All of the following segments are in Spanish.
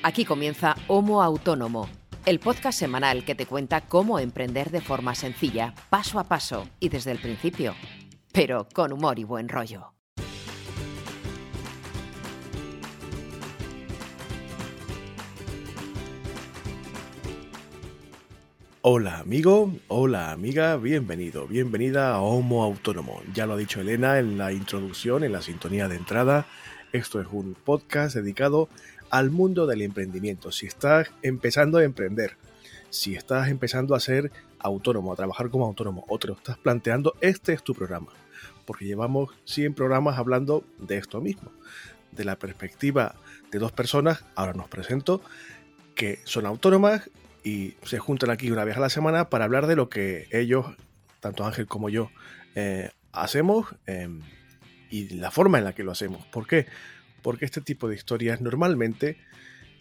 Aquí comienza Homo Autónomo, el podcast semanal que te cuenta cómo emprender de forma sencilla, paso a paso y desde el principio, pero con humor y buen rollo. Hola amigo, hola amiga, bienvenido, bienvenida a Homo Autónomo. Ya lo ha dicho Elena en la introducción, en la sintonía de entrada. Esto es un podcast dedicado al mundo del emprendimiento. Si estás empezando a emprender, si estás empezando a ser autónomo, a trabajar como autónomo, o te lo estás planteando, este es tu programa. Porque llevamos 100 programas hablando de esto mismo. De la perspectiva de dos personas, ahora nos presento, que son autónomas y se juntan aquí una vez a la semana para hablar de lo que ellos, tanto Ángel como yo, eh, hacemos eh, y la forma en la que lo hacemos. ¿Por qué? Porque este tipo de historias normalmente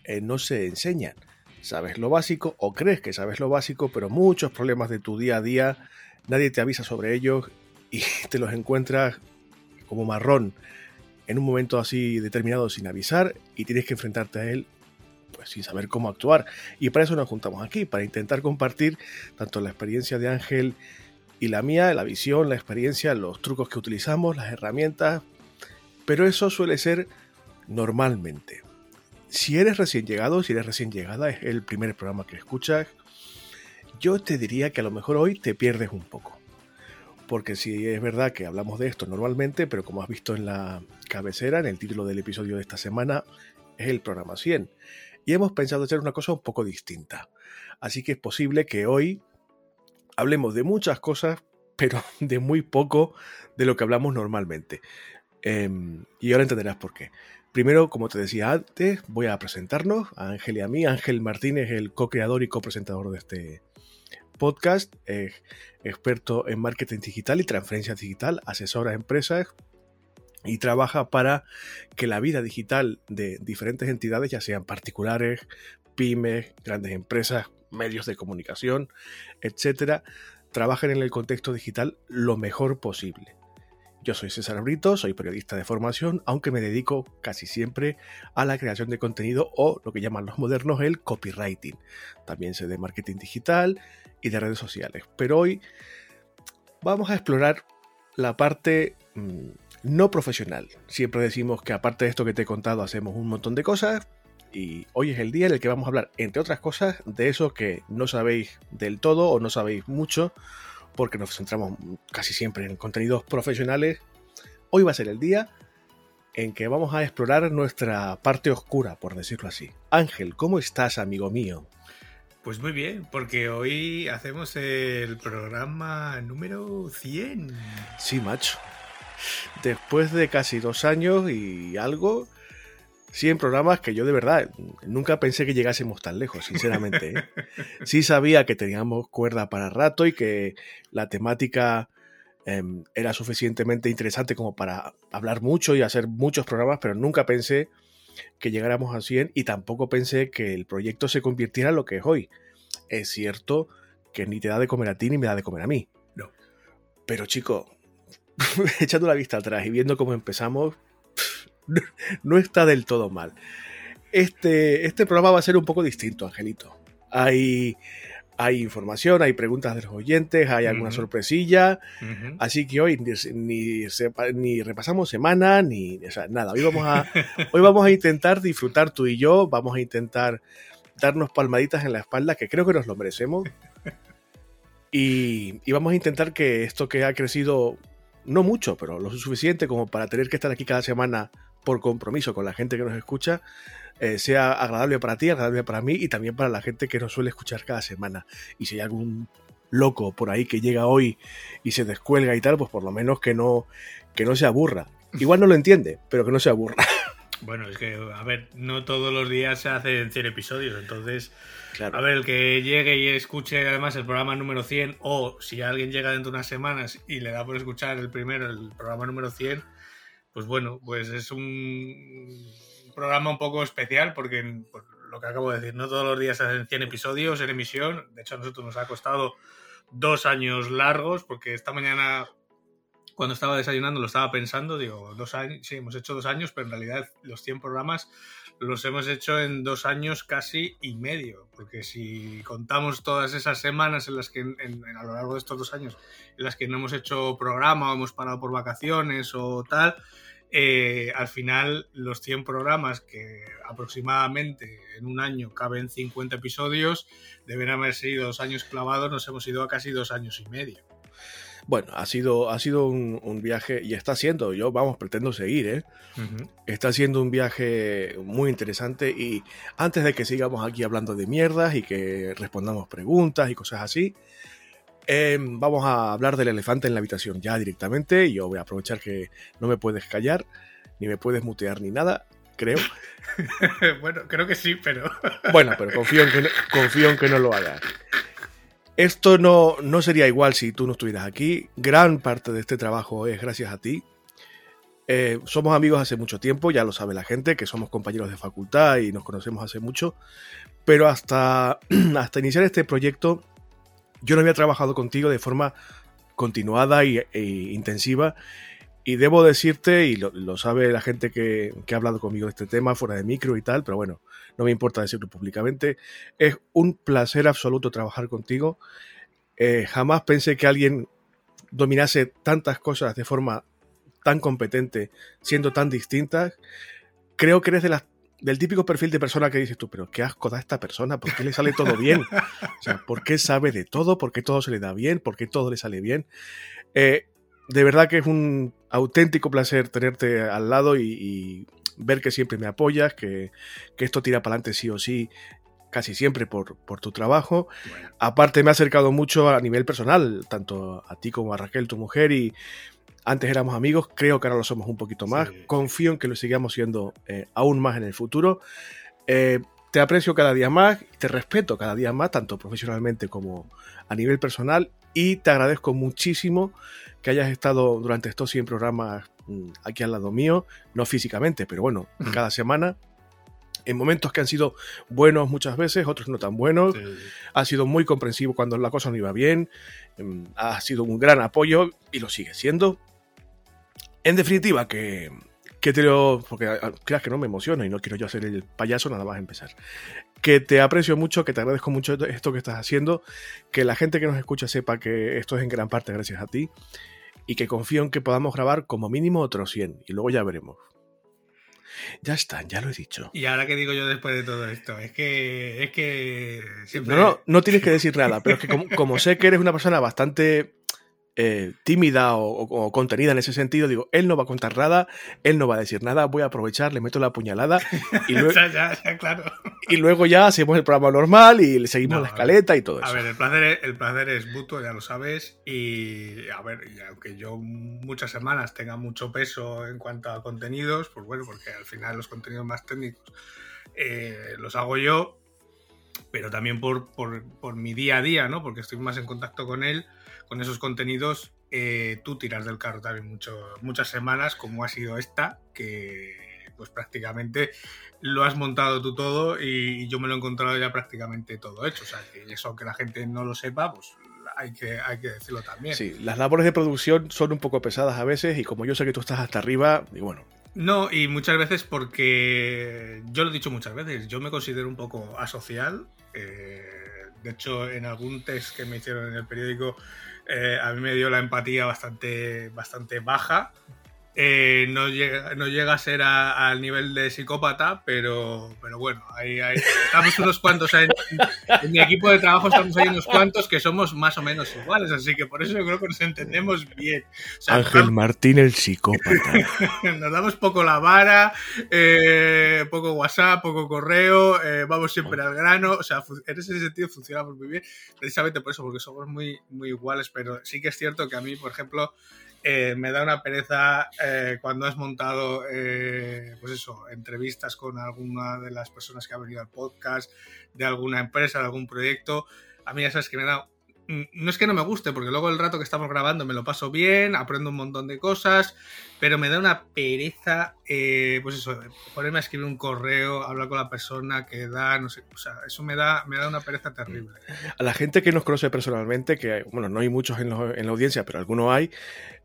eh, no se enseñan. Sabes lo básico o crees que sabes lo básico, pero muchos problemas de tu día a día, nadie te avisa sobre ellos y te los encuentras como marrón en un momento así determinado sin avisar y tienes que enfrentarte a él pues sin saber cómo actuar. Y para eso nos juntamos aquí, para intentar compartir tanto la experiencia de Ángel y la mía, la visión, la experiencia, los trucos que utilizamos, las herramientas, pero eso suele ser normalmente. Si eres recién llegado, si eres recién llegada, es el primer programa que escuchas, yo te diría que a lo mejor hoy te pierdes un poco. Porque si es verdad que hablamos de esto normalmente, pero como has visto en la cabecera, en el título del episodio de esta semana, es el programa 100. Y hemos pensado hacer una cosa un poco distinta. Así que es posible que hoy hablemos de muchas cosas, pero de muy poco de lo que hablamos normalmente. Em, y ahora entenderás por qué. Primero, como te decía antes, voy a presentarnos a Ángel y a mí. Ángel Martínez, el co-creador y copresentador de este podcast, es experto en marketing digital y transferencia digital, asesora a empresas y trabaja para que la vida digital de diferentes entidades, ya sean particulares, pymes, grandes empresas, medios de comunicación, etcétera, trabajen en el contexto digital lo mejor posible. Yo soy César Brito, soy periodista de formación, aunque me dedico casi siempre a la creación de contenido o lo que llaman los modernos el copywriting. También sé de marketing digital y de redes sociales. Pero hoy vamos a explorar la parte mm, no profesional. Siempre decimos que aparte de esto que te he contado hacemos un montón de cosas y hoy es el día en el que vamos a hablar, entre otras cosas, de eso que no sabéis del todo o no sabéis mucho porque nos centramos casi siempre en contenidos profesionales, hoy va a ser el día en que vamos a explorar nuestra parte oscura, por decirlo así. Ángel, ¿cómo estás, amigo mío? Pues muy bien, porque hoy hacemos el programa número 100. Sí, macho. Después de casi dos años y algo, sí en programas que yo de verdad nunca pensé que llegásemos tan lejos, sinceramente. ¿eh? Sí sabía que teníamos cuerda para rato y que la temática em, era suficientemente interesante como para hablar mucho y hacer muchos programas, pero nunca pensé que llegáramos a 100 y tampoco pensé que el proyecto se convirtiera en lo que es hoy. Es cierto que ni te da de comer a ti ni me da de comer a mí. No. Pero chico, echando la vista atrás y viendo cómo empezamos, no está del todo mal. Este, este programa va a ser un poco distinto, Angelito. Hay, hay información, hay preguntas de los oyentes, hay alguna sorpresilla. Así que hoy ni, ni, repasamos semana, ni nada. Hoy vamos, a, hoy vamos a intentar disfrutar tú y yo, vamos a intentar darnos palmaditas en la espalda, que creo que nos lo merecemos. Y, y vamos a intentar que esto que ha crecido, no mucho, pero lo suficiente como para tener que estar aquí cada semana por compromiso con la gente que nos escucha, eh, sea agradable para ti, agradable para mí y también para la gente que nos suele escuchar cada semana. Y si hay algún loco por ahí que llega hoy y se descuelga y tal, pues por lo menos que no, que no se aburra. Igual no lo entiende, pero que no se aburra. Bueno, es que, a ver, no todos los días se hacen 100 episodios, entonces, a ver, el que llegue y escuche además el programa número 100, o si alguien llega dentro de unas semanas y le da por escuchar el primero, el programa número 100, pues bueno, pues es un programa un poco especial porque, por lo que acabo de decir, no todos los días hacen 100 episodios en emisión. De hecho, a nosotros nos ha costado dos años largos porque esta mañana cuando estaba desayunando lo estaba pensando, digo, dos años, sí, hemos hecho dos años, pero en realidad los 100 programas los hemos hecho en dos años casi y medio, porque si contamos todas esas semanas en las que a lo largo de estos dos años en las que no hemos hecho programa o hemos parado por vacaciones o tal, eh, al final los 100 programas que aproximadamente en un año caben 50 episodios deben haber sido dos años clavados, nos hemos ido a casi dos años y medio. Bueno, ha sido, ha sido un, viaje y está siendo, yo vamos, pretendo seguir, ¿eh? Está siendo un viaje muy interesante y antes de que sigamos aquí hablando de mierdas y que respondamos preguntas y cosas así, em, vamos a hablar del elefante en la habitación ya directamente. Yo voy a aprovechar que no me puedes callar, ni me puedes mutear ni nada, creo. bueno, creo que sí, pero... bueno, pero confío en que confío en que no lo hagas. Esto no, no sería igual si tú no estuvieras aquí. Gran parte de este trabajo es gracias a ti. Eh, somos amigos hace mucho tiempo, ya lo sabe la gente, que somos compañeros de facultad y nos conocemos hace mucho. Pero hasta, hasta iniciar este proyecto, yo no había trabajado contigo de forma continuada e intensiva y debo decirte, y lo, sabe la gente que, ha hablado conmigo de este tema, fuera de micro y tal, pero bueno, no me importa decirlo públicamente, es un placer absoluto trabajar contigo. Eh, jamás pensé que alguien dominase tantas cosas de forma tan competente, siendo tan distintas. Creo que eres de las del típico perfil de persona que dices tú, pero qué asco da esta persona, ¿por qué le sale todo bien? O sea, ¿por qué sabe de todo? ¿Por qué todo se le da bien? ¿Por qué todo le sale bien? Eh, de verdad que es un auténtico placer tenerte al lado y, ver que siempre me apoyas, que, esto tira para adelante sí o sí, casi siempre por, tu trabajo. Aparte me ha acercado mucho a nivel personal, tanto a ti como a Raquel, tu mujer, y antes éramos amigos, creo que ahora lo somos un poquito más. Confío en que lo sigamos siendo eh, aún más en el futuro. Eh, te aprecio cada día más, te respeto cada día más, tanto profesionalmente como a nivel personal, y te agradezco muchísimo que hayas estado durante estos 100 programas mm, aquí al lado mío, no físicamente, pero bueno, cada semana. En momentos que han sido buenos muchas veces, otros no tan buenos. Ha sido muy comprensivo cuando la cosa no iba bien. Mm, ha sido un gran apoyo y lo sigue siendo. En definitiva, que, que te lo. Porque ah, creas que no me emociona y no quiero yo hacer el payaso nada más empezar que te aprecio mucho, que te agradezco mucho esto que estás haciendo, que la gente que nos escucha sepa que esto es en gran parte gracias a ti y que confío en que podamos grabar como mínimo otros 100 y luego ya veremos. Ya está, ya lo he dicho. Y ahora que digo yo después de todo esto, es que es que No, no, no tienes que decir nada, pero es que como sé que eres una persona bastante eh, tímida o, contenida en ese sentido, digo, él no va a contar nada, él no va a decir nada, voy a aprovechar, le meto la puñalada y luego, ya, claro. y luego ya hacemos el programa normal y le seguimos la escaleta y todo eso. A ver, el placer, es, el placer es mutuo, ya lo sabes, y a ver, aunque yo muchas semanas tenga mucho peso en cuanto a contenidos, pues bueno, porque al final los contenidos más técnicos eh, los hago yo, pero también por, por, por mi día a día, ¿no? Porque estoy más en contacto con él con esos contenidos eh, tú tiras del carro también mucho, muchas semanas, como ha sido esta, que pues prácticamente lo has montado tú todo y yo me lo he encontrado ya prácticamente todo hecho. O sea, que eso que la gente no lo sepa, pues hay que, hay que decirlo también. Sí, las labores de producción son un poco pesadas a veces y como yo sé que tú estás hasta arriba, y bueno. No, y muchas veces porque yo lo he dicho muchas veces, yo me considero un poco asocial. Eh, de hecho, en algún test que me hicieron en el periódico eh, a mí me dio la empatía bastante, bastante baja eh, no, llega, no llega a ser al nivel de psicópata, pero, pero bueno, ahí, estamos unos cuantos. En, mi equipo de trabajo estamos ahí unos cuantos que somos más o menos iguales, así que por eso yo creo que nos entendemos bien. Ángel Martín, el psicópata. nos damos poco la vara, eh, poco WhatsApp, poco correo, eh, vamos siempre al grano. O sea, en ese sentido funcionamos muy bien, precisamente por eso, porque somos muy, muy iguales, pero sí que es cierto que a mí, por ejemplo, eh, me da una pereza eh, cuando has montado, eh, pues eso, entrevistas con alguna de las personas que ha venido al podcast, de alguna empresa, de algún proyecto. A mí ya sabes que me da mm, no es que no me guste, porque luego el rato que estamos grabando me lo paso bien, aprendo un montón de cosas, pero me da una pereza, eh, pues eso, ponerme a escribir un correo, hablar con la persona que da, no sé, o sea, eso me da, me da una pereza terrible. A la gente que nos conoce personalmente, que, bueno, no hay muchos en, en la audiencia, pero algunos hay,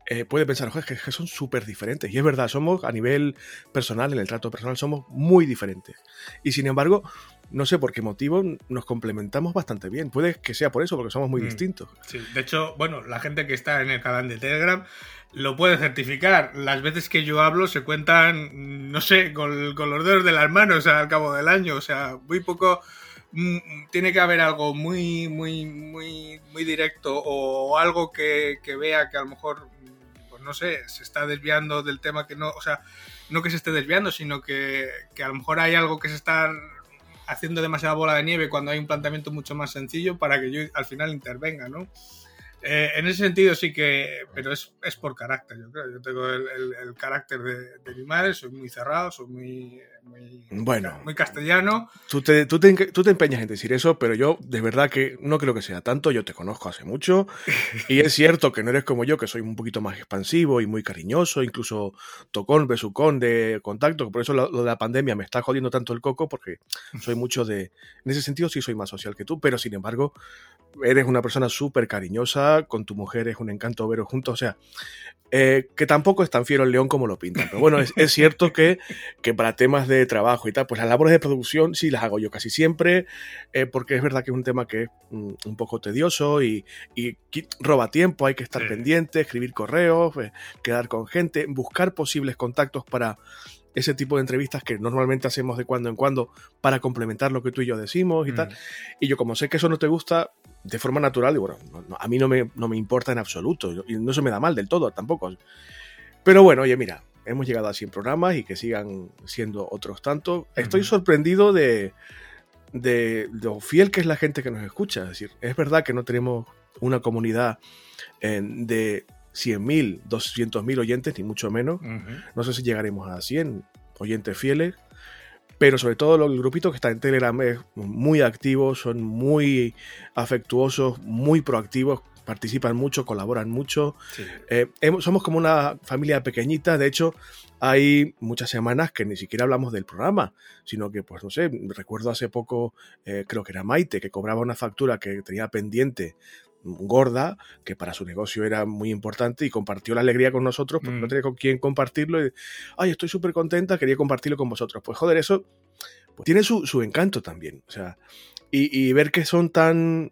eh, puede pensar, Oye, que, que son súper diferentes. Y es verdad, somos a nivel personal, en el trato personal, somos muy diferentes. Y sin embargo, no sé por qué motivo, nos complementamos bastante bien. Puede que sea por eso, porque somos muy mm. distintos. Sí, de hecho, bueno, la gente que está en el canal de Telegram lo puede certificar. Las veces que yo hablo se cuentan, no sé, con, los dedos de las manos al cabo del año. O sea, muy poco mm, tiene que haber algo muy, muy, muy, muy directo o algo que, vea que a lo mejor no sé, se está desviando del tema que no, o sea, no que se esté desviando, sino que, que a lo mejor hay algo que se está haciendo demasiada bola de nieve cuando hay un planteamiento mucho más sencillo para que yo al final intervenga, ¿no? Eh, en ese sentido sí que, pero es, es, por carácter, yo creo. Yo tengo el, el, carácter de, de, mi madre, soy muy cerrado, soy muy, muy, bueno, muy castellano. Tú te, tú, te, tú te, empeñas en decir eso, pero yo de verdad que no creo que sea tanto. Yo te conozco hace mucho y es cierto que no eres como yo, que soy un poquito más expansivo y muy cariñoso, incluso tocón, besucón de contacto. Por eso lo, lo de la pandemia me está jodiendo tanto el coco, porque soy mucho de. En ese sentido sí soy más social que tú, pero sin embargo eres una persona súper cariñosa, con tu mujer es un encanto veros juntos, o sea, eh, que tampoco es tan fiero el león como lo pintan. Pero bueno, es, es, cierto que, que para temas de trabajo y tal, pues las labores de producción sí las hago yo casi siempre, eh, porque es verdad que es un tema que es un, un poco tedioso y, y, roba tiempo, hay que estar sí. pendiente, escribir correos, eh, quedar con gente, buscar posibles contactos para ese tipo de entrevistas que normalmente hacemos de cuando en cuando para complementar lo que tú y yo decimos y mm. tal. Y yo como sé que eso no te gusta, de forma natural, digo, bueno, no, a mí no me, no me importa en absoluto y no se me da mal del todo tampoco. Pero bueno, oye, mira, hemos llegado a 100 programas y que sigan siendo otros tantos. Estoy mm. sorprendido de, de, de, lo fiel que es la gente que nos escucha. Es decir, es verdad que no tenemos una comunidad eh, de 100.000, 200.000 oyentes, ni mucho menos. Uh -huh. No sé si llegaremos a 100 oyentes fieles, pero sobre todo el grupito que está en Telegram es muy activo, son muy afectuosos, muy proactivos, participan mucho, colaboran mucho. Sí. Eh, somos como una familia pequeñita, de hecho, hay muchas semanas que ni siquiera hablamos del programa, sino que, pues no sé, recuerdo hace poco, eh, creo que era Maite, que cobraba una factura que tenía pendiente gorda, que para su negocio era muy importante y compartió la alegría con nosotros porque mm. no tenía con quién compartirlo. Y, ay, estoy súper contenta, quería compartirlo con vosotros. Pues joder, eso pues, tiene su, su, encanto también. O sea, y, y, ver que son tan,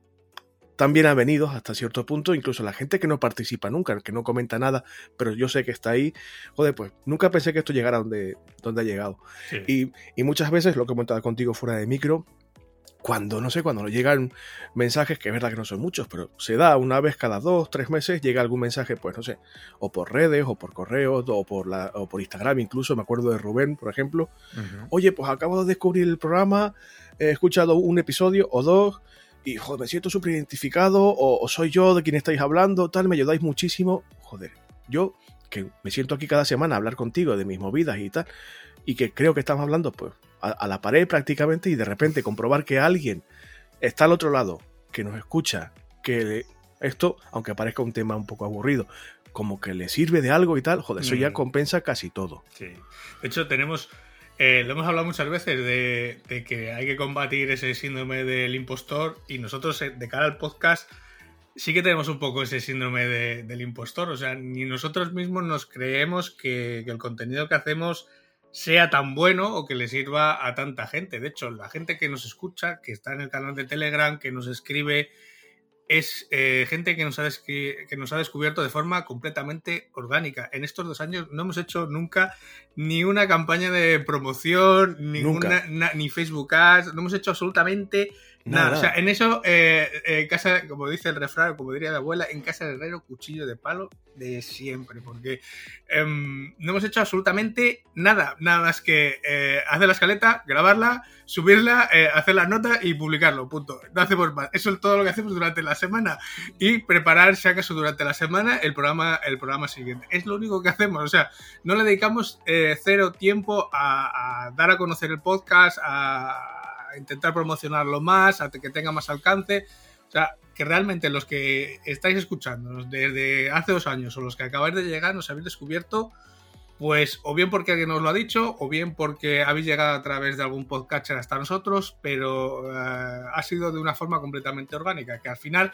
tan bien avenidos hasta cierto punto, incluso la gente que no participa nunca, que no comenta nada, pero yo sé que está ahí, joder, pues nunca pensé que esto llegara donde, donde ha llegado. Sí. Y, y muchas veces, lo que he comentado contigo fuera de micro, cuando, no sé, cuando llegan mensajes, que es verdad que no son muchos, pero se da una vez cada dos, tres meses, llega algún mensaje, pues no sé, o por redes, o por correos, o por, la, o por Instagram incluso, me acuerdo de Rubén, por ejemplo, uh -huh. oye, pues acabo de descubrir el programa, he escuchado un episodio o dos, y joder, me siento súper identificado, o, o, soy yo de quien estáis hablando, tal, me ayudáis muchísimo, joder, yo que me siento aquí cada semana a hablar contigo de mis movidas y tal, y que creo que estamos hablando, pues, a, a, la pared prácticamente y de repente comprobar que alguien está al otro lado, que nos escucha, que le, esto, aunque parezca un tema un poco aburrido, como que le sirve de algo y tal, joder, eso mm. ya compensa casi todo. Sí. De hecho, tenemos, eh, lo hemos hablado muchas veces de, de, que hay que combatir ese síndrome del impostor y nosotros eh, de cara al podcast sí que tenemos un poco ese síndrome de, del impostor, o sea, ni nosotros mismos nos creemos que, que el contenido que hacemos sea tan bueno o que le sirva a tanta gente. De hecho, la gente que nos escucha, que está en el canal de Telegram, que nos escribe, es eh, gente que nos, ha que nos ha descubierto de forma completamente orgánica. En estos dos años no hemos hecho nunca ni una campaña de promoción, ni, una, na, ni Facebook Ads, no hemos hecho absolutamente Nada, nada. O sea, en eso, eh, en casa, como dice el refrán, como diría mi abuela, en casa del herrero, cuchillo de palo de siempre, porque eh, no hemos hecho absolutamente nada, nada más que eh, hacer la escaleta, grabarla, subirla, eh, hacer la nota y publicarlo, punto. No hacemos más. Eso es todo lo que hacemos durante la semana y preparar, si acaso, durante la semana el programa, el programa siguiente. Es lo único que hacemos, o sea, no le dedicamos eh, cero tiempo a, a dar a conocer el podcast, a intentar promocionarlo más, a que tenga más alcance. O sea, que realmente los que estáis escuchándonos desde hace dos años o los que acabáis de llegar nos habéis descubierto, pues o bien porque alguien nos lo ha dicho, o bien porque habéis llegado a través de algún podcatcher hasta nosotros, pero eh, ha sido de una forma completamente orgánica, que al final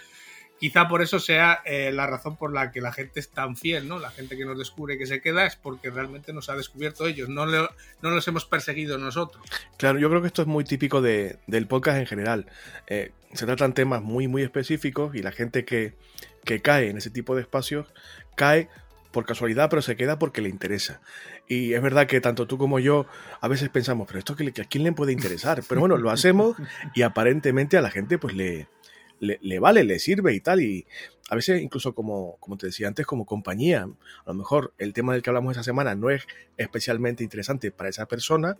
quizá por eso sea eh, la razón por la que la gente es tan fiel, ¿no? La gente que nos descubre que se queda es porque realmente nos ha descubierto ellos, no, no los hemos perseguido nosotros. Claro, yo creo que esto es muy típico de, del podcast en general. Eh, se tratan temas muy, muy específicos y la gente que, que cae en ese tipo de espacios cae por casualidad, pero se queda porque le interesa. Y es verdad que tanto tú como yo a veces pensamos, pero esto a quién le puede interesar. Pero bueno, lo hacemos y aparentemente a la gente pues le, le, vale, le sirve y tal. Y a veces incluso como, como te decía antes, como compañía, a lo mejor el tema del que hablamos esa semana no es especialmente interesante para esa persona,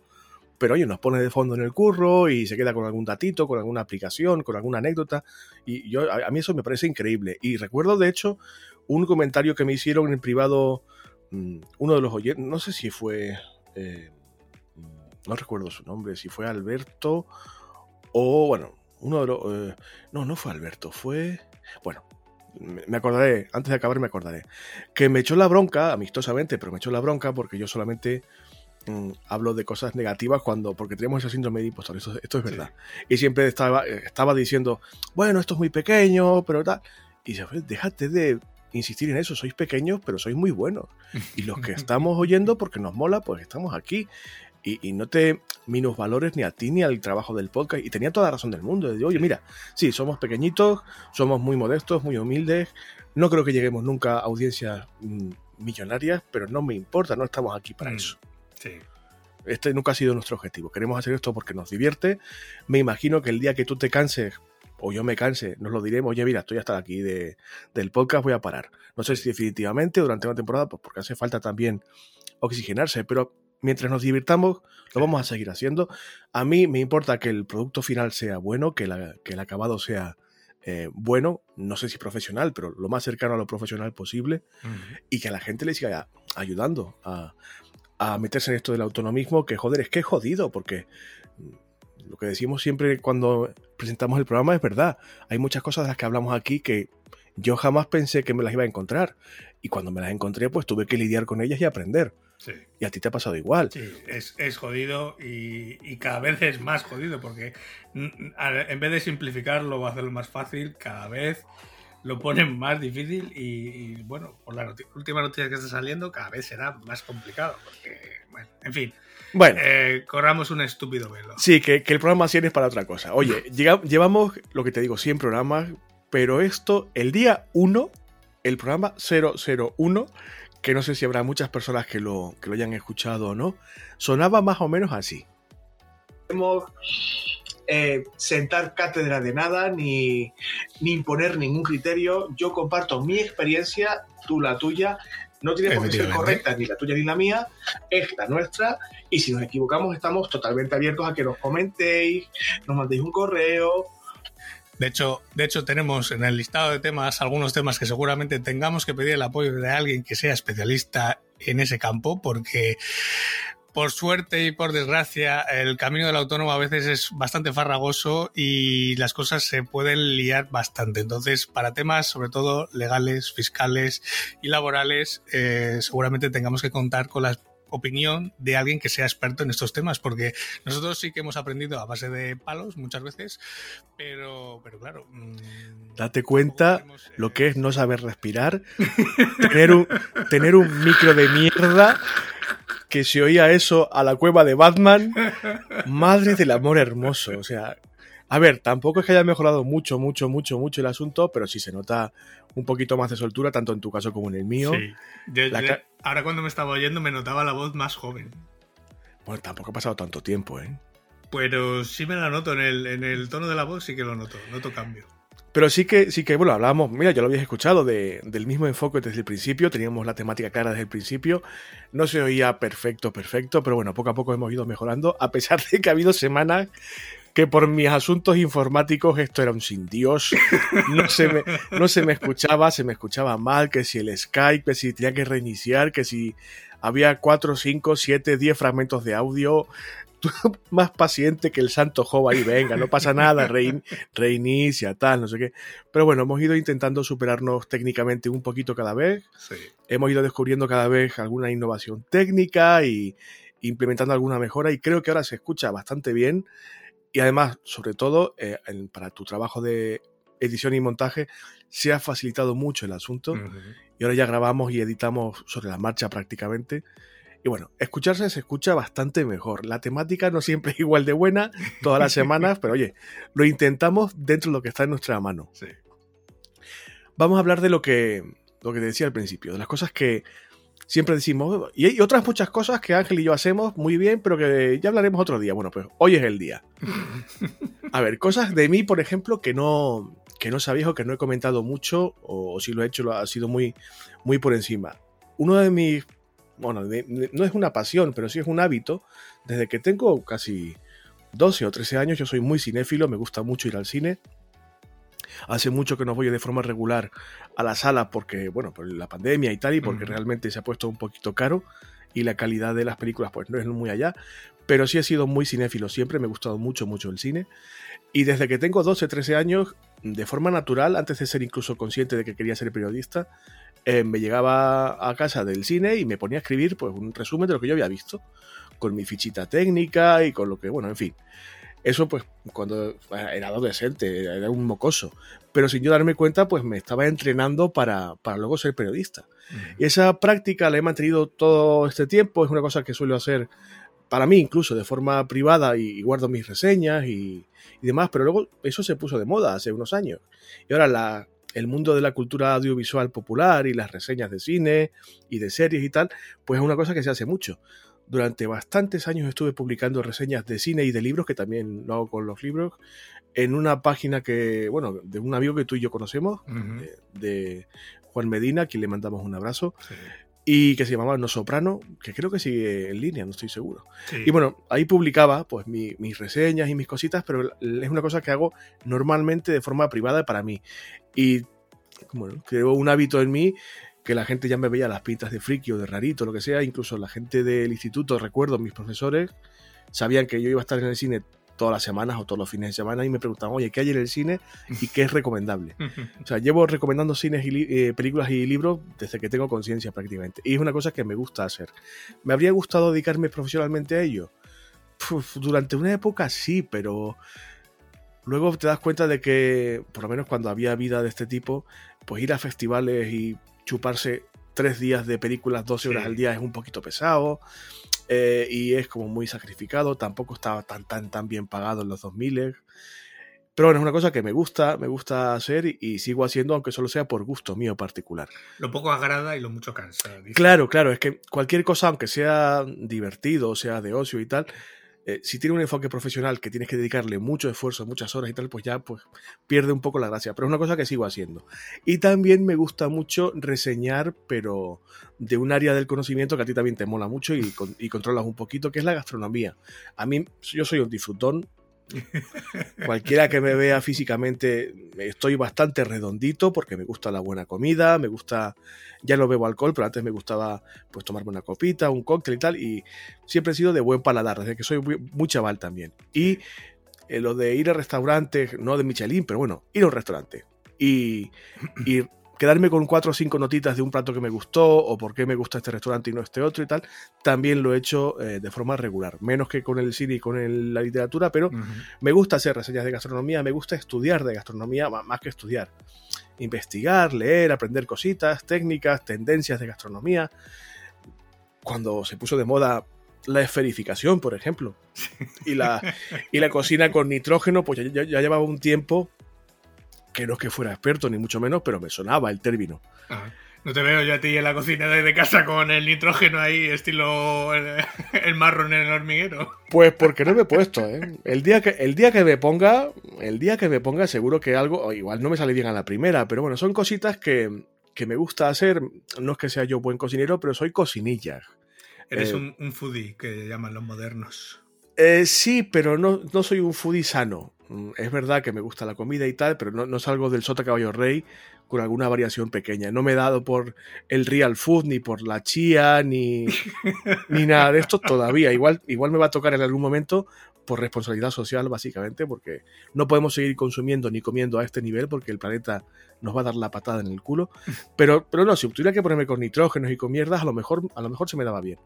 pero oye, nos pone de fondo en el curro y se queda con algún datito, con alguna aplicación, con alguna anécdota. Y yo, a, mí eso me parece increíble. Y recuerdo, de hecho, un comentario que me hicieron en privado mm, uno de los oyentes, no sé si fue, eh, no recuerdo su nombre, si fue Alberto o, bueno, uno de los... Eh, no, no fue Alberto, fue... Bueno, me acordaré, antes de acabar me acordaré, que me echó la bronca, amistosamente, pero me echó la bronca porque yo solamente mm, hablo de cosas negativas cuando, porque tenemos ese síndrome de impostor, esto, esto es verdad. Y siempre estaba, estaba diciendo, bueno, esto es muy pequeño, pero tal. Y se déjate de insistir en eso, sois pequeños, pero sois muy buenos. Y los que estamos oyendo, porque nos mola, pues estamos aquí y, no te valores ni a ti ni al trabajo del podcast. Y tenía toda la razón del mundo. De, Oye, mira, sí, somos pequeñitos, somos muy modestos, muy humildes. No creo que lleguemos nunca a audiencias mm, millonarias, pero no me importa, no estamos aquí para mm, eso. Sí. Este nunca ha sido nuestro objetivo. Queremos hacer esto porque nos divierte. Me imagino que el día que tú te canses o yo me canse, nos lo diremos, oye, mira, estoy hasta aquí de, del podcast, voy a parar. No sé si definitivamente durante una temporada, pues porque hace falta también oxigenarse, pero mientras nos divirtamos, lo vamos a seguir haciendo. A mí me importa que el producto final sea bueno, que, el acabado sea eh, bueno, no sé si profesional, pero lo más cercano a lo profesional posible, y que a la gente le siga ayudando a, meterse en esto del autonomismo, que joder, es que es jodido, porque lo que decimos siempre cuando presentamos el programa es verdad. Hay muchas cosas de las que hablamos aquí que yo jamás pensé que me las iba a encontrar. Y cuando me las encontré, pues tuve que lidiar con ellas y aprender. Y a ti te ha pasado igual. Sí, es, jodido y, cada vez es más jodido porque en vez de simplificarlo o hacerlo más fácil, cada vez lo ponen más difícil y, bueno, por la última noticia que está saliendo, cada vez será más complicado. Porque, bueno, en fin. Bueno, eh, corramos un estúpido velo. Sí, que, el programa 100 es para otra cosa. Oye, llevamos, lo que te digo, 100 programas, pero esto, el día 1, el programa 001, que no sé si habrá muchas personas que lo, que lo hayan escuchado o no, sonaba más o menos así. Podemos eh, sentar cátedra de nada ni, ni imponer ningún criterio. Yo comparto mi experiencia, tú la tuya. No tiene por qué ser correcta ni la tuya ni la mía, es la nuestra. Y si nos equivocamos, estamos totalmente abiertos a que nos comentéis, nos mandéis un correo, de hecho, de hecho, tenemos en el listado de temas algunos temas que seguramente tengamos que pedir el apoyo de alguien que sea especialista en ese campo, porque por suerte y por desgracia, el camino del autónomo a veces es bastante farragoso y las cosas se pueden liar bastante. Entonces, para temas sobre todo legales, fiscales y laborales, eh, seguramente tengamos que contar con las opinión de alguien que sea experto en estos temas, porque nosotros sí que hemos aprendido a base de palos muchas veces, pero, pero claro. Mm, Date cuenta lo que es no saber respirar, tener, un, tener un micro de mierda que se oía eso a la cueva de Batman. Madre del amor hermoso. O sea, a ver, tampoco es que haya mejorado mucho, mucho, mucho, mucho el asunto, pero sí se nota un poquito más de soltura, tanto en tu caso como en el mío. Sí. Ahora cuando me estaba oyendo me notaba la voz más joven. Bueno, tampoco ha pasado tanto tiempo, ¿eh? Pero sí me la noto, en el, en el tono de la voz sí que lo noto, noto cambio. Pero sí que, sí que, bueno, hablábamos, mira, ya lo habías escuchado, de, del mismo enfoque desde el principio, teníamos la temática clara desde el principio, no se oía perfecto, perfecto, pero bueno, poco a poco hemos ido mejorando, a pesar de que ha habido semanas que por mis asuntos informáticos esto era un sin Dios. No se, me, no se me escuchaba, se me escuchaba mal, que si el Skype, que si tenía que reiniciar, que si había 4, 5, 7, 10 fragmentos de audio. más paciente que el santo Job ahí, venga, no pasa nada, reinicia, tal, no sé qué. Pero bueno, hemos ido intentando superarnos técnicamente un poquito cada vez. Hemos ido descubriendo cada vez alguna innovación técnica y implementando alguna mejora y creo que ahora se escucha bastante bien. Y además, sobre todo, eh, para tu trabajo de edición y montaje, se ha facilitado mucho el asunto. Y ahora ya grabamos y editamos sobre la marcha prácticamente. Y bueno, escucharse se escucha bastante mejor. La temática no siempre es igual de buena todas las semanas, pero oye, lo intentamos dentro de lo que está en nuestra mano. Vamos a hablar de lo que, lo que te decía al principio, de las cosas que siempre decimos, y hay otras muchas cosas que Ángel y yo hacemos muy bien, pero que ya hablaremos otro día. Bueno, pues hoy es el día. A ver, cosas de mí, por ejemplo, que no, que no sabéis o que no he comentado mucho, o, si lo he hecho, lo ha sido muy, muy por encima. Uno de mis bueno, no es una pasión, pero sí es un hábito. Desde que tengo casi 12 o 13 años, yo soy muy cinéfilo, me gusta mucho ir al cine. Hace mucho que no voy de forma regular a la sala porque, bueno, por la pandemia y tal, y porque realmente se ha puesto un poquito caro y la calidad de las películas pues no es muy allá. Pero sí he sido muy cinéfilo siempre, me ha gustado mucho, mucho el cine. Y desde que tengo 12, 13 años, de forma natural, antes de ser incluso consciente de que quería ser periodista, eh, me llegaba a casa del cine y me ponía a escribir pues, un resumen de lo que yo había visto, con mi fichita técnica y con lo que, bueno, en fin. Eso pues cuando era adolescente, era un mocoso, pero sin yo darme cuenta pues me estaba entrenando para, para luego ser periodista. Y esa práctica la he mantenido todo este tiempo, es una cosa que suelo hacer para mí incluso de forma privada y, guardo mis reseñas y, y, demás, pero luego eso se puso de moda hace unos años. Y ahora la, el mundo de la cultura audiovisual popular y las reseñas de cine y de series y tal, pues es una cosa que se hace mucho. Durante bastantes años estuve publicando reseñas de cine y de libros, que también lo hago con los libros, en una página que, bueno, de un amigo que tú y yo conocemos, de, Juan Medina, a quien le mandamos un abrazo. y que se llamaba No Soprano, que creo que sigue en línea, no estoy seguro. Y bueno, ahí publicaba pues mis reseñas y mis cositas, pero es una cosa que hago normalmente de forma privada para mí. Y bueno, creo un hábito en mí que la gente ya me veía las pintas de friki o de rarito, lo que sea, incluso la gente del instituto, recuerdo, mis profesores, sabían que yo iba a estar en el cine todas las semanas o todos los fines de semana y me preguntaban, oye, ¿qué hay en el cine y qué es recomendable? o sea, llevo recomendando cines y eh, películas y libros desde que tengo conciencia prácticamente. Y es una cosa que me gusta hacer. ¿Me habría gustado dedicarme profesionalmente a ello? durante una época sí, pero luego te das cuenta de que, por lo menos cuando había vida de este tipo, pues ir a festivales y chuparse tres días de películas 12 horas al día es un poquito pesado eh, y es como muy sacrificado, tampoco estaba tan tan tan bien pagado en los 2000. Pero bueno, es una cosa que me gusta, me gusta hacer y, sigo haciendo, aunque solo sea por gusto mío particular. Lo poco agrada y lo mucho cansa. Claro, claro, es que cualquier cosa, aunque sea divertido, sea de ocio y tal, eh, si tiene un enfoque profesional que tienes que dedicarle mucho esfuerzo, muchas horas y tal, pues ya pues, pierde un poco la gracia. Pero es una cosa que sigo haciendo. Y también me gusta mucho reseñar, pero de un área del conocimiento que a ti también te mola mucho y, y controlas un poquito, que es la gastronomía. A mí, yo soy un disfrutón, Cualquiera que me vea físicamente, estoy bastante redondito porque me gusta la buena comida, me gusta, ya no bebo alcohol, pero antes me gustaba pues tomarme una copita, un cóctel y tal, y siempre he sido de buen paladar, desde que soy muy, chaval también. Y eh, lo de ir a restaurantes, no de Michelin, pero bueno, ir a un restaurante y, y quedarme con cuatro o cinco notitas de un plato que me gustó o por qué me gusta este restaurante y no este otro y tal, también lo he hecho eh, de forma regular, menos que con el cine y con la literatura, pero me gusta hacer reseñas de gastronomía, me gusta estudiar de gastronomía más que estudiar, investigar, leer, aprender cositas, técnicas, tendencias de gastronomía. Cuando se puso de moda la esferificación, por ejemplo, y la, y la cocina con nitrógeno, pues ya llevaba un tiempo que no es que fuera experto, ni mucho menos, pero me sonaba el término. No te veo yo a ti en la cocina de casa con el nitrógeno ahí, estilo el, marrón en el hormiguero. Pues porque no me he puesto, ¿eh? El día que, el día que me ponga, el día que me ponga, seguro que algo, igual no me sale bien a la primera, pero bueno, son cositas que, me gusta hacer. No es que sea yo buen cocinero, pero soy cocinilla. Eres un, foodie, que llaman los modernos. Eh, sí, pero no, no soy un foodie sano. Mm, es verdad que me gusta la comida y tal, pero no, no salgo del sota caballo rey con alguna variación pequeña. No me he dado por el real food, ni por la chía, ni, ni nada de esto todavía. Igual, igual me va a tocar en algún momento por responsabilidad social, básicamente, porque no podemos seguir consumiendo ni comiendo a este nivel porque el planeta nos va a dar la patada en el culo. Pero, pero no, si tuviera que ponerme con nitrógenos y con mierdas, a lo mejor, a lo mejor se me daba bien.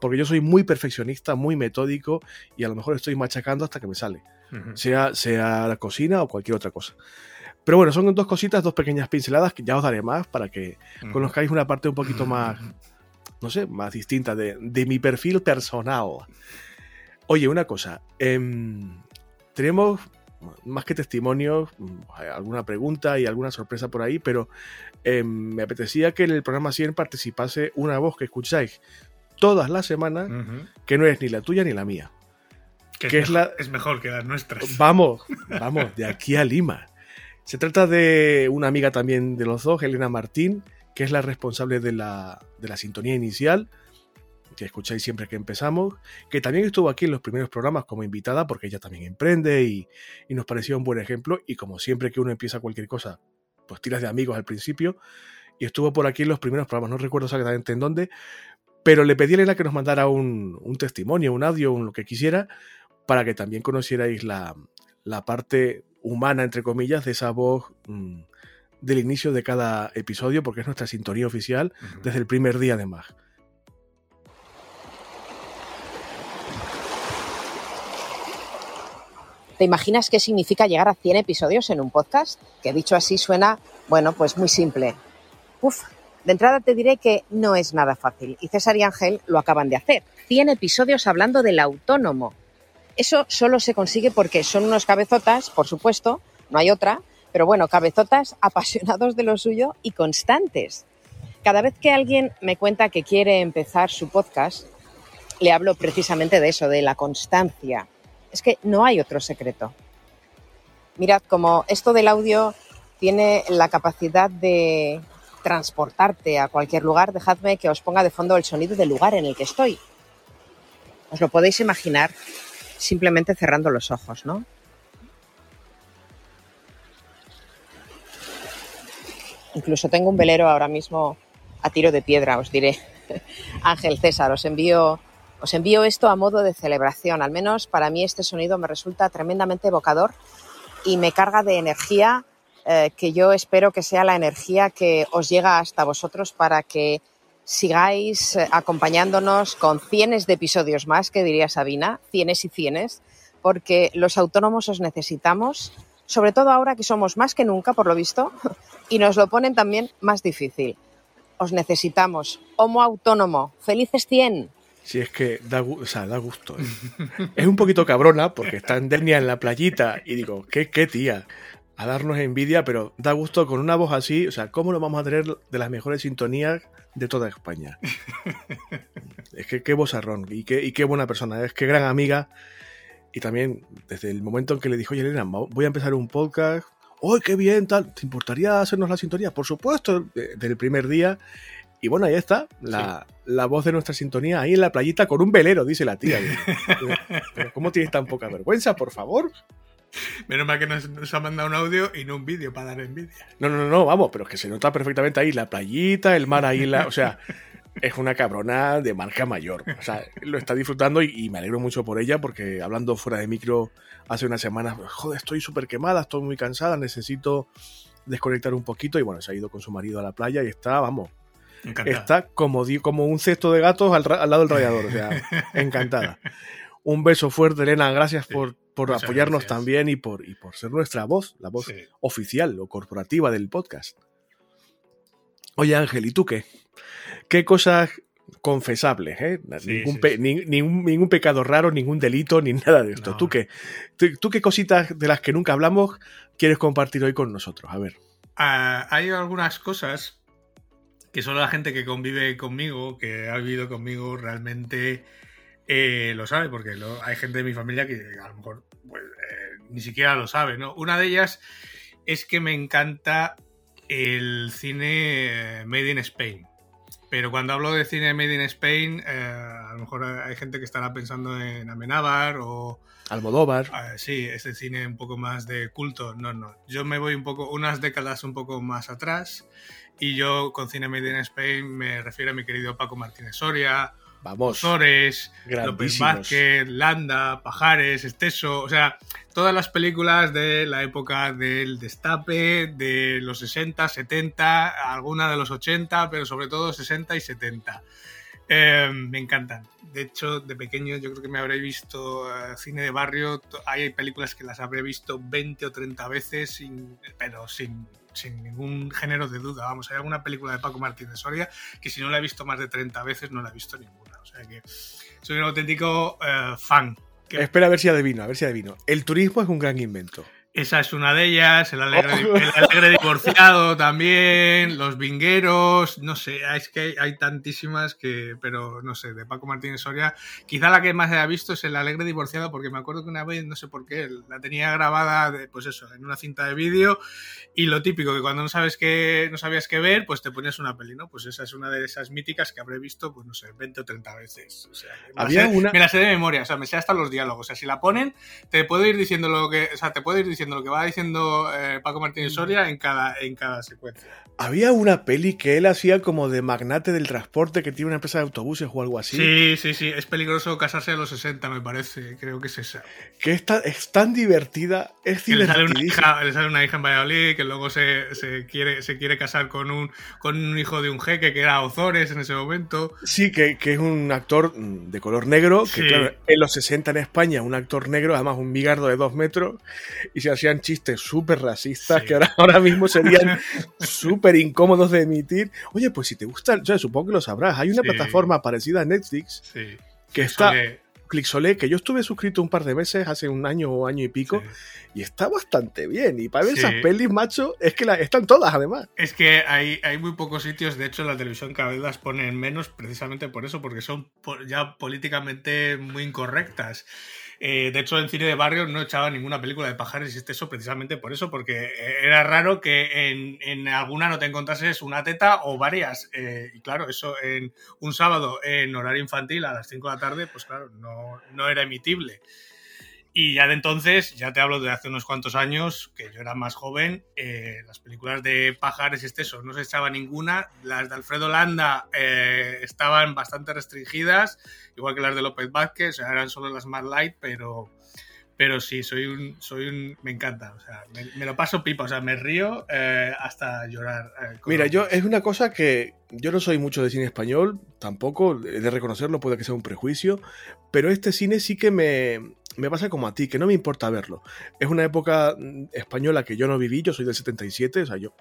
Porque yo soy muy perfeccionista, muy metódico y a lo mejor estoy machacando hasta que me sale. sea, sea la cocina o cualquier otra cosa. Pero bueno, son dos cositas, dos pequeñas pinceladas que ya os daré más para que conozcáis una parte un poquito más, no sé, más distinta de, mi perfil personal. Oye, una cosa. Em, tenemos más que testimonios, alguna pregunta y alguna sorpresa por ahí, pero em, me apetecía que en el programa 100 participase una voz que escucháis todas las semanas, que no es ni la tuya ni la mía. Que, es, la... es mejor que las nuestras. Vamos, vamos, de aquí a Lima. Se trata de una amiga también de los dos, Elena Martín, que es la responsable de la, sintonía inicial, que escucháis siempre que empezamos, que también estuvo aquí en los primeros programas como invitada, porque ella también emprende y, nos pareció un buen ejemplo. Y como siempre que uno empieza cualquier cosa, pues tiras de amigos al principio. Y estuvo por aquí en los primeros programas, no recuerdo exactamente en dónde, pero le pedí a Elena que nos mandara un, testimonio, un audio, un lo que quisiera, para que también conocierais la, la parte humana, entre comillas, de esa voz mm, del inicio de cada episodio, porque es nuestra sintonía oficial desde el primer día de Mag. ¿Te imaginas qué significa llegar a 100 episodios en un podcast? Que dicho así suena, bueno, pues muy simple. Uf, de entrada te diré que no es nada fácil y César y Ángel lo acaban de hacer. 100 episodios hablando del autónomo, eso solo se consigue porque son unos cabezotas, por supuesto, no hay otra, pero bueno, cabezotas apasionados de lo suyo y constantes. Cada vez que alguien me cuenta que quiere empezar su podcast, le hablo precisamente de eso, de la constancia. Es que no hay otro secreto. Mirad, como esto del audio tiene la capacidad de transportarte a cualquier lugar, dejadme que os ponga de fondo el sonido del lugar en el que estoy. Os lo podéis imaginar simplemente cerrando los ojos, ¿no? Incluso tengo un velero ahora mismo a tiro de piedra, os diré. Ángel César, os envío, os envío esto a modo de celebración. Al menos para mí este sonido me resulta tremendamente evocador y me carga de energía eh, que yo espero que sea la energía que os llega hasta vosotros para que sigáis eh, acompañándonos con cienes de episodios más, que diría Sabina, cienes y cienes, porque los autónomos os necesitamos, sobre todo ahora que somos más que nunca, por lo visto, y nos lo ponen también más difícil. Os necesitamos. Homo autónomo. Felices 100. Si es que da, da gusto. ¿eh? es un poquito cabrona porque está en Dernia en la playita y digo, ¿qué, qué tía? A darnos envidia, pero da gusto con una voz así. O sea, ¿cómo lo vamos a tener de las mejores sintonías de toda España. es que qué bozarrón y qué, y qué buena persona, es que gran amiga. Y también desde el momento en que le dijo, oye Elena, voy a empezar un podcast. ¡Uy, qué bien! Tal. ¿Te importaría hacernos la sintonía? Por supuesto, desde el primer día. Y bueno, ahí está, la, voz de nuestra sintonía ahí en la playita con un velero, dice la tía. Pero ¿cómo tienes tan poca vergüenza, por favor? Menos mal que nos, ha mandado un audio y no un vídeo para dar envidia. No, no, no, vamos, pero es que se nota perfectamente ahí la playita, el mar ahí, la, o sea, es una cabrona de marca mayor. O sea, lo está disfrutando y, me alegro mucho por ella porque hablando fuera de micro hace unas semanas, joder, estoy súper quemada, estoy muy cansada, necesito desconectar un poquito y bueno, se ha ido con su marido a la playa y está, vamos, está como, como un cesto de gatos al, al lado del radiador, o sea, encantada. Un beso fuerte, Elena, gracias por por apoyarnos también y por, y por ser nuestra voz, la voz oficial o corporativa del podcast. Oye Ángel, ¿y tú qué? ¿Qué cosas confesables? Eh? ningún, pecado raro, ningún delito, ni nada de esto. ¿Tú, qué, tú, qué cositas de las que nunca hablamos quieres compartir hoy con nosotros? A ver. Ah, hay algunas cosas que solo la gente que convive conmigo, que ha vivido conmigo realmente eh, lo sabe, porque hay gente de mi familia que a lo mejor pues, eh, ni siquiera lo sabe, ¿no? Una de ellas es que me encanta el cine Made in Spain. Pero cuando hablo de cine Made in Spain, eh, lo mejor hay gente que estará pensando en Amenábar o... Almodóvar. Ah, sí, este cine un poco más de culto. No, no. Yo me voy un poco, unas décadas un poco más atrás y yo con Cine Made in Spain me refiero a mi querido Paco Martínez Soria, Vamos. Sores, López Vázquez, Landa, Pajares, Esteso, o sea, todas las películas de la época del destape, de los 60, 70, alguna de los 80, pero sobre todo 60 y 70. Eh, me encantan. De hecho, de pequeño yo creo que me habré visto eh, cine de barrio. Hay películas que las habré visto 20 o 30 veces, pero sin, sin ningún género de duda. Vamos, hay alguna película de Paco Martínez de Soria que si no la he visto más de 30 veces no la he visto ninguna. Soy un auténtico eh, fan. Espera a ver si adivino, a ver si adivino. El turismo es un gran invento. Esa es una de ellas, el alegre, oh. divorciado también, los vingueros, no sé, es que hay, tantísimas que, pero no sé, de Paco Martínez Soria, quizá la que más haya visto es el alegre divorciado, porque me acuerdo que una vez, no sé por qué, la tenía grabada, de, pues eso, en una cinta de vídeo, y lo típico, que cuando no sabes qué, no sabías qué ver, pues te ponías una peli, ¿no? Pues esa es una de esas míticas que habré visto, pues no sé, 20 o 30 veces. O sea, Había me, una... me la sé de memoria, o sea, me sé hasta los diálogos, o sea, si la ponen, te puedo ir diciendo lo que, o sea, te puedo ir diciendo lo que va diciendo eh, Paco Martínez Soria en cada, en cada secuencia. Había una peli que él hacía como de magnate del transporte que tiene una empresa de autobuses o algo así. Sí, sí, sí. Es peligroso casarse a los 60, me parece. Creo que es esa. Que es tan, es tan divertida. Es que le sale, una hija, le sale una hija en Valladolid que luego se, se, quiere, se quiere casar con un, con un hijo de un jeque que era Ozores en ese momento. Sí, que, que es un actor de color negro. Que claro, en los 60 en España, un actor negro, además un bigardo de dos metros. Y se hacían chistes súper racistas sí. que ahora, ahora mismo serían súper incómodos de emitir. Oye, pues si te gusta, yo supongo que lo sabrás, hay una sí. plataforma parecida a Netflix sí. que está... Clixolé, que yo estuve suscrito un par de veces hace un año o año y pico, y está bastante bien. Y para ver esas pelis, macho, es que la, están todas además. Es que hay, hay muy pocos sitios, de hecho la televisión cada vez las ponen menos precisamente por eso, porque son ya políticamente muy incorrectas. Eh, de hecho, en cine de barrio no echaba ninguna película de pajares y eso precisamente por eso, porque era raro que en, en alguna no te encontrases una teta o varias. Eh, y claro, eso en un sábado en horario infantil a las 5 de la tarde, pues claro, no, no era emitible. Y ya de entonces, ya te hablo de hace unos cuantos años, que yo era más joven, eh, las películas de Pajares y Esteso no se echaba ninguna. Las de Alfredo Landa eh, estaban bastante restringidas, igual que las de López Vázquez, o sea, eran solo las más light, pero, pero sí, soy un, soy un, me encanta, o sea, me, me lo paso pipa, o sea, me río eh, hasta llorar. Eh, Mira, yo es una cosa que yo no soy mucho de cine español, tampoco, he de reconocerlo, puede que sea un prejuicio, pero este cine sí que me, me pasa como a ti, que no me importa verlo. Es una época mm, española que yo no viví, yo soy del 77, o sea, yo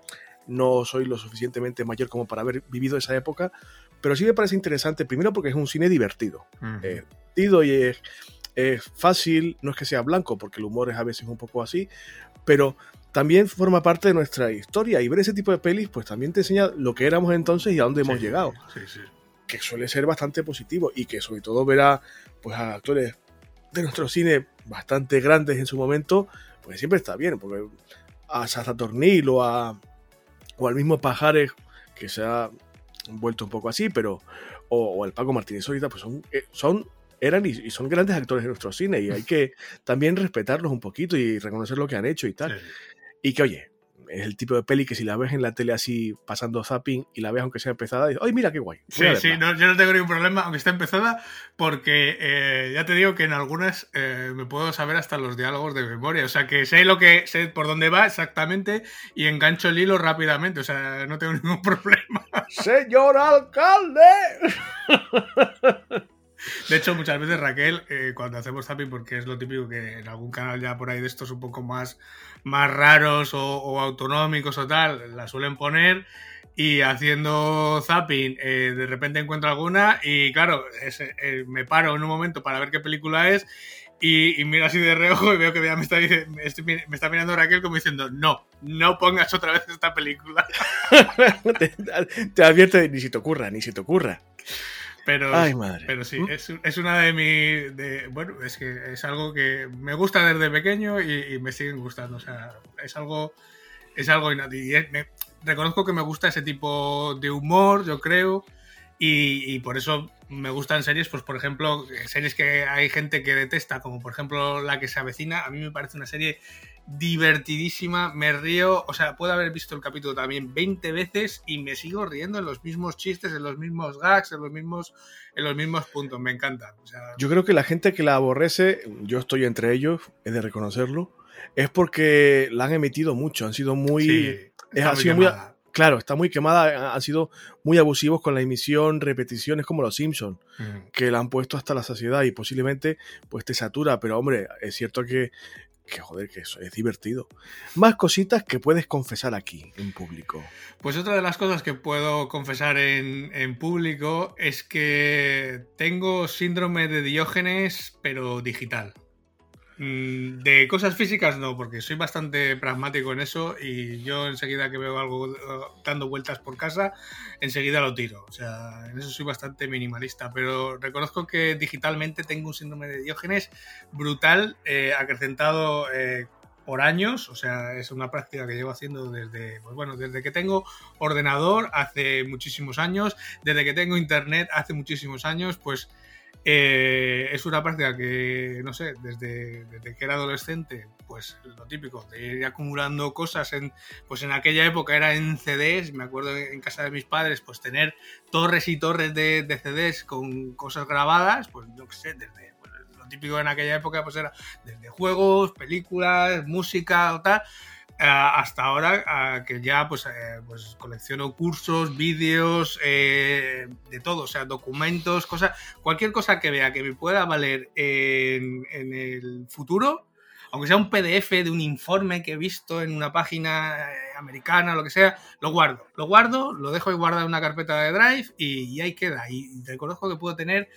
no soy lo suficientemente mayor como para haber vivido esa época, pero sí me parece interesante, primero porque es un cine divertido, uh -huh. eh, divertido y es, es fácil, no es que sea blanco, porque el humor es a veces un poco así, pero también forma parte de nuestra historia y ver ese tipo de pelis pues también te enseña lo que éramos entonces y a dónde hemos llegado. Sí, sí. Que suele ser bastante positivo y que sobre todo ver a, pues, a actores de nuestro cine bastante grandes en su momento, pues siempre está bien, porque a Sasa Tornil o, a, o al mismo Pajares, que se ha vuelto un poco así, pero o, o el Paco Martínez ahorita, pues son, eh, son eran y, y, son grandes actores de nuestro cine y hay que también respetarlos un poquito y reconocer lo que han hecho y tal. Sí. Y que, oye, es el tipo de peli que si la ves en la tele así pasando zapping y la ves aunque sea empezada, dices, ¡ay, mira qué guay! Sí, sí, no, yo no tengo ningún problema aunque esté empezada porque eh, ya te digo que en algunas eh, me puedo saber hasta los diálogos de memoria, o sea que sé lo que sé por dónde va exactamente y engancho el hilo rápidamente, o sea, no tengo ningún problema. ¡Señor alcalde! De hecho, muchas veces Raquel, eh, cuando hacemos zapping, porque es lo típico que en algún canal ya por ahí de estos un poco más, más raros o, o autonómicos o tal, la suelen poner y haciendo zapping eh, de repente encuentro alguna y claro, es, eh, me paro en un momento para ver qué película es y, y, miro así de reojo y veo que ya me está, me, estoy, me está mirando Raquel como diciendo no, no pongas otra vez esta película. te, te advierte, ni si te ocurra, ni si te ocurra. Pero, Ay, madre. pero sí, es, es, una de mis. De, bueno, es que es algo que me gusta desde pequeño y, y me siguen gustando. O sea, es algo. Es algo. Y me, reconozco que me gusta ese tipo de humor, yo creo. Y, por eso me gustan series, pues por ejemplo, series que hay gente que detesta, como por ejemplo la que se avecina, a mí me parece una serie divertidísima, me río, o sea, puedo haber visto el capítulo también 20 veces y me sigo riendo en los mismos chistes, en los mismos gags, en los mismos, en los mismos puntos, me encanta. yo creo que la gente que la aborrece, yo estoy entre ellos, he de reconocerlo, es porque la han emitido mucho, han sido muy... es, sido muy claro, está muy quemada, han sido muy abusivos con la emisión, repeticiones como los Simpsons, que la han puesto hasta la saciedad y posiblemente pues te satura, pero hombre, es cierto que que joder, que eso es divertido. Más cositas que puedes confesar aquí, en público. Pues otra de las cosas que puedo confesar en, en público es que tengo síndrome de Diógenes, pero digital. Mm, de cosas físicas no, porque soy bastante pragmático en eso y yo enseguida que veo algo uh, dando vueltas por casa, enseguida lo tiro. O sea, en eso soy bastante minimalista, pero reconozco que digitalmente tengo un síndrome de Diógenes brutal, eh, acrecentado eh, por años, o sea, es una práctica que llevo haciendo desde, pues bueno, desde que tengo ordenador hace muchísimos años, desde que tengo internet hace muchísimos años, pues eh, es una práctica que, no sé, desde, que era adolescente, pues lo típico, de ir acumulando cosas en, pues en aquella época era en CDs, me acuerdo en casa de mis padres, pues tener torres y torres de, CDs con cosas grabadas, pues no sé, desde pues, lo típico en aquella época pues era desde juegos, películas, música o tal, hasta ahora que ya pues, eh, pues colecciono cursos, vídeos, eh, de todo, o sea, documentos, cosas, cualquier cosa que vea que me pueda valer en, el futuro, aunque sea un PDF de un informe que he visto en una página eh, americana, lo que sea, lo guardo. Lo guardo, lo dejo guardado en una carpeta de Drive y, ahí queda. Y, reconozco que puedo tener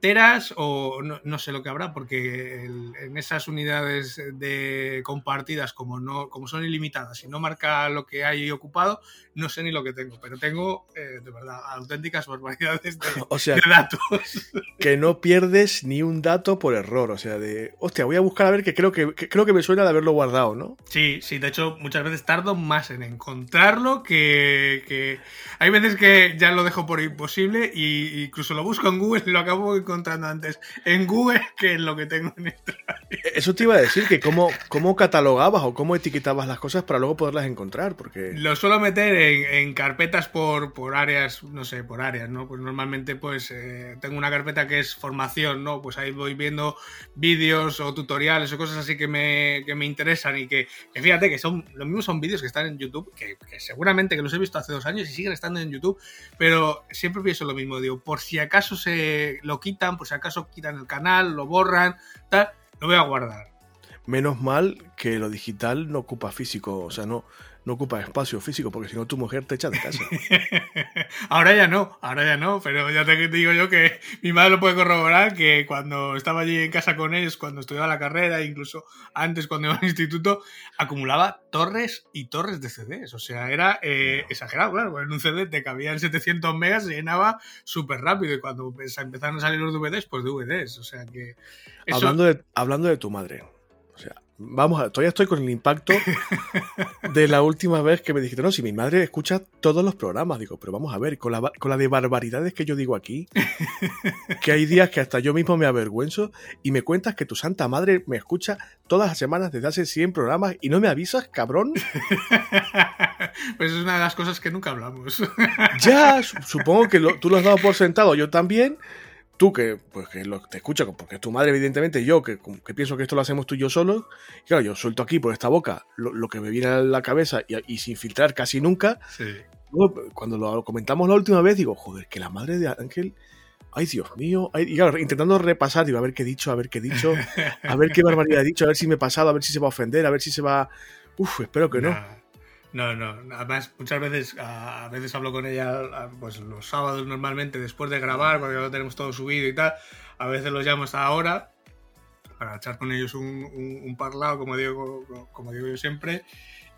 teras o no, sé lo que habrá, porque en esas unidades de compartidas, como, no, como son ilimitadas y no marca lo que hay ocupado, no sé ni lo que tengo, pero tengo, eh, de verdad, auténticas barbaridades de, o sea, datos. Que no pierdes ni un dato por error, o sea, de, hostia, voy a buscar a ver que creo que, creo que me suena de haberlo guardado, ¿no? Sí, sí, de hecho, muchas veces tardo más en encontrarlo que, que... Hay veces que ya lo dejo por imposible y incluso lo busco en Google y lo acabo encontrando antes en Google que en lo que tengo en esta. Eso te iba a decir, que cómo, cómo catalogabas o cómo etiquetabas las cosas para luego poderlas encontrar, porque... Lo suelo meter en, carpetas por, por, áreas, no sé, por áreas, ¿no? Pues normalmente pues eh, tengo una carpeta que es formación, ¿no? Pues ahí voy viendo vídeos o tutoriales o cosas así que me, que me interesan y que, fíjate que son, lo mismo son vídeos que están en YouTube, que, que seguramente que los he visto hace dos años y siguen estando en YouTube, pero siempre pienso lo mismo, digo, por si acaso se lo quitan por si acaso quitan el canal, lo borran, tal, lo voy a guardar. Menos mal que lo digital no ocupa físico, o sea, no, no ocupa espacio físico, porque si no tu mujer te echa de casa. ahora ya no, ahora ya no, pero ya te digo yo que mi madre lo puede corroborar, que cuando estaba allí en casa con ellos, cuando estudiaba la carrera, incluso antes cuando iba al instituto, acumulaba torres y torres de CDs. O sea, era eh, exagerado, claro, en un CD te cabían 700 megas, se llenaba súper rápido y cuando empezaron a salir los DVDs, pues DVDs. O sea que... Hablando, de, hablando de tu madre, Vamos, a, todavía estoy con el impacto de la última vez que me dijiste, no, si mi madre escucha todos los programas, digo, pero vamos a ver, con la, con la de barbaridades que yo digo aquí, que hay días que hasta yo mismo me avergüenzo y me cuentas que tu santa madre me escucha todas las semanas desde hace 100 programas y no me avisas, cabrón. Pues es una de las cosas que nunca hablamos. ya, supongo que tú lo has dado por sentado, yo también tú que, pues, que lo, te escucha, porque es tu madre, evidentemente, yo que, que, pienso que esto lo hacemos tú y yo solos, y claro, yo suelto aquí por esta boca lo, que me viene a la cabeza y, sin filtrar casi nunca. cuando lo comentamos la última vez, digo, joder, que la madre de Ángel, ay Dios mío, y claro, intentando repasar, digo, a ver qué he dicho, a ver qué he dicho, a ver qué barbaridad he dicho, a ver si me he pasado, a ver si se va a ofender, a ver si se va... Uf, espero que no. No, no. Además, muchas veces, a veces hablo con ella, pues los sábados normalmente después de grabar, porque ya lo tenemos todo subido y tal. A veces los llamo hasta ahora para echar con ellos un, parlado, como digo, como digo yo siempre.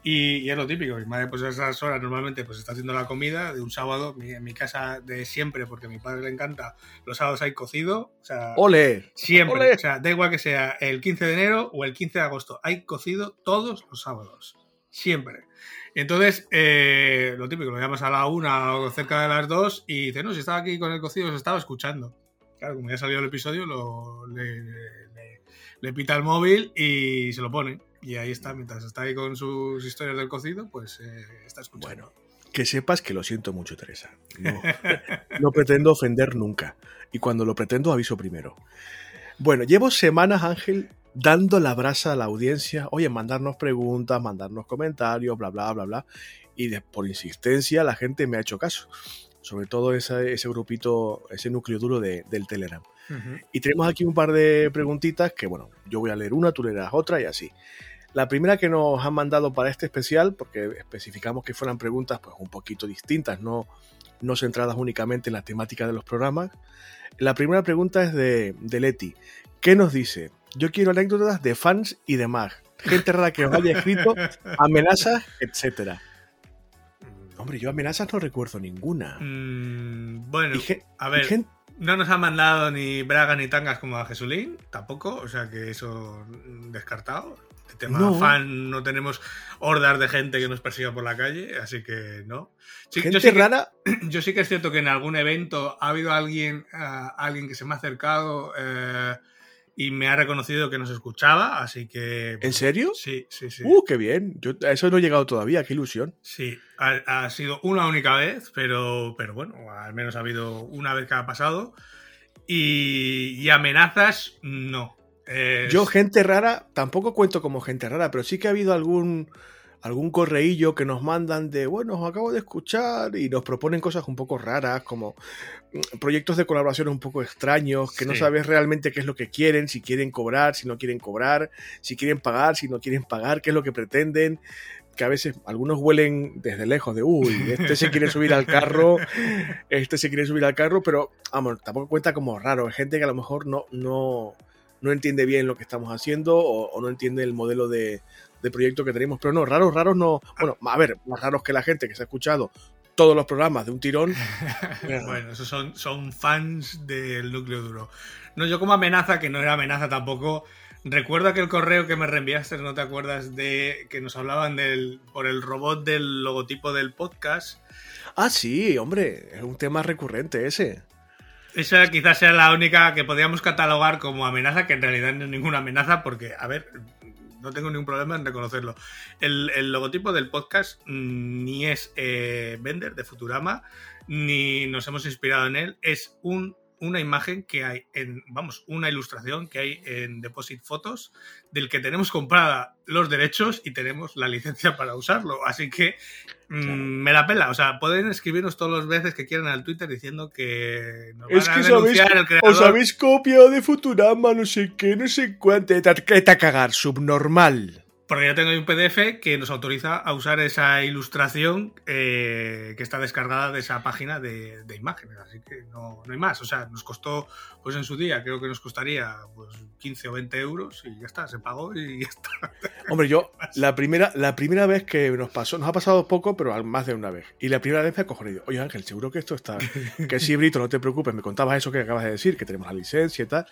Y, es lo típico. Mi madre, pues a esas horas normalmente pues está haciendo la comida de un sábado en mi casa de siempre, porque a mi padre le encanta. Los sábados hay cocido. O sea, ¡Ole! Siempre. ¡Ole! O sea, da igual que sea el 15 de enero o el 15 de agosto. Hay cocido todos los sábados. Siempre. Entonces, eh, lo típico, lo llamas a la una o cerca de las dos y dice, no, si estaba aquí con el cocido, se estaba escuchando. Claro, como ya salió el episodio, lo, le, pita el móvil y se lo pone. Y ahí está, mientras está ahí con sus historias del cocido, pues eh, está escuchando. Bueno, que sepas que lo siento mucho, Teresa. No, no pretendo ofender nunca. Y cuando lo pretendo, aviso primero. Bueno, llevo semanas, Ángel, dando la brasa a la audiencia, oye, mandarnos preguntas, mandarnos comentarios, bla, bla, bla, bla. Y por insistencia la gente me ha hecho caso. Sobre todo ese, ese grupito, ese núcleo duro de, del Telegram. Y tenemos aquí un par de preguntitas que, bueno, yo voy a leer una, tú leerás otra y así. La primera que nos han mandado para este especial, porque especificamos que fueran preguntas pues un poquito distintas, no, no centradas únicamente en la temática de los programas. La primera pregunta es de, de Leti. ¿Qué nos dice? Yo quiero anécdotas de fans y de mag. Gente rara que os haya escrito, amenazas, etcétera. Hombre, yo amenazas no recuerdo ninguna. Mm, bueno, a ver, no nos han mandado ni bragas ni tangas como a Jesulín, tampoco, o sea que eso descartado. El tema fan no tenemos hordas de gente que nos persiga por la calle, así que no. gente yo sí rara. yo sí que es cierto que en algún evento ha habido alguien, uh, alguien que se me ha acercado. Uh, y me ha reconocido que nos escuchaba, así que... ¿En serio? Sí, sí, sí. ¡Uh, qué bien! Yo, a eso no he llegado todavía, qué ilusión. Sí, ha, sido una única vez, pero, pero bueno, al menos ha habido una vez que ha pasado. Y, amenazas, no. Yo, gente rara, tampoco cuento como gente rara, pero sí que ha habido algún algún correillo que nos mandan de, bueno, os acabo de escuchar y nos proponen cosas un poco raras, como mm, proyectos de colaboración un poco extraños, que no sabes realmente qué es lo que quieren, si quieren cobrar, si no quieren cobrar, si quieren pagar, si no quieren pagar, qué es lo que pretenden que a veces algunos huelen desde lejos de, uy, este se quiere subir al carro, este se quiere subir al carro, pero vamos, tampoco cuenta como raro, hay gente que a lo mejor no, no, no entiende bien lo que estamos haciendo o no entiende el modelo de, de proyecto que tenemos. Pero no, raros, raros no. Bueno, a ver, más raros que la gente que se ha escuchado todos los programas de un tirón. bueno, esos son, son fans del núcleo duro. No, yo como amenaza, que no era amenaza tampoco. Recuerdo aquel correo que me reenviaste, ¿no te acuerdas? De que nos hablaban del, por el robot del logotipo del podcast. Ah, sí, hombre, es un tema recurrente ese. Esa quizás sea la única que podríamos catalogar como amenaza, que en realidad no es ninguna amenaza, porque, a ver, no tengo ningún problema en reconocerlo. El, logotipo del podcast mm, ni es eh, Bender de Futurama, ni nos hemos inspirado en él, es un una imagen que hay en, vamos, una ilustración que hay en Deposit Photos del que tenemos comprada los derechos y tenemos la licencia para usarlo. Así que mm, me la pela. O sea, pueden escribirnos todas las veces que quieran al Twitter diciendo que nos es que sabéis, el creador. Os habéis copiado de Futurama, no sé qué, no sé cuánto. ¿Qué te cagar? Subnormal. Porque ya tengo un PDF que nos autoriza a usar esa ilustración eh, que está descargada de esa página de, imágenes. Así que no, hay más. O sea, nos costó, pues en su día, creo que nos costaría pues, 15 o 20 euros y ya está, se pagó y ya está. Hombre, yo, la primera, la primera vez que nos pasó, nos ha pasado poco, pero más de una vez. Y la primera vez me ha cogido, oye Ángel, seguro que esto está. Que sí, Brito, no te preocupes, me contabas eso que acabas de decir, que tenemos la licencia y tal.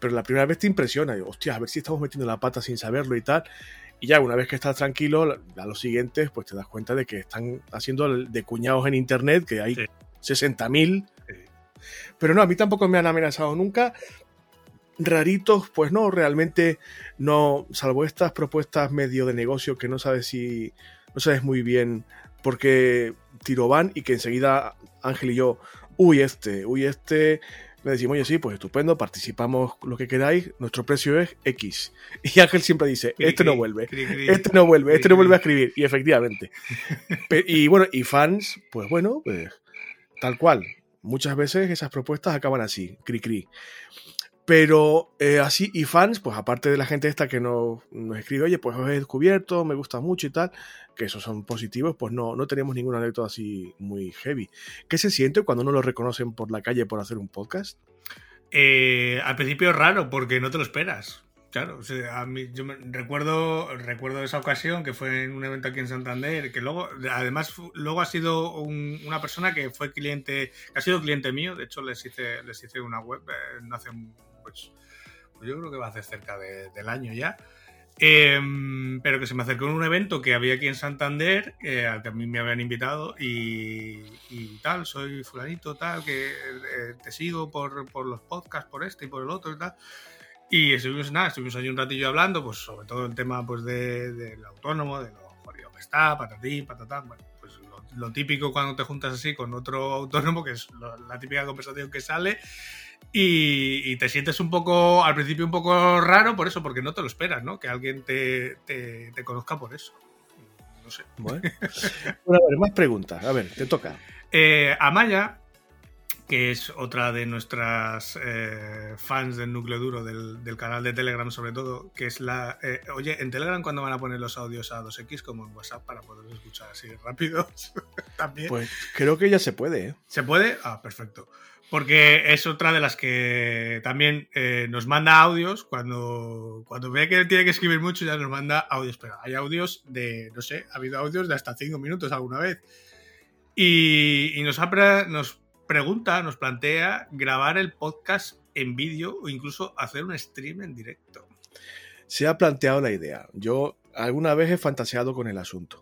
Pero la primera vez te impresiona, digo, hostia, a ver si estamos metiendo la pata sin saberlo y tal. Y ya una vez que estás tranquilo, a los siguientes, pues te das cuenta de que están haciendo de cuñados en internet, que hay 60.000. Pero no, a mí tampoco me han amenazado nunca. Raritos, pues no, realmente no, salvo estas propuestas medio de negocio que no sabes si, no sabes muy bien por qué tiro van y que enseguida Ángel y yo, uy este, uy este, le decimos, oye, sí, pues estupendo, participamos lo que queráis, nuestro precio es X. Y Ángel siempre dice, este no vuelve, este no vuelve, este no vuelve a escribir. Y efectivamente. y bueno, y fans, pues bueno, pues tal cual. Muchas veces esas propuestas acaban así, cri cri. Pero eh, así, y fans, pues aparte de la gente esta que nos, nos, escribe, oye, pues os he descubierto, me gusta mucho y tal, que esos son positivos, pues no, no tenemos ningún anécdota así muy heavy. ¿Qué se siente cuando no lo reconocen por la calle por hacer un podcast? Eh, al principio es raro, porque no te lo esperas. Claro, o sea, a mí, yo me, recuerdo, recuerdo esa ocasión que fue en un evento aquí en Santander, que luego, además, luego ha sido una persona que fue cliente, que ha sido cliente mío, de hecho les hice, les hice una web, eh, no hace pues, pues, yo creo que va a hacer cerca del año ya. Em, pero que se me acercó en un evento que había aquí en Santander, al que a mí me habían invitado y, tal, soy fulanito, tal, que eh, te sigo por, los podcasts, por este y por el otro y tal. Y estuvimos, nada, estuvimos allí un ratillo hablando, pues sobre todo el tema pues, del autónomo, de lo jodido que está, patatí, patatán, bueno, pues lo, típico cuando te juntas así con otro autónomo, que es la típica conversación que sale. Y, te sientes un poco, al principio un poco raro por eso, porque no te lo esperas, ¿no? Que alguien te, conozca por eso. No sé. Bueno. a ver, más preguntas. A ver, te toca. Eh, Amaya, que es otra de nuestras eh, fans del núcleo duro del, canal de Telegram, sobre todo, que es la. Eh, oye, en Telegram, ¿cuándo van a poner los audios a 2X como en WhatsApp para poder escuchar así rápidos? También. Pues creo que ya se puede. ¿eh? ¿Se puede? Ah, perfecto. Porque es otra de las que también eh, nos manda audios. Cuando, cuando ve que tiene que escribir mucho, ya nos manda audios. Pero hay audios de, no sé, ha habido audios de hasta cinco minutos alguna vez. Y, nos, nos pregunta, nos plantea grabar el podcast en vídeo o incluso hacer un stream en directo. Se ha planteado la idea. Yo alguna vez he fantaseado con el asunto.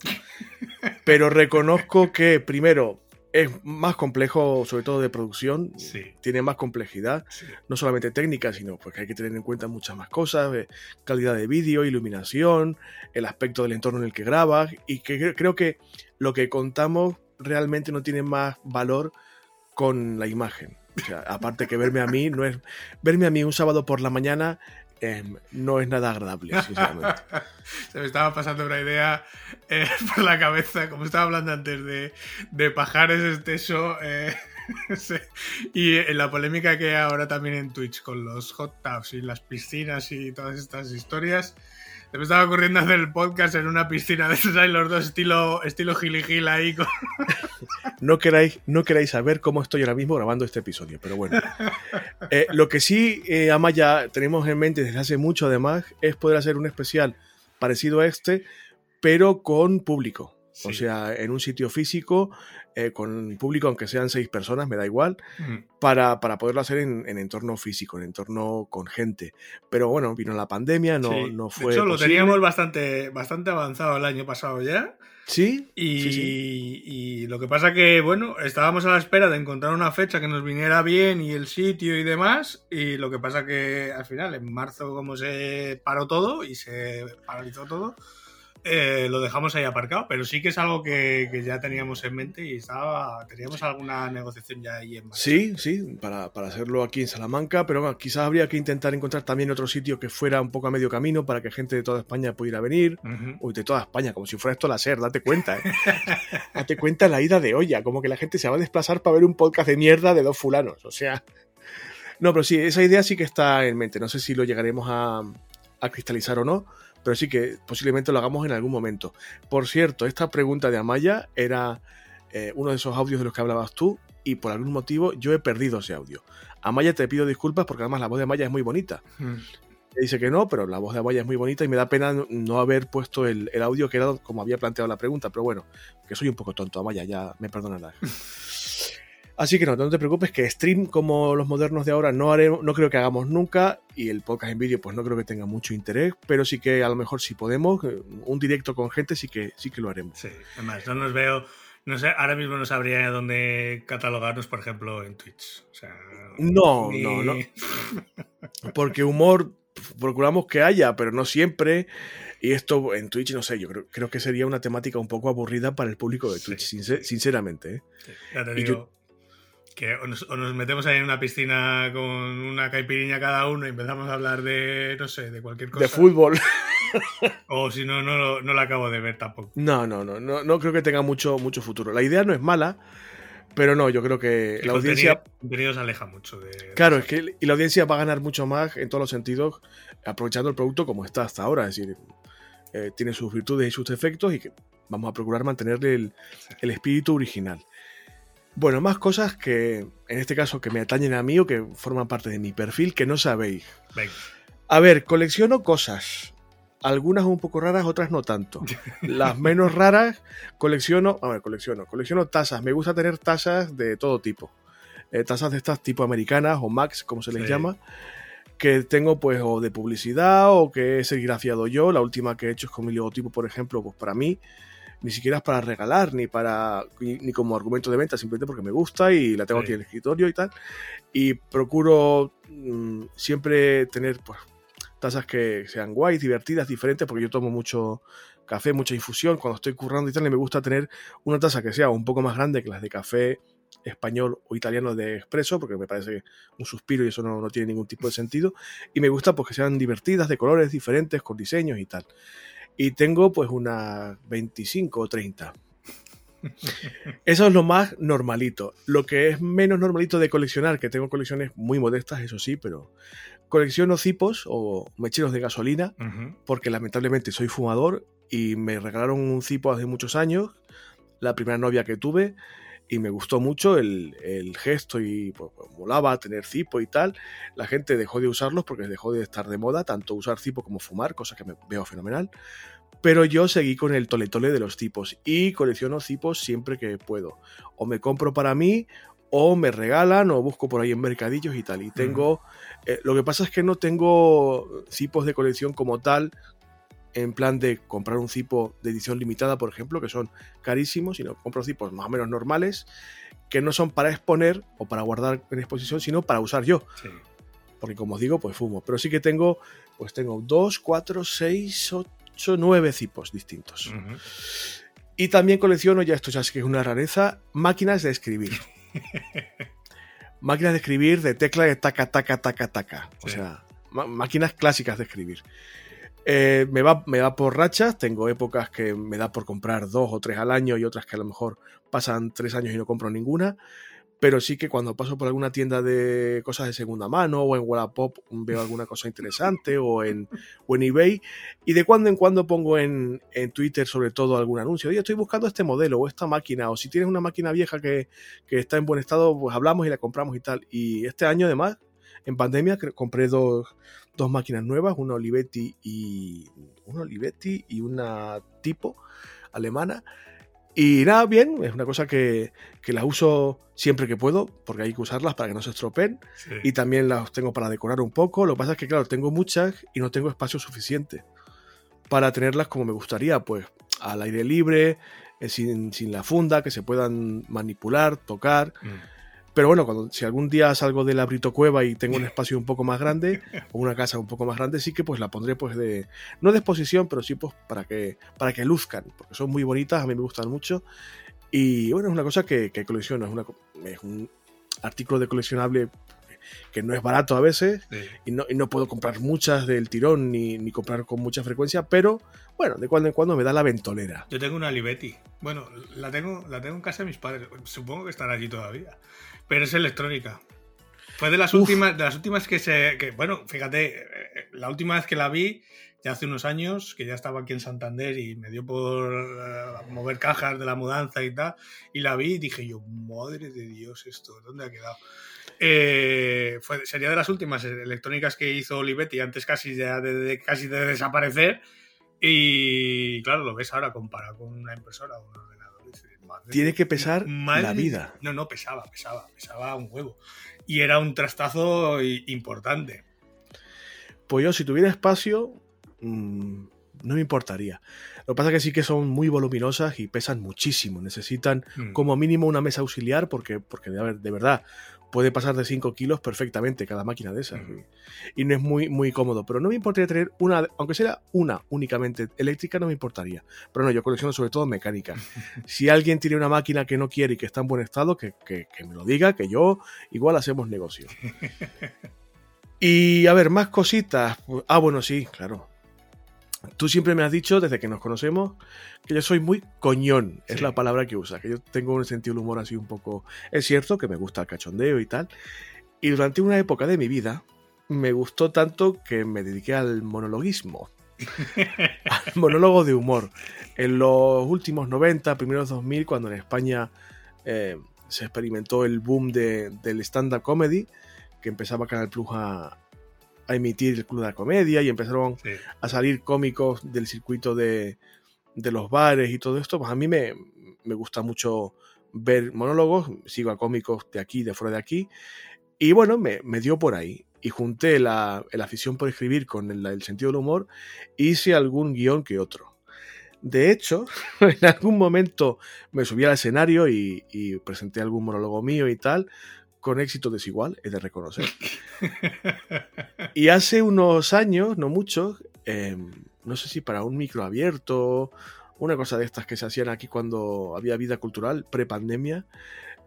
Pero reconozco que, primero, es más complejo, sobre todo de producción, tiene más complejidad, no solamente técnica, sino porque hay que tener en cuenta muchas más cosas, eh, calidad de vídeo, iluminación, el aspecto del entorno en el que grabas, y que creo que lo que contamos realmente no tiene más valor con la imagen. O sea, aparte que verme a mí, no es verme a mí un sábado por la mañana Em, no es nada agradable, sinceramente. Se me estaba pasando una idea eh, por la cabeza, como estaba hablando antes de, de pajares exceso. Eh, y en la polémica que hay ahora también en Twitch con los hot tubs y las piscinas y todas estas historias. Se me estaba ocurriendo hacer el podcast en una piscina de esos ahí, los dos estilo, estilo gil ahí. No, queráis, no queráis saber cómo estoy ahora mismo grabando este episodio, pero bueno. Eh, lo que sí, eh, Amaya, tenemos en mente desde hace mucho además, es poder hacer un especial parecido a este, pero con público. O sea, en un sitio físico, eh, con público, aunque sean seis personas, me da igual, para, para, poderlo hacer en, entorno físico, en entorno con gente. Pero bueno, vino la pandemia, no, no fue. De hecho, lo teníamos bastante, bastante avanzado el año pasado ya. Sí y, y, lo que pasa que, bueno, estábamos a la espera de encontrar una fecha que nos viniera bien y el sitio y demás. Y lo que pasa que al final, en marzo, como se paró todo y se paralizó todo, eh, lo dejamos ahí aparcado, pero sí que es algo que, ya teníamos en mente y estaba, teníamos alguna negociación ya ahí en Sí, sí, para, hacerlo aquí en Salamanca, pero quizás habría que intentar encontrar también otro sitio que fuera un poco a medio camino para que gente de toda España pudiera venir, o de toda España, como si fuera esto la SER, date cuenta, ¿eh? date cuenta la ida de olla, como que la gente se va a desplazar para ver un podcast de mierda de dos fulanos, o sea... No, pero sí, esa idea sí que está en mente, no sé si lo llegaremos a, a cristalizar o no, pero sí que posiblemente lo hagamos en algún momento. Por cierto, esta pregunta de Amaya era eh, uno de esos audios de los que hablabas tú y por algún motivo yo he perdido ese audio. Amaya, te pido disculpas porque además la voz de Amaya es muy bonita. Hmm. Dice que no, pero la voz de Amaya es muy bonita y me da pena no haber puesto el, el audio que era como había planteado la pregunta, pero bueno, que soy un poco tonto, Amaya, ya me perdonarás. Así que no, no te preocupes que stream como los modernos de ahora no haremos, no creo que hagamos nunca y el podcast en vídeo pues no creo que tenga mucho interés, pero sí que a lo mejor si podemos, eh, un directo con gente sí que sí que lo haremos. Sí, además no nos veo, no sé, ahora mismo no sabría dónde catalogarnos, por ejemplo, en Twitch. no, no, no. Porque humor procuramos que haya, pero no siempre. Y esto en Twitch, no sé, yo creo, creo que sería una temática un poco aburrida para el público de Twitch, sinceramente. ¿eh? ya te digo. Que o nos, metemos ahí en una piscina con una caipiriña cada uno y empezamos a hablar de, no sé, de cualquier cosa. De fútbol. o si no, no, no la acabo de ver tampoco. No, no, no, no, no creo que tenga mucho, mucho futuro. La idea no es mala, pero no, yo creo que la audiencia. contenido se aleja mucho de. Claro, es que y la audiencia va a ganar mucho más en todos los sentidos, aprovechando el producto como está hasta ahora. Es decir, eh, tiene sus virtudes y sus defectos y que vamos a procurar mantenerle el, el espíritu original. Bueno, más cosas que en este caso que me atañen a mí o que forman parte de mi perfil que no sabéis. A ver, colecciono cosas. Algunas un poco raras, otras no tanto. Las menos raras colecciono, a ver, colecciono, colecciono tazas. Me gusta tener tazas de todo tipo. Eh, tazas de estas tipo americanas o Max, como se les llama. que tengo pues o de publicidad o que he serigrafiado yo. La última que he hecho es con mi logotipo, por ejemplo, pues para mí ni siquiera es para regalar, ni para ni, como argumento de venta, simplemente porque me gusta y la tengo aquí en el escritorio y tal. Y procuro mm, siempre tener pues tazas que sean guays, divertidas, diferentes, porque yo tomo mucho café, mucha infusión cuando estoy currando y tal, y me gusta tener una taza que sea un poco más grande que las de café español o italiano de expreso, porque me parece un suspiro y eso no, no tiene ningún tipo de sentido. Y me gusta pues que sean divertidas, de colores diferentes, con diseños y tal. Y tengo pues unas 25 o 30. Eso es lo más normalito. Lo que es menos normalito de coleccionar, que tengo colecciones muy modestas, eso sí, pero colecciono cipos o mecheros de gasolina, porque lamentablemente soy fumador y me regalaron un cipo hace muchos años, la primera novia que tuve, y me gustó mucho el, gesto y pues, pues, molaba tener cipo y tal. La gente dejó de usarlos porque dejó de estar de moda, tanto usar cipo como fumar, cosa que me veo fenomenal. Pero yo seguí con el toletole de los cipos y colecciono cipos siempre que puedo. O me compro para mí, o me regalan, o busco por ahí en mercadillos y tal. Y tengo. Eh, lo que pasa es que no tengo cipos de colección como tal, en plan de comprar un cipo de edición limitada, por ejemplo, que son carísimos, sino compro cipos más o menos normales, que no son para exponer o para guardar en exposición, sino para usar yo. Porque como os digo, pues fumo. Pero sí que tengo, pues tengo 2, 4, 6, 8, 9 cipos distintos. Y también colecciono, ya esto ya es que es una rareza, máquinas de escribir. máquinas de escribir de tecla de taca, taca, taca, taca. O sea, máquinas clásicas de escribir. Eh, me, va, me por rachas, tengo épocas que me da por comprar dos o tres al año y otras que a lo mejor pasan tres años y no compro ninguna. Pero sí que cuando paso por alguna tienda de cosas de segunda mano o en Wallapop veo alguna cosa interesante o en, o en eBay y de cuando en cuando pongo en, en, Twitter sobre todo algún anuncio. Oye, estoy buscando este modelo o esta máquina o si tienes una máquina vieja que, que está en buen estado, pues hablamos y la compramos y tal. Y este año además, en pandemia, compré dos, dos máquinas nuevas, una Olivetti y una Olivetti y una tipo alemana. Y nada, bien, es una cosa que, que las uso siempre que puedo, porque hay que usarlas para que no se estropeen. Y también las tengo para decorar un poco. Lo que pasa es que, claro, tengo muchas y no tengo espacio suficiente para tenerlas como me gustaría, pues al aire libre, eh, sin, sin la funda, que se puedan manipular, tocar. Mm. Pero bueno, cuando, si algún día salgo de la Brito Cueva y tengo un espacio un poco más grande, o una casa un poco más grande, sí que pues la pondré pues de, no de exposición, pero sí pues para que, para que luzcan, porque son muy bonitas, a mí me gustan mucho. Y bueno, es una cosa que, que colecciono, es, una, es un artículo de coleccionable que no es barato a veces y, no, y, no, puedo comprar muchas del tirón ni, ni, comprar con mucha frecuencia, pero bueno, de cuando en cuando me da la ventolera. Yo tengo una Libetti. Bueno, la tengo, la tengo en casa de mis padres. Supongo que estará allí todavía. Pero es electrónica. Fue de las últimas, de las últimas que se. Que, bueno, fíjate, eh, la última vez que la vi, ya hace unos años, que ya estaba aquí en Santander y me dio por uh, mover cajas de la mudanza y tal, y la vi y dije yo, madre de Dios, esto, ¿dónde ha quedado? Eh, fue, sería de las últimas electrónicas que hizo Olivetti antes casi de, de, casi de desaparecer. Y claro, lo ves ahora comparado con una impresora o un tiene que pesar la vida. No, no, pesaba, pesaba, pesaba un huevo. Y era un trastazo importante. Pues yo, si tuviera espacio, mm, no me importaría. Lo que pasa es que sí que son muy voluminosas y pesan muchísimo. Necesitan mm. como mínimo una mesa auxiliar porque, porque de verdad, puede pasar de 5 kilos perfectamente cada máquina de esas. Y no es muy, muy cómodo. Pero no me importaría tener una, aunque sea una únicamente eléctrica, no me importaría. Pero no, yo colecciono sobre todo mecánica. si alguien tiene una máquina que no quiere y que está en buen estado, que, que, que me lo diga, que yo igual hacemos negocio. y a ver, más cositas. Ah, bueno, sí, claro. Tú siempre me has dicho, desde que nos conocemos, que yo soy muy coñón, es la palabra que usa, que yo tengo un sentido del humor así un poco... Es cierto que me gusta el cachondeo y tal, y durante una época de mi vida me gustó tanto que me dediqué al monologuismo, al monólogo de humor. En los últimos 90, primeros 2000, cuando en España eh, se experimentó el boom de, del stand-up comedy, que empezaba Canal Plus a, a emitir el Club de la Comedia y empezaron a salir cómicos del circuito de, de, los bares y todo esto, pues a mí me, me, gusta mucho ver monólogos, sigo a cómicos de aquí, de fuera de aquí, Y bueno, me, dio por ahí. Y junté la, afición por escribir con el, sentido del humor. hice algún guion que otro. De hecho, en algún momento me subí al escenario y, presenté algún monólogo mío y tal, con éxito desigual, he de reconocer. y hace unos años, no mucho, em, no sé si para un micro abierto, una cosa de estas que se hacían aquí cuando había vida cultural, pre-pandemia,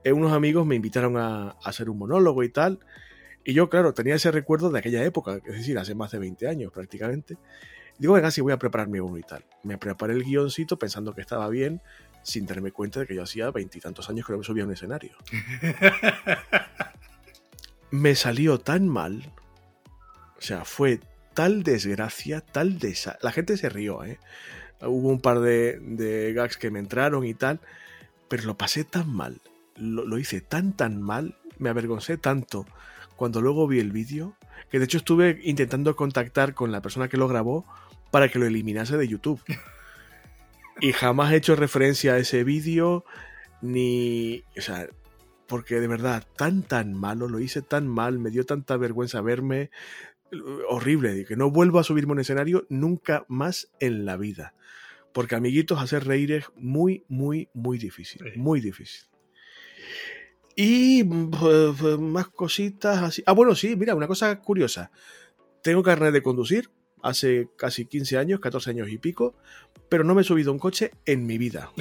eh, unos amigos me invitaron a, hacer un monólogo y tal. Y yo, claro, tenía ese recuerdo de aquella época, es decir, hace más de 20 años prácticamente. Digo, venga, sí, voy a prepararme uno y tal. Me preparé el guioncito pensando que estaba bien, sin darme cuenta de que yo hacía veintitantos años que no me subía a un escenario. me salió tan mal, o sea, fue tal desgracia, tal desa... La gente se rió, ¿eh? Hubo un par de, de gags que me entraron y tal, pero lo pasé tan mal lo, hice tan tan mal, me avergoncé tanto cuando luego vi el vídeo, que de hecho estuve intentando contactar con la persona que lo grabó para que lo eliminase de YouTube. Y jamás he hecho referencia a ese vídeo, ni... O sea, porque de verdad, tan tan malo, lo hice tan mal, me dio tanta vergüenza verme, horrible, que no vuelvo a subirme a un escenario nunca más en la vida. Porque amiguitos, hacer reír es muy, muy, muy difícil, muy difícil. Y pues, pues, más cositas así. Ah, bueno, sí, mira, una cosa curiosa. Tengo carnet de conducir hace casi 15 años, 14 años y pico, pero no me he subido a un coche en mi vida.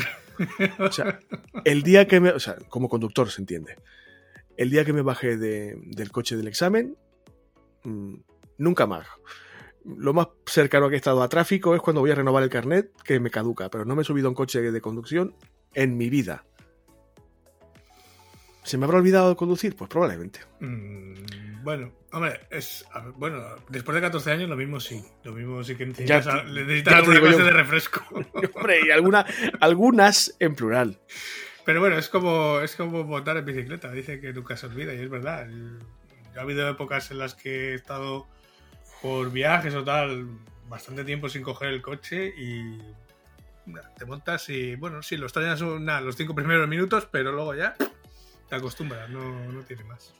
O sea, el día que me. O sea, como conductor se entiende. El día que me bajé del coche del examen, mm, nunca más. Lo más cercano que he estado a tráfico es cuando voy a renovar el carnet, que me caduca, pero no me he subido a un coche de conducción en mi vida. ¿Se me habrá olvidado conducir? Pues probablemente. Mm, bueno, hombre, es, bueno, después de 14 años lo mismo sí. Lo mismo sí que necesitas, alguna clase de refresco. hombre, y alguna, algunas en plural. Pero bueno, es como, es como montar en bicicleta. Dice que nunca se olvida y es verdad. ha habido épocas en las que he estado por viajes o tal bastante tiempo sin coger el coche y te montas y bueno, sí, lo extrañas los cinco primeros minutos, pero luego ya te acostumbras, no, tiene más.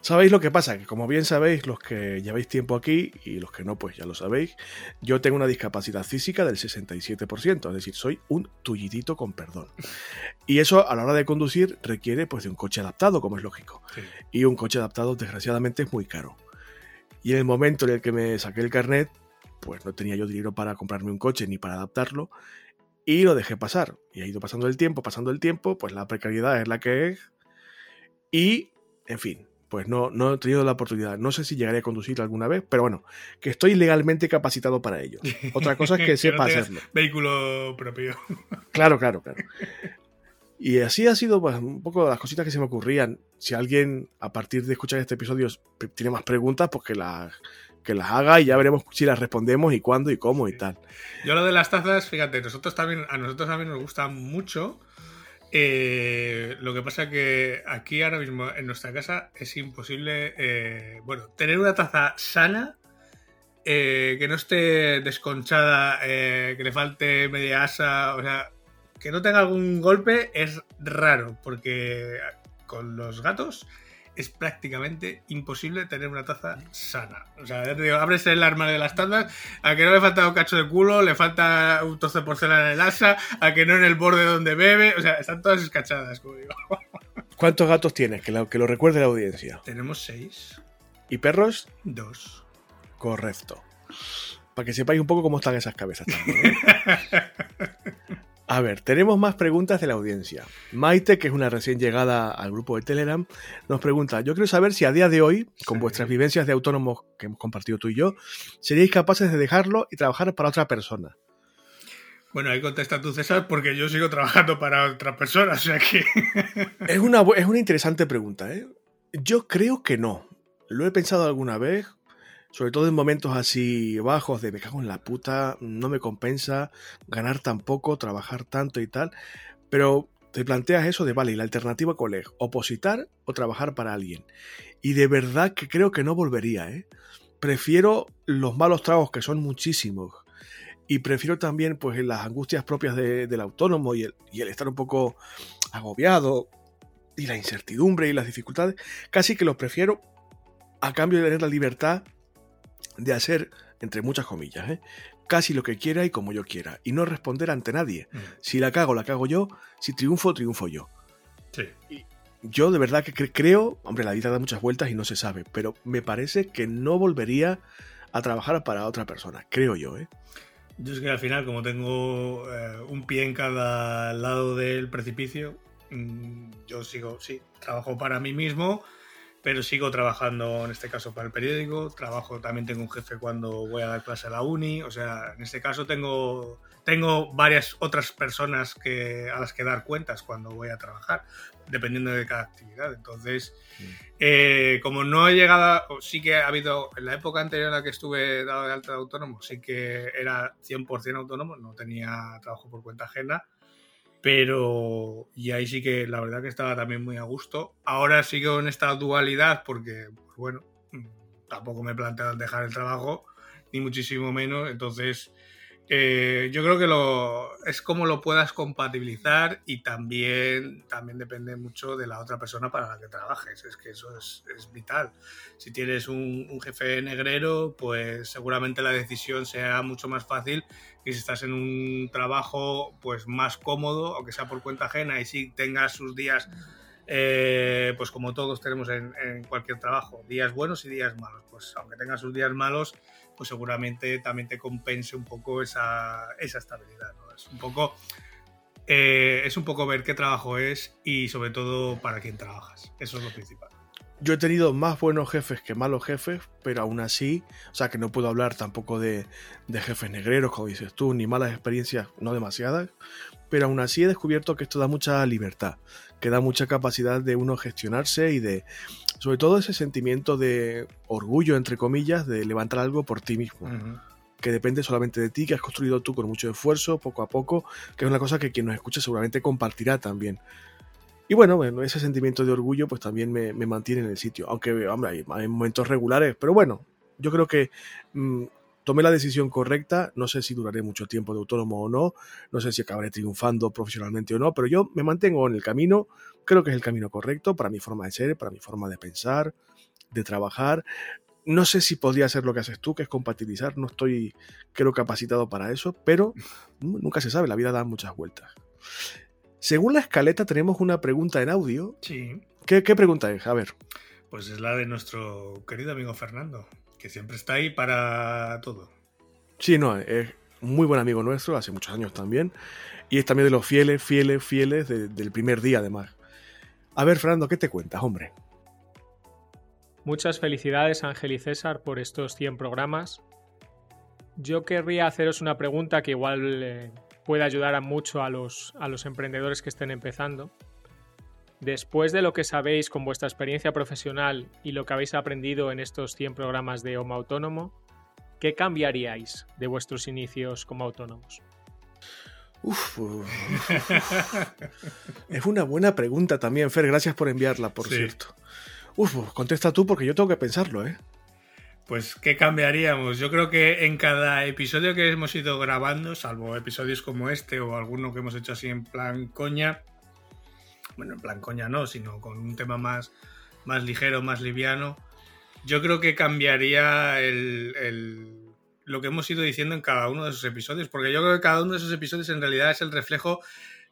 ¿Sabéis lo que pasa? Que como bien sabéis, los que lleváis tiempo aquí y los que no, pues ya lo sabéis, yo tengo una discapacidad física del 67%, es decir, soy un tullidito con perdón. Y eso a la hora de conducir requiere pues de un coche adaptado, como es lógico. Y un coche adaptado, desgraciadamente, es muy caro. Y en el momento en el que me saqué el carnet, pues no tenía yo dinero para comprarme un coche ni para adaptarlo, y lo dejé pasar. Y ha ido pasando el tiempo, pasando el tiempo, pues la precariedad es la que es, y, en fin, pues no, no he tenido la oportunidad. No sé si llegaré a conducir alguna vez, pero bueno, que estoy legalmente capacitado para ello. Otra cosa es que, sepa hacerlo. Vehículo propio. claro, claro, claro. Y así ha sido pues, un poco las cositas que se me ocurrían. Si alguien, a partir de escuchar este episodio, tiene más preguntas, pues que las, que las haga y ya veremos si las respondemos y cuándo y cómo y tal. Yo lo de las tazas, fíjate, nosotros también, a nosotros también nos gusta mucho. Eh, lo que pasa que aquí ahora mismo en nuestra casa es imposible, eh, bueno, tener una taza sana, eh, que no esté desconchada, que le falte media asa, o sea, que no tenga algún golpe es raro, porque con los gatos es prácticamente imposible tener una taza sana. O sea, ya te digo, abres el armario de las tazas, a que no le falta un cacho de culo, le falta un trozo de porcelana en el asa, a que no en el borde donde bebe, o sea, están todas escachadas, como digo. ¿Cuántos gatos tienes? Que lo, que lo recuerde la audiencia. Tenemos seis. ¿Y perros? Dos. Correcto. Para que sepáis un poco cómo están esas cabezas también. ¿eh? A ver, tenemos más preguntas de la audiencia. Maite, que es una recién llegada al grupo de Telegram, nos pregunta, yo quiero saber si a día de hoy, con vuestras vivencias de autónomos que hemos compartido tú y yo, seríais capaces de dejarlo y trabajar para otra persona. Bueno, ahí contesta tú, César, porque yo sigo trabajando para otra persona, o sea que... es, una, es una interesante pregunta, ¿eh? Yo creo que no. Lo he pensado alguna vez, sobre todo en momentos así bajos de me cago en la puta, no me compensa ganar tan poco, trabajar tanto y tal, pero te planteas eso de, vale, ¿y la alternativa cuál es? ¿Opositar o trabajar para alguien? Y de verdad que creo que no volvería, ¿eh? Prefiero los malos tragos, que son muchísimos, y prefiero también pues las angustias propias del autónomo y el, y el estar un poco agobiado y la incertidumbre y las dificultades, casi que los prefiero a cambio de tener la libertad de hacer, entre muchas comillas, ¿eh? casi lo que quiera y como yo quiera, y no responder ante nadie. Mm. Si la cago, la cago yo, si triunfo, triunfo yo. Sí. yo de verdad que creo, hombre, la vida da muchas vueltas y no se sabe, pero me parece que no volvería a trabajar para otra persona, creo yo, ¿eh? Yo es que al final, como tengo eh, un pie en cada lado del precipicio, mm, yo sigo, sí, trabajo para mí mismo, pero sigo trabajando en este caso para el periódico, trabajo, también tengo un jefe cuando voy a dar clase a la uni, o sea, en este caso tengo, tengo varias otras personas que, a las que dar cuentas cuando voy a trabajar, dependiendo de cada actividad. Entonces, mm. eh, como no he llegado, sí que ha habido, en la época anterior a la que estuve dado de alta de autónomo, sí que era 100% autónomo, no tenía trabajo por cuenta ajena pero, y ahí sí que la verdad que estaba también muy a gusto. Ahora sigo en esta dualidad porque, pues bueno, mm, tampoco me he planteado dejar el trabajo, ni muchísimo menos. Entonces, eh, yo creo que lo, es como lo puedas compatibilizar y también, también depende mucho de la otra persona para la que trabajes. Es que eso es, vital. Si tienes un, jefe negrero, pues seguramente la decisión sea mucho más fácil que si estás en un trabajo pues más cómodo, aunque sea por cuenta ajena y si tengas sus días, eh, pues como todos tenemos en, en cualquier trabajo, días buenos y días malos. Pues aunque tengas sus días malos, pues seguramente también te compense un poco esa, estabilidad. Es un poco. Eh, es un poco ver qué trabajo es y sobre todo para quién trabajas. Eso es lo principal. Yo he tenido más buenos jefes que malos jefes, pero aún así, o sea que no puedo hablar tampoco de, de jefes negreros, como dices tú, ni malas experiencias, no demasiadas, pero aún así he descubierto que esto da mucha libertad, que da mucha capacidad de uno gestionarse y de, sobre todo ese sentimiento de orgullo, entre comillas, de levantar algo por ti mismo. Que depende solamente de ti, que has construido tú con mucho esfuerzo, poco a poco, que es una cosa que quien nos escucha seguramente compartirá también. Y bueno, bueno ese sentimiento de orgullo pues también me, mantiene en el sitio. Aunque, hombre, hay, momentos regulares, pero bueno, yo creo que mm, tomé la decisión correcta, no sé si duraré mucho tiempo de autónomo o no, no sé si acabaré triunfando profesionalmente o no, pero yo me mantengo en el camino, creo que es el camino correcto para mi forma de ser, para mi forma de pensar, de trabajar. No sé si podría ser lo que haces tú, que es compatibilizar, no estoy, creo, capacitado para eso, pero nunca se sabe, la vida da muchas vueltas. Según la escaleta tenemos una pregunta en audio. Sí. ¿Qué, qué pregunta es? A ver. Pues es la de nuestro querido amigo Fernando que siempre está ahí para todo. Sí, no, es muy buen amigo nuestro, hace muchos años también, y es también de los fieles, fieles, fieles del primer día además. A ver, Fernando, ¿qué te cuentas, hombre? Muchas felicidades, Ángel y César, por estos 100 programas. Yo querría haceros una pregunta que igual eh, puede ayudar a mucho a los, a los emprendedores que estén empezando. Después de lo que sabéis con vuestra experiencia profesional y lo que habéis aprendido en estos 100 programas de Homo Autónomo, ¿qué cambiaríais de vuestros inicios como autónomos? Uf, es una buena pregunta también, Fer. Gracias por enviarla, por cierto. Uf, contesta tú porque yo tengo que pensarlo, ¿eh? Pues, ¿qué cambiaríamos? Yo creo que en cada episodio que hemos ido grabando, salvo episodios como este o alguno que hemos hecho así en plan coña, bueno, en plan coña no, sino con un tema más, más ligero, más liviano, yo creo que cambiaría el, lo que hemos ido diciendo en cada uno de esos episodios, porque yo creo que cada uno de esos episodios en realidad es el reflejo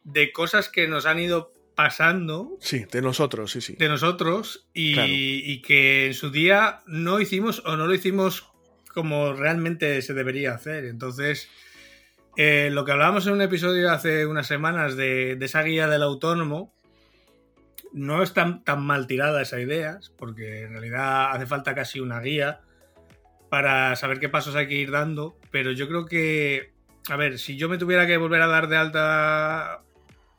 de cosas que nos han ido pasando. Sí, de nosotros, sí, sí. De nosotros y, que en su día no hicimos o no lo hicimos como realmente se debería hacer. Entonces, eh, lo que hablábamos en un episodio hace unas semanas de, de esa guía del autónomo, no es tan, mal tirada esa idea, porque en realidad hace falta casi una guía para saber qué pasos hay que ir dando, pero yo creo que, a ver, si yo me tuviera que volver a dar de alta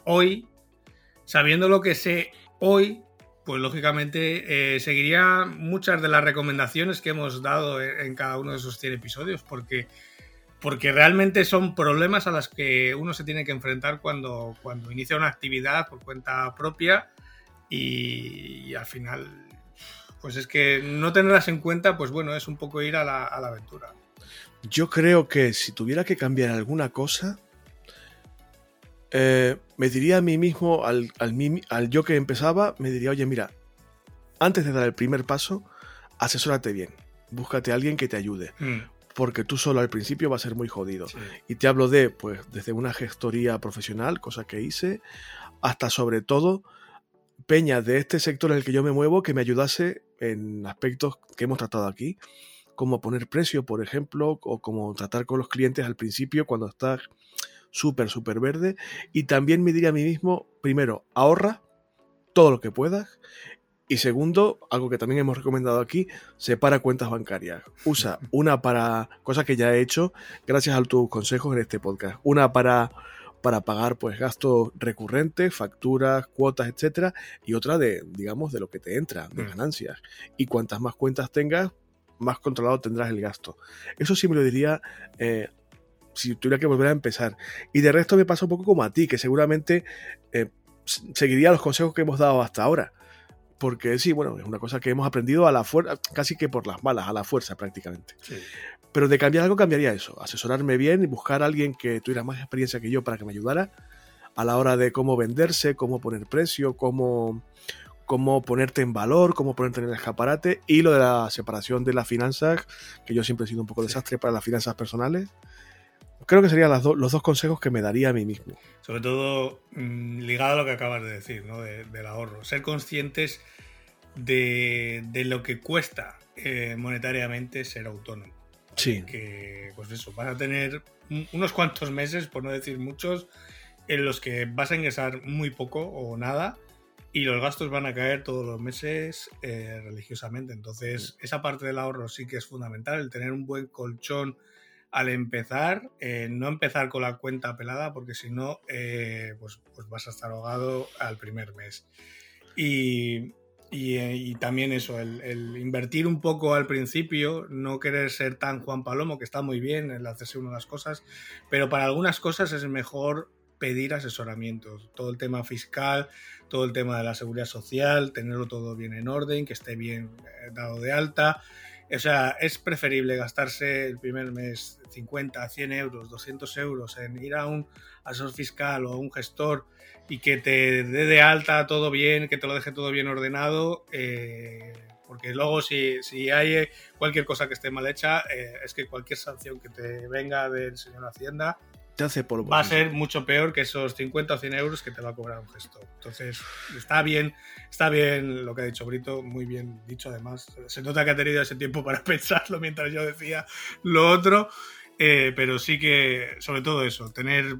hoy, sabiendo lo que sé hoy, pues lógicamente eh, seguiría muchas de las recomendaciones que hemos dado en, cada uno de esos 100 episodios, porque, porque realmente son problemas a los que uno se tiene que enfrentar cuando, cuando inicia una actividad por cuenta propia y, al final, pues es que no tenerlas en cuenta, pues bueno, es un poco ir a la, aventura. Yo creo que si tuviera que cambiar alguna cosa, eh, me diría a mí mismo, al, al, yo que empezaba, me diría, oye, mira, antes de dar el primer paso, asesórate bien. Búscate a alguien que te ayude. Mm. Porque tú solo al principio va a ser muy jodido. Y te hablo de, pues, desde una gestoría profesional, cosa que hice, hasta sobre todo peñas de este sector en el que yo me muevo que me ayudase en aspectos que hemos tratado aquí, como poner precio, por ejemplo, o como tratar con los clientes al principio cuando estás súper, súper verde. Y también me diría a mí mismo, primero, ahorra todo lo que puedas. Y segundo, algo que también hemos recomendado aquí, separa cuentas bancarias. Usa una para, cosas que ya he hecho gracias a tus consejos en este podcast. Una para para pagar pues gastos recurrentes, facturas, cuotas, etcétera, y otra de, digamos, de lo que te entra, de mm. ganancias. Y cuantas más cuentas tengas, más controlado tendrás el gasto. Eso sí me lo diría eh, si tuviera que volver a empezar. Y de resto me pasa un poco como a ti, que seguramente eh, seguiría los consejos que hemos dado hasta ahora. Porque sí, bueno, es una cosa que hemos aprendido a la fuerza, casi que por las malas, a la fuerza prácticamente. Pero de cambiar algo cambiaría eso, asesorarme bien y buscar a alguien que tuviera más experiencia que yo para que me ayudara a la hora de cómo venderse, cómo poner precio, cómo, cómo ponerte en valor, cómo ponerte en el escaparate y lo de la separación de las finanzas, que yo siempre he sido un poco desastre para las finanzas personales. Creo que serían los dos consejos que me daría a mí mismo. Sobre todo mm, ligado a lo que acabas de decir, ¿no? del ahorro. Ser conscientes de, lo que cuesta eh, monetariamente ser autónomo. Sí. Que, pues eso, vas a tener unos cuantos meses, por no decir muchos, en los que vas a ingresar muy poco o nada y los gastos van a caer todos los meses eh, religiosamente. Entonces, esa parte del ahorro sí que es fundamental, el tener un buen colchón al empezar, eh, no empezar con la cuenta pelada, porque si no, eh, pues, pues, vas a estar ahogado al primer mes. Y, también eso, el, invertir un poco al principio, no querer ser tan Juan Palomo, que está muy bien el hacerse de las cosas, pero para algunas cosas es mejor pedir asesoramientos. Todo el tema fiscal, todo el tema de la seguridad social, tenerlo todo bien en orden, que esté bien eh, dado de alta. O sea, es preferible gastarse el primer mes 50, 100 euros, 200 euros en ir a un asesor fiscal o a un gestor y que te dé de alta todo bien, que te lo deje todo bien ordenado, eh, porque luego si, si, hay cualquier cosa que esté mal hecha, eh, es que cualquier sanción que te venga del señor Hacienda va a ser mucho peor que esos 50 o 100 euros que te va a cobrar un gestor. Entonces, está bien, está bien lo que ha dicho Brito, muy bien dicho además. Se nota que ha tenido ese tiempo para pensarlo mientras yo decía lo otro, eh, pero sí que, sobre todo eso, tener,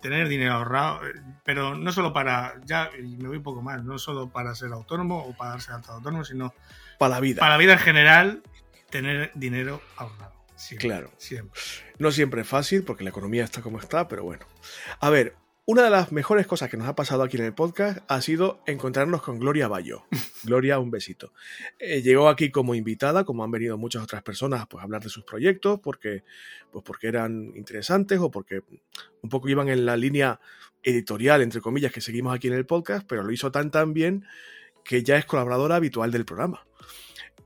tener dinero ahorrado, pero no solo para, ya, y me voy un poco más, no solo para ser autónomo o para darse alta autónomo, sino para la vida. Para la vida en general, tener dinero ahorrado claro. Siempre. No siempre es fácil porque la economía está como está, pero bueno. A ver, una de las mejores cosas que nos ha pasado aquí en el podcast ha sido encontrarnos con Gloria Bayo. Gloria, un besito. Eh, llegó aquí como invitada, como han venido muchas otras personas pues, a hablar de sus proyectos, porque, pues, porque eran interesantes o porque un poco iban en la línea editorial, entre comillas, que seguimos aquí en el podcast, pero lo hizo tan tan bien que ya es colaboradora habitual del programa.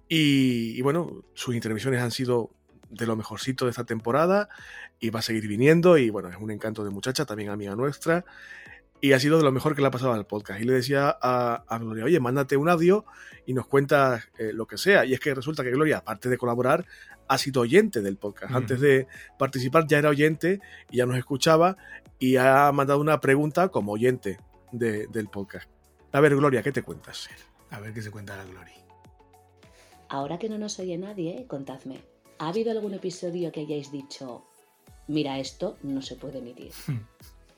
y bueno, sus intervenciones han sido de lo mejorcito de esta temporada y va a seguir viniendo y bueno, es un encanto de muchacha, también amiga nuestra y ha sido de lo mejor que le ha pasado al podcast. Y le decía a, Gloria, oye, mándate un audio y nos cuentas eh, lo que sea. Y es que resulta que Gloria, aparte de colaborar, ha sido oyente del podcast. Antes de participar ya era oyente y ya nos escuchaba y ha mandado una pregunta como oyente del podcast. A ver, Gloria, ¿qué te cuentas? A ver qué se cuenta la Gloria. Ahora que no nos oye nadie, contadme, ¿Ha habido algún episodio que hayáis dicho, mira, esto no se puede emitir?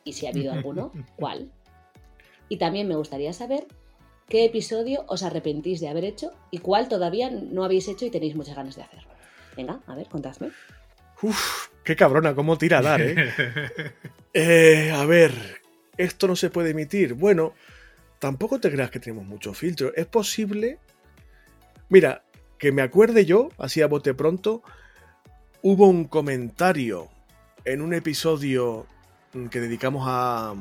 Y si ha habido alguno, ¿cuál? Y también me gustaría saber qué episodio os arrepentís de haber hecho y cuál todavía no habéis hecho y tenéis muchas ganas de hacerlo. Venga, a ver, contadme. Uf, qué cabrona, cómo tira a dar, ¿eh? ¿eh? A ver, esto no se puede emitir. Bueno, tampoco te creas que tenemos mucho filtro. Es posible. Mira, que me acuerde yo, así a bote pronto, hubo un comentario en un episodio que dedicamos a,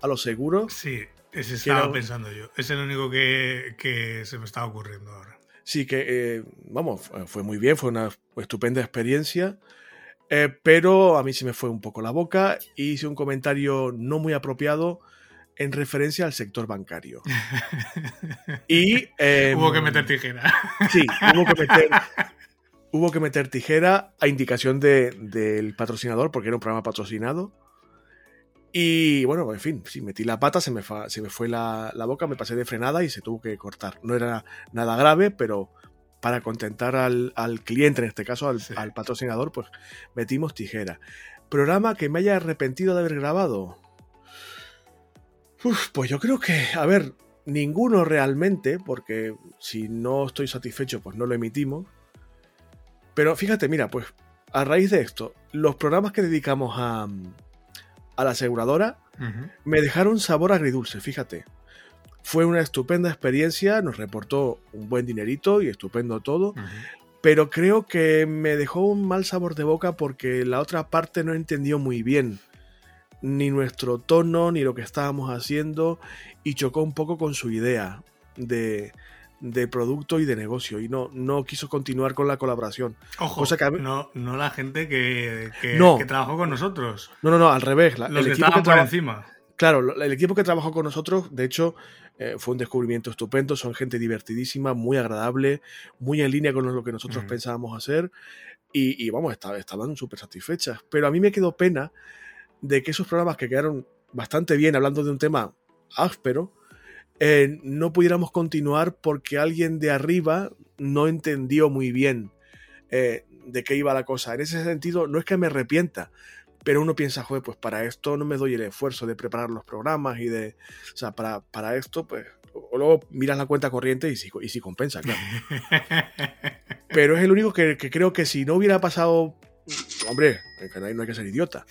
a los seguros. Sí, ese estaba pensando yo. Es el único que, se me está ocurriendo ahora. Sí, que, eh, vamos, fue muy bien, fue una estupenda experiencia. Eh, pero a mí se me fue un poco la boca y hice un comentario no muy apropiado en referencia al sector bancario. y em, hubo que meter tijera. Sí, hubo que meter, hubo que meter tijera a indicación del patrocinador, porque era un programa patrocinado. Y bueno, en fin, sí, metí la pata, se me, se me fue la, boca, me pasé de frenada y se tuvo que cortar. No era nada grave, pero para contentar al, cliente, en este caso al, patrocinador, pues metimos tijera. Programa que me haya arrepentido de haber grabado. Pues yo creo que, a ver, ninguno realmente, porque si no estoy satisfecho, pues no lo emitimos. Pero fíjate, mira, pues a raíz de esto, los programas que dedicamos a, a la aseguradora me dejaron sabor agridulce, fíjate. Fue una estupenda experiencia, nos reportó un buen dinerito y estupendo todo, pero creo que me dejó un mal sabor de boca porque la otra parte no entendió muy bien ni nuestro tono, ni lo que estábamos haciendo, y chocó un poco con su idea de, de producto y de negocio y no, no quiso continuar con la colaboración. Ojo, no, no la gente que, que, trabajó con nosotros. No, no, no, al revés. Los el equipo que por encima. Claro, el equipo que trabajó con nosotros, de hecho, eh, fue un descubrimiento estupendo. Son gente divertidísima, muy agradable, muy en línea con lo que nosotros pensábamos hacer. Y, vamos, estaban súper satisfechas. Pero a mí me quedó pena de que esos programas que quedaron bastante bien hablando de un tema áspero, eh, no pudiéramos continuar porque alguien de arriba no entendió muy bien eh, de qué iba la cosa. En ese sentido, no es que me arrepienta, pero uno piensa, joder, pues para esto no me doy el esfuerzo de preparar los programas y de, o sea, para, para esto, pues, o luego miras la cuenta corriente y si, y si compensa, claro. pero es el único que, que creo que si no hubiera pasado Hombre, en Canadá no hay que ser idiota.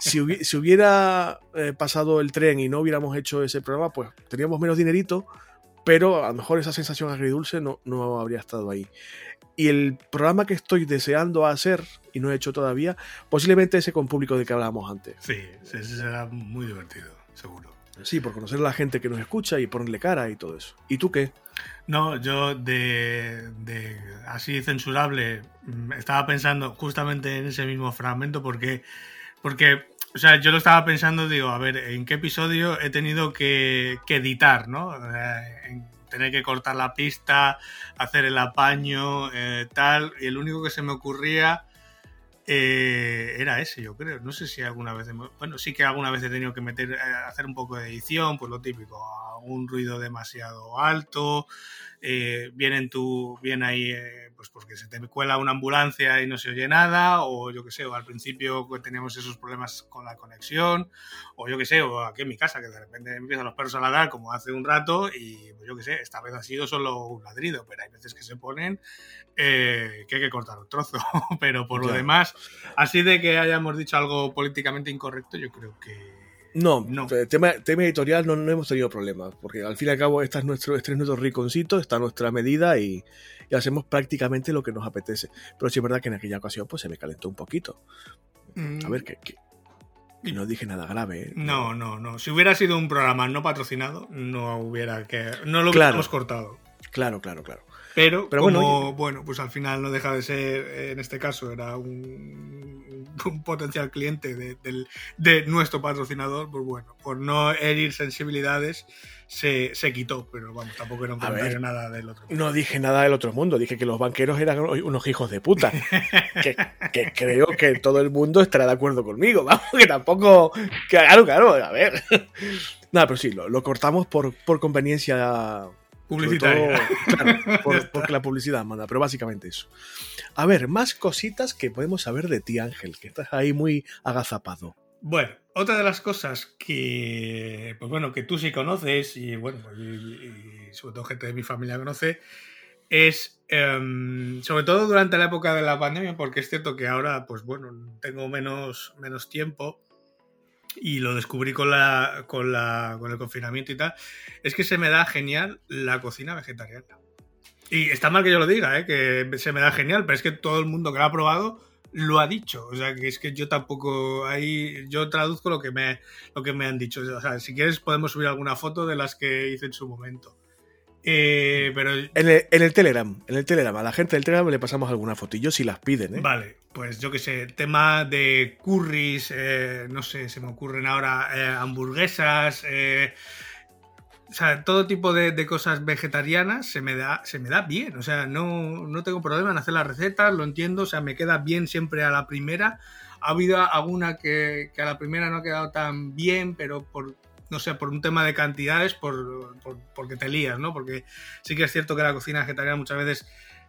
Si, hubiera eh, pasado el tren y no hubiéramos hecho ese programa, pues teníamos menos dinerito, pero a lo mejor esa sensación agridulce no, no habría estado ahí. Y el programa que estoy deseando hacer y no he hecho todavía, posiblemente ese con público de que hablábamos antes. Sí, ese será muy divertido, seguro. Sí, por conocer a la gente que nos escucha y ponerle cara y todo eso. ¿Y tú qué? No, yo de, así censurable mm, estaba pensando justamente en ese mismo fragmento porque, porque, o sea, yo lo estaba pensando, digo, a ver, ¿en qué episodio he tenido que, editar, no? Eh, tener que cortar la pista, hacer el apaño, eh, tal, y el único que se me ocurría eh, era ese, yo creo. No sé si alguna vez, bueno, sí que alguna vez he tenido que meter, eh, hacer un poco de edición, pues lo típico, un ruido demasiado alto, eh, viene, tu, viene ahí, eh, pues porque se te cuela una ambulancia y no se oye nada, o yo qué sé, o al principio teníamos esos problemas con la conexión, o yo qué sé, o aquí en mi casa, que de repente empiezan los perros a ladrar como hace un rato, y pues yo qué sé, esta vez ha sido solo un ladrido, pero hay veces que se ponen eh, que hay que cortar un trozo, pero por lo demás, así de que hayamos dicho algo políticamente incorrecto, yo creo que no, no. Tema, tema editorial no, no, hemos tenido problemas, porque al fin y al cabo este es nuestro, este es nuestro rinconcito, está a nuestra medida y, hacemos prácticamente lo que nos apetece. Pero sí es verdad que en aquella ocasión pues se me calentó un poquito. Mm. A ver, que, y no dije nada grave. ¿eh? No, no, no. Si hubiera sido un programa no patrocinado, no hubiera que. No lo hubiéramos cortado. Claro, claro, claro. Pero, como, bueno, pues al final no deja de ser, en este caso, era un, potencial cliente de, nuestro patrocinador, pues bueno, por no herir sensibilidades, se, quitó, pero vamos, tampoco era un comentario nada del otro mundo. No dije nada del otro mundo, dije que los banqueros eran unos hijos de puta. que, creo que todo el mundo estará de acuerdo conmigo, vamos, que tampoco. Claro, claro, a ver. Nada, pero sí, lo, cortamos por, por conveniencia Publicitaria. claro, porque la publicidad manda, pero básicamente eso. A ver, más cositas que podemos saber de ti, Ángel, que estás ahí muy agazapado. Bueno, otra de las cosas que, pues bueno, que tú sí conoces y bueno, y, sobre todo gente de mi familia conoce, es em, sobre todo durante la época de la pandemia, porque es cierto que ahora, pues bueno, tengo menos, menos tiempo y lo descubrí con, la, con, la, con el confinamiento y tal, es que se me da genial la cocina vegetariana. Y está mal que yo lo diga, ¿eh? que se me da genial, pero es que todo el mundo que lo ha probado lo ha dicho. O sea, que es que yo tampoco ahí yo traduzco lo que me lo que me han dicho. O sea, si quieres podemos subir alguna foto de las que hice en su momento. Eh, pero... En el, Telegram, en el Telegram, a la gente del Telegram le pasamos algunas fotillos si las piden, ¿eh? Vale, pues yo qué sé, tema de curries, eh, no sé, se me ocurren ahora eh, hamburguesas, o sea, todo tipo de, cosas vegetarianas se me da, se me da bien. O sea, no, no tengo problema en hacer las recetas, lo entiendo, o sea, me queda bien siempre a la primera. Ha habido alguna que, a la primera no ha quedado tan bien, pero por, no sé, por un tema de cantidades, por, porque te lías, ¿no? Porque sí que es cierto que la cocina vegetariana muchas veces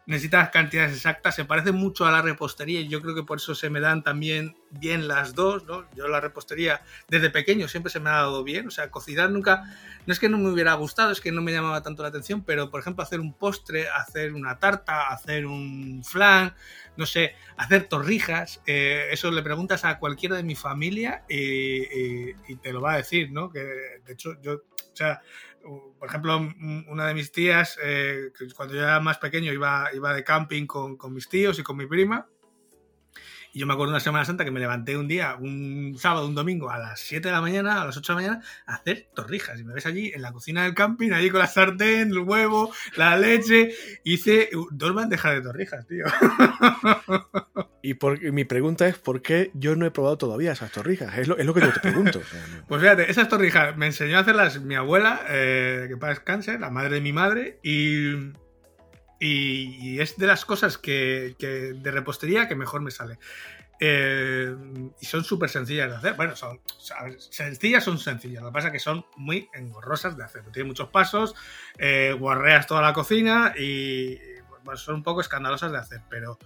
necesitas cantidades exactas, se parece mucho a la repostería y yo creo que por eso se me dan también bien las dos, ¿no? Yo la repostería desde pequeño siempre se me ha dado bien, o sea, cocinar nunca, no es que no me hubiera gustado, es que no me llamaba tanto la atención, pero por ejemplo hacer un postre, hacer una tarta, hacer un flan, no sé, hacer torrijas, eh, eso le preguntas a cualquiera de mi familia y, y te lo va a decir, ¿no? Que de hecho yo, o sea, por ejemplo, una de mis tías, eh, cuando yo era más pequeño, iba, iba de camping con, con mis tíos y con mi prima. Y yo me acuerdo una Semana Santa que me levanté un día, un sábado, un domingo, a las 7 de la mañana, a las 8 de la mañana, a hacer torrijas. Y me ves allí en la cocina del camping, allí con la sartén, el huevo, la leche. Hice dos bandejas de torrijas, tío. Y, por, mi pregunta es: ¿por qué yo no he probado todavía esas torrijas? Es lo, que yo te pregunto. pues fíjate, esas torrijas me enseñó a hacerlas mi abuela, eh, que para cáncer, la madre de mi madre, y y, es de las cosas que, de repostería que mejor me sale. Eh, y son súper sencillas de hacer. Bueno, son sencillas, son sencillas. Lo que pasa es que son muy engorrosas de hacer. Tienen muchos pasos, eh, guarreas toda la cocina y son un poco escandalosas de hacer, pero,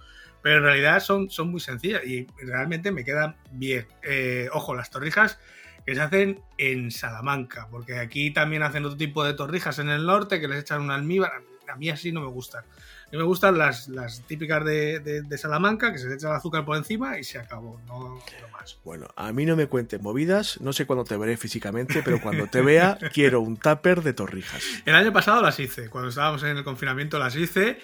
pero en realidad son, son muy sencillas y realmente me quedan bien. Eh, ojo, las torrijas que se hacen en Salamanca, porque aquí también hacen otro tipo de torrijas en el norte que les echan un almíbar a mí así no me gustan. A mí me gustan las, las típicas de, Salamanca, que se le echa el azúcar por encima y se acabó, no, más. Bueno, a mí no me cuentes movidas, no sé cuándo te veré físicamente, pero cuando te vea quiero un tupper de torrijas. El año pasado las hice, cuando estábamos en el confinamiento las hice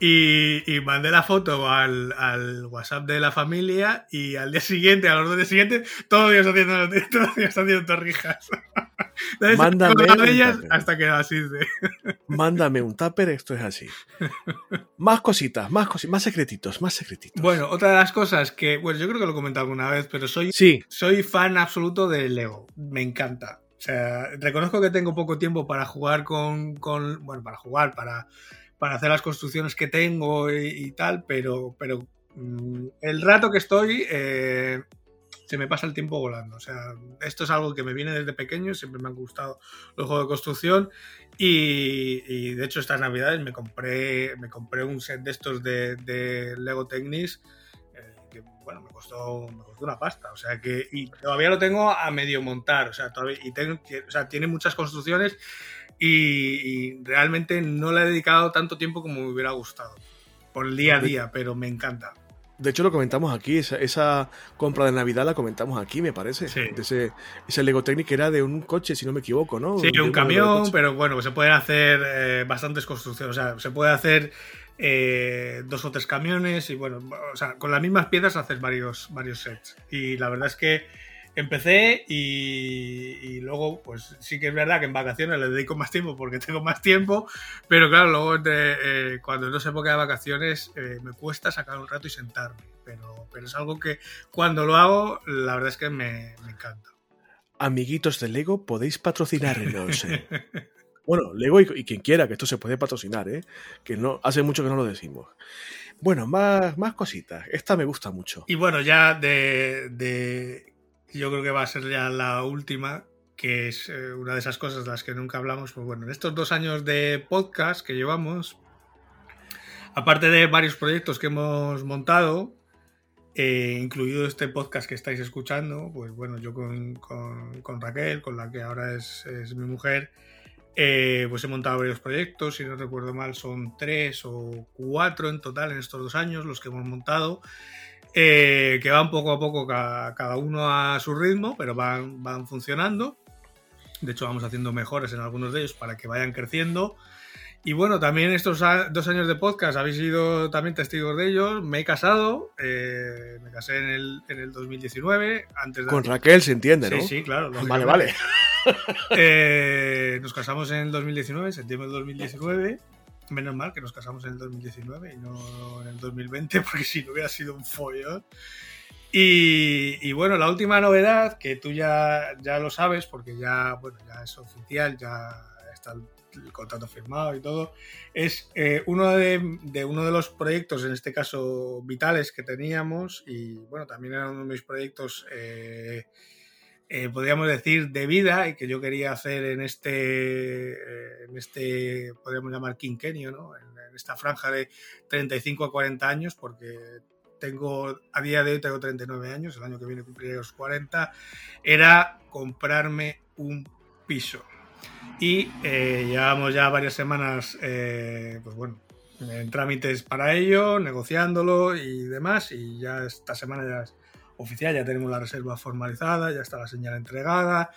y, mandé la foto al, al, WhatsApp de la familia y al día siguiente, a los dos días siguientes, todos los días haciendo, todos haciendo torrijas. Mándame un hasta que así Mándame un tupper, esto es así. Más cositas, más cositas, más secretitos, más secretitos. Bueno, otra de las cosas que, bueno, yo creo que lo he comentado alguna vez, pero soy, sí. soy fan absoluto de Lego. Me encanta. O sea, reconozco que tengo poco tiempo para jugar con, con bueno, para jugar, para, para hacer las construcciones que tengo y, tal, pero, pero mm, el rato que estoy, eh, se me pasa el tiempo volando. O sea, esto es algo que me viene desde pequeño, siempre me han gustado los juegos de construcción y, de hecho estas navidades me compré, me compré un set de estos de, Lego Technics eh, que bueno, me costó, me costó una pasta. O sea que y todavía lo tengo a medio montar. O sea, todavía, y tengo, o sea, tiene muchas construcciones y, y realmente no le he dedicado tanto tiempo como me hubiera gustado por el día a día, pero me encanta. De hecho, lo comentamos aquí, esa, compra de Navidad la comentamos aquí, me parece. Sí. ese, ese Lego Technic era de un coche, si no me equivoco, ¿no? Sí, un, camión, pero bueno, se pueden hacer eh, bastantes construcciones. O sea, se puede hacer eh, dos o tres camiones y bueno, o sea, con las mismas piezas haces varios, varios sets. Y la verdad es que empecé y, luego, pues sí que es verdad que en vacaciones le dedico más tiempo porque tengo más tiempo, pero claro, luego eh, cuando no es época de vacaciones eh, me cuesta sacar un rato y sentarme, pero, pero es algo que cuando lo hago, la verdad es que me, encanta. Amiguitos de Lego, podéis patrocinarnos. Eh. bueno, Lego y, quien quiera, que esto se puede patrocinar, ¿eh? que no hace mucho que no lo decimos. Bueno, más, más cositas. Esta me gusta mucho. Y bueno, ya de, yo creo que va a ser ya la última, que es eh, una de esas cosas de las que nunca hablamos. Pues bueno, en estos dos años de podcast que llevamos, aparte de varios proyectos que hemos montado, eh, incluido este podcast que estáis escuchando, pues bueno, yo con, con, Raquel, con la que ahora es, es mi mujer, eh, pues he montado varios proyectos, si no recuerdo mal son tres o cuatro en total en estos dos años los que hemos montado. Eh, que van poco a poco cada uno a su ritmo, pero van, van funcionando. De hecho, vamos haciendo mejores en algunos de ellos para que vayan creciendo. Y bueno, también estos dos años de podcast habéis sido también testigos de ellos. Me he casado, eh, me casé en el, en el 2019. Antes Con Raquel se entiende, ¿no? Sí, sí, claro. Vale, vale. Eh, nos casamos en el 2019, septiembre del 2019. Menos mal que nos casamos en el 2019 y no en el 2020, porque si no hubiera sido un follón. Y, bueno, la última novedad, que tú ya, ya lo sabes, porque ya, bueno, ya es oficial, ya está el, contrato firmado y todo, es eh, uno, de, uno de los proyectos, en este caso vitales, que teníamos, y bueno, también era uno de mis proyectos, eh, eh, podríamos decir, de vida, y que yo quería hacer en este, en este podríamos llamar quinquenio, ¿no? En, en esta franja de 35 a 40 años, porque tengo, a día de hoy tengo 39 años, el año que viene cumpliré los 40, era comprarme un piso. Y eh, llevamos ya varias semanas, eh, pues bueno, en trámites para ello, negociándolo y demás, y ya esta semana ya oficial, ya tenemos la reserva formalizada, ya está la señal entregada,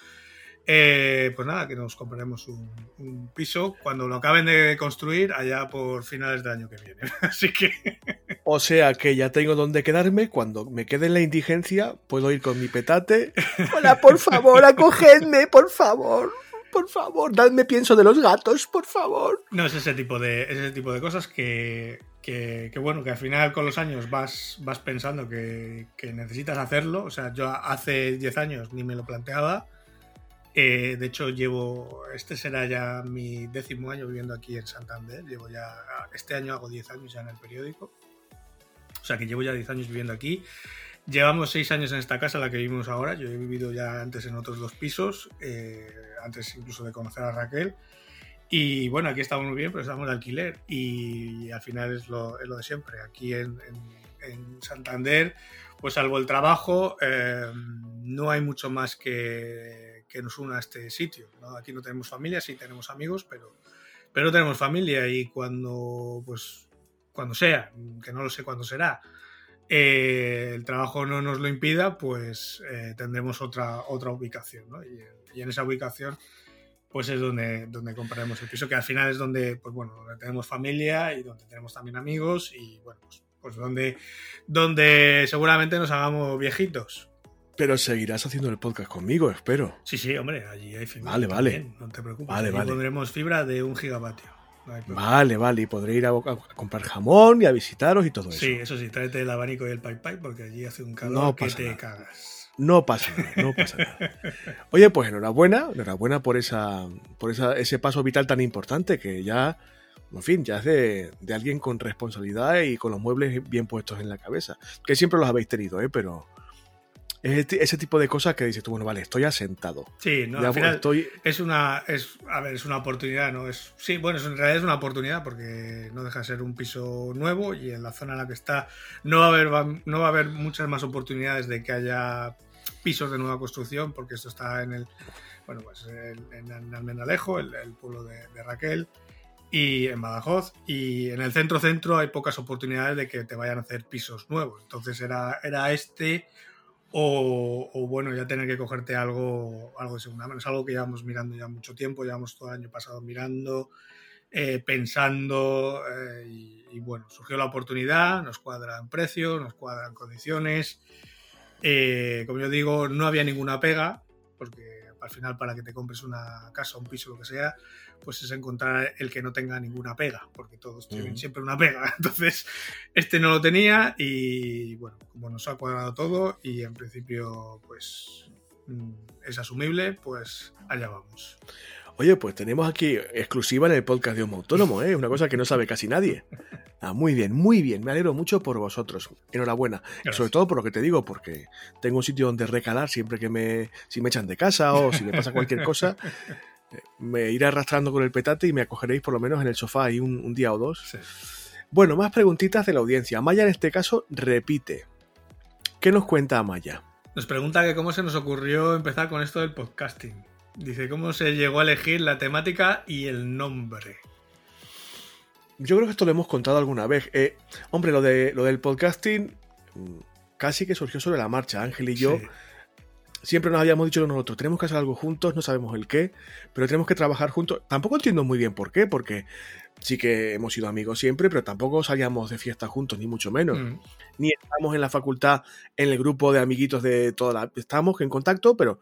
eh, pues nada, que nos compraremos un, piso cuando lo acaben de construir allá por finales del año que viene. Así que. O sea que ya tengo donde quedarme. Cuando me quede en la indigencia, puedo ir con mi petate. Hola, por favor, acogedme, por favor. Por favor, dadme pienso de los gatos, por favor. No, es ese tipo de, ese tipo de cosas que, que, bueno, que al final con los años vas, vas pensando que, que necesitas hacerlo. O sea, yo hace 10 años ni me lo planteaba eh, de hecho, llevo, este será ya mi décimo año viviendo aquí en Santander. Llevo ya, este año hago 10 años ya en el periódico. O sea que llevo ya 10 años viviendo aquí. Llevamos 6 años en esta casa, la que vivimos ahora. Yo he vivido ya antes en otros dos pisos, eh, antes incluso de conocer a Raquel. Y bueno, aquí estamos muy bien, pero estamos de alquiler. Y, al final es lo, es lo, de siempre. Aquí en, en, Santander, pues salvo el trabajo, eh, no hay mucho más que que nos una a este sitio. Aquí no tenemos familia, sí tenemos amigos, pero, pero no tenemos familia y cuando, pues, cuando sea, que no lo sé cuándo será, eh, el trabajo no nos lo impida, pues eh, tendremos otra, otra ubicación. Y, en esa ubicación pues es donde, donde compraremos el piso, que al final es donde, pues bueno, donde tenemos familia y donde tenemos también amigos y bueno, pues, pues donde, donde seguramente nos hagamos viejitos. Pero seguirás haciendo el podcast conmigo, espero. Sí, sí, hombre, allí hay fibra. Vale, vale. no te preocupes. Vale, vale. pondremos fibra de un gigavatio. vale, vale. Y podré ir a, comprar jamón y a visitaros y todo eso. Sí, eso sí, tráete el abanico y el pipe pipe porque allí hace un calor que te cagas. No pasa nada, no pasa nada. Oye, pues enhorabuena, enhorabuena por esa, por esa, ese paso vital tan importante que ya, en fin, ya es de, de alguien con responsabilidad y con los muebles bien puestos en la cabeza. Que siempre los habéis tenido, ¿eh? Pero, es ese tipo de cosas que dices tú, bueno, vale, estoy asentado. Sí, no, al final estoy... es una, es, a ver, es una oportunidad, ¿no? Es, sí, bueno, en realidad es una oportunidad porque no deja de ser un piso nuevo y en la zona en la que está no va a haber, no va a haber muchas más oportunidades de que haya pisos de nueva construcción porque esto está en el, bueno, pues en, Almenalejo, el, pueblo de, de Raquel y en Badajoz y en el centro centro hay pocas oportunidades de que te vayan a hacer pisos nuevos entonces era, era este o, bueno, ya tener que cogerte algo, algo de segunda mano. Es algo que llevamos mirando ya mucho tiempo, llevamos todo el año pasado mirando, eh, pensando eh, y, bueno, surgió la oportunidad, nos cuadran precios, nos cuadran condiciones. Eh, como yo digo, no había ninguna pega, porque al final para que te compres una casa, un piso, lo que sea, pues es encontrar el que no tenga ninguna pega, porque todos tienen siempre una pega. Entonces, este no lo tenía y bueno, como nos ha cuadrado todo y en principio pues mm, es asumible, pues allá vamos. Oye, pues tenemos aquí exclusiva en el podcast de Homo Autónomo, ¿eh? una cosa que no sabe casi nadie. Ah, muy bien, muy bien, me alegro mucho por vosotros. Enhorabuena. Sobre todo por lo que te digo, porque tengo un sitio donde recalar siempre que me, si me echan de casa o si me pasa cualquier cosa. me iré arrastrando con el petate y me acogeréis por lo menos en el sofá ahí un, día o dos. Bueno, más preguntitas de la audiencia. Maya en este caso repite. ¿Qué nos cuenta Amaya? Nos pregunta que cómo se nos ocurrió empezar con esto del podcasting. Dice cómo se llegó a elegir la temática y el nombre. Yo creo que esto lo hemos contado alguna vez. Eh, hombre, lo, de, lo del podcasting mm, casi que surgió sobre la marcha. Ángel y yo siempre nos habíamos dicho nosotros, tenemos que hacer algo juntos, no sabemos el qué, pero tenemos que trabajar juntos. Tampoco entiendo muy bien por qué, porque sí que hemos sido amigos siempre, pero tampoco salíamos de fiesta juntos, ni mucho menos. Mm. Ni estamos en la facultad, en el grupo de amiguitos de toda la... Estamos en contacto, pero,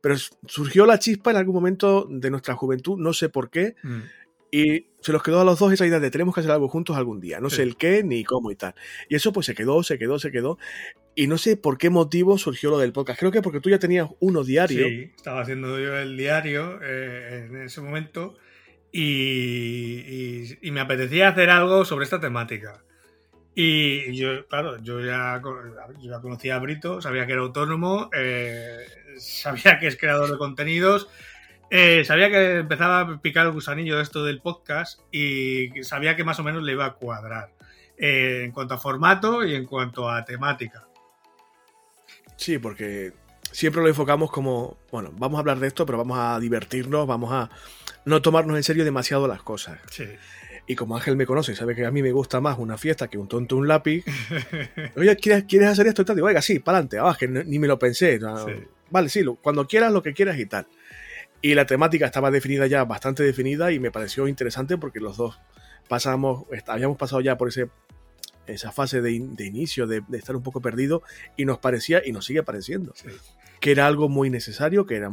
pero surgió la chispa en algún momento de nuestra juventud, no sé por qué, mm. Y se los quedó a los dos esa idea de tenemos que hacer algo juntos algún día, no sé el qué ni cómo y tal. Y eso pues se quedó, se quedó, se quedó, y no sé por qué motivo surgió lo del podcast. Creo que porque tú ya tenías uno diario. Sí, estaba haciendo yo el diario eh, en ese momento. Y, y, me apetecía hacer algo sobre esta temática. Y yo, claro, yo ya, yo conocía a Brito, sabía que era autónomo, eh, sabía que es creador de contenidos, eh, sabía que empezaba a picar el gusanillo de esto del podcast y sabía que más o menos le iba a cuadrar eh, en cuanto a formato y en cuanto a temática. Sí, porque siempre lo enfocamos como, bueno, vamos a hablar de esto, pero vamos a divertirnos, vamos a no tomarnos en serio demasiado las cosas. Sí. Y como Ángel me conoce, sabe que a mí me gusta más una fiesta que un tonto un lápiz. Oye, ¿quieres, hacer esto? Y tal? Digo, oiga, sí, para adelante. Ah, que ni me lo pensé. Vale, sí, cuando quieras, lo que quieras y tal. Y la temática estaba definida ya, bastante definida, y me pareció interesante porque los dos pasamos, habíamos pasado ya por ese, esa fase de, inicio, de, estar un poco perdido, y nos parecía, y nos sigue pareciendo, que era algo muy necesario, que era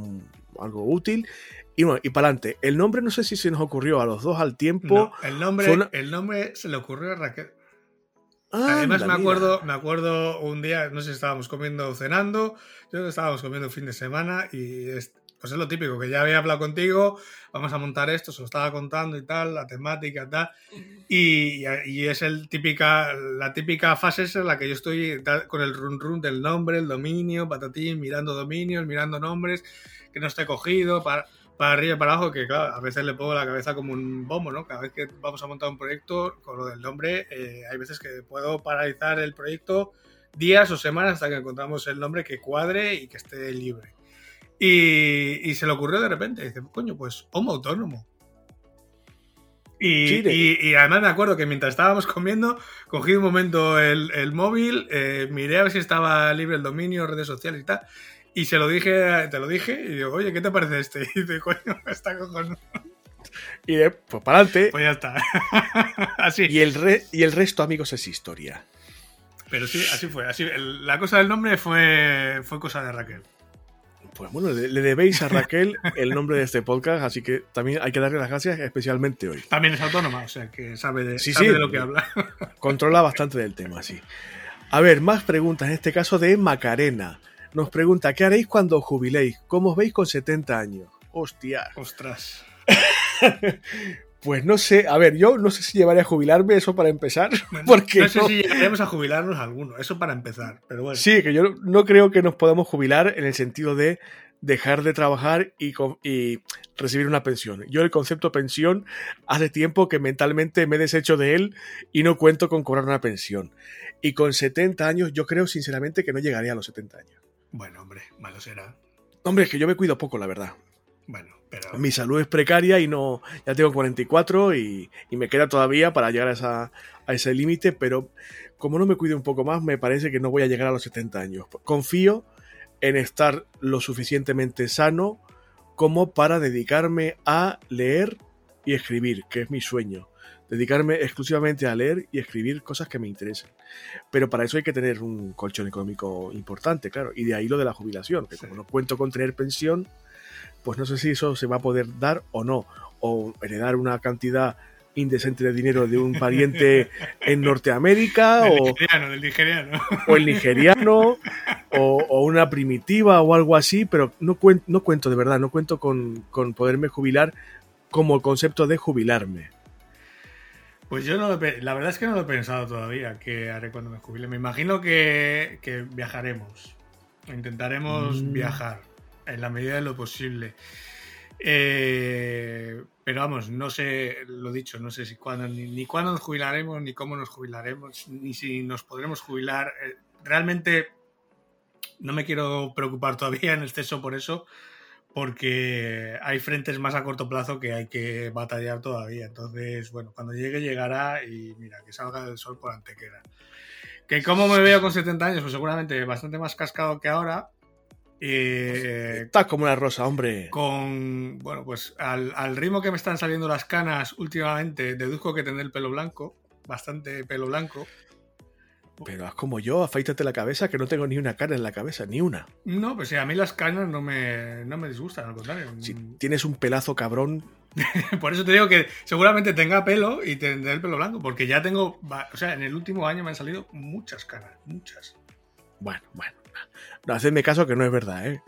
algo útil, y bueno, y para adelante. El nombre no sé si se nos ocurrió a los dos al tiempo. el, nombre, el nombre se le ocurrió a Raquel. Además me acuerdo, me acuerdo un día, no sé si estábamos comiendo o cenando, yo estábamos comiendo fin de semana y es, pues es lo típico, que ya había hablado contigo, vamos a montar esto, se lo estaba contando y tal, la temática tal, y, y es el típica, la típica fase es en la que yo estoy con el run run del nombre, el dominio, patatín, mirando dominios, mirando nombres, que no esté cogido, para para arriba y para abajo, que claro, a veces le pongo la cabeza como un bombo, ¿no? Cada vez que vamos a montar un proyecto con lo del nombre, eh, hay veces que puedo paralizar el proyecto días o semanas hasta que encontramos el nombre que cuadre y que esté libre. Y, se le ocurrió de repente, dice, coño, pues Homo Autónomo. Y, además me acuerdo que mientras estábamos comiendo, cogí un momento el, móvil, eh, miré a ver si estaba libre el dominio, redes sociales y tal, y se lo dije, te lo dije, y digo, oye, ¿qué te parece este? Y dice, coño, está cojonudo. Y de, pues para adelante. Pues ya está. así. Y el, y el resto, amigos, es historia. Pero sí, así fue. Así, la cosa del nombre fue, fue cosa de Raquel. Pues bueno, le, debéis a Raquel el nombre de este podcast, así que también hay que darle las gracias, especialmente hoy. También es autónoma, o sea que sabe de, sabe de lo que habla. Controla bastante del tema, sí. A ver, más preguntas, en este caso de Macarena nos pregunta, ¿qué haréis cuando jubiléis? ¿Cómo os veis con 70 años? Hostia. Ostras. pues no sé, a ver, yo no sé si llevaré a jubilarme, eso para empezar. porque no sé si llegaremos a jubilarnos alguno, eso para empezar, pero bueno. Sí, que yo no creo que nos podamos jubilar en el sentido de dejar de trabajar y, y, recibir una pensión. Yo el concepto pensión hace tiempo que mentalmente me he deshecho de él y no cuento con cobrar una pensión. Y con 70 años yo creo sinceramente que no llegaré a los 70 años. Bueno, hombre, malo será. Hombre, es que yo me cuido poco, la verdad. Bueno, pero... Mi salud es precaria y no... Ya tengo 44 y, y me queda todavía para llegar a, esa, a ese límite, pero como no me cuido un poco más, me parece que no voy a llegar a los 70 años. Confío en estar lo suficientemente sano como para dedicarme a leer y escribir, que es mi sueño dedicarme exclusivamente a leer y escribir cosas que me interesen. Pero para eso hay que tener un colchón económico importante, claro. Y de ahí lo de la jubilación, que como no cuento con tener pensión, pues no sé si eso se va a poder dar o no. O heredar una cantidad indecente de dinero de un pariente en Norteamérica o, del nigeriano. o el nigeriano o, una primitiva o algo así, pero no, cuento, no cuento de verdad, no cuento con, con poderme jubilar como el concepto de jubilarme. Pues yo no lo la verdad es que no lo he pensado todavía, qué haré cuando me jubile. Me imagino que, viajaremos. Intentaremos mm. viajar en la medida de lo posible. Eh, pero vamos, no sé, lo dicho, no sé si cuándo, ni, cuándo nos jubilaremos, ni cómo nos jubilaremos, ni si nos podremos jubilar. Eh, realmente no me quiero preocupar todavía en exceso por eso, porque hay frentes más a corto plazo que hay que batallar todavía. Entonces, bueno, cuando llegue, llegará y mira, que salga el sol por antequera. ¿Que cómo me veo con 70 años? Pues seguramente bastante más cascado que ahora. Eh, Estás como una rosa, hombre. Con, bueno, pues al, al, ritmo que me están saliendo las canas últimamente, deduzco que tendré el pelo blanco, bastante pelo blanco. Pero haz como yo, afeítate la cabeza, que no tengo ni una cara en la cabeza, ni una. No, pues sí, a mí las canas no me, no me disgustan, al contrario. Si tienes un pelazo cabrón. Por eso te digo que seguramente tenga pelo y tendré el pelo blanco, porque ya tengo. O sea, en el último año me han salido muchas canas, muchas. Bueno, bueno. No, hacedme caso que no es verdad, ¿eh?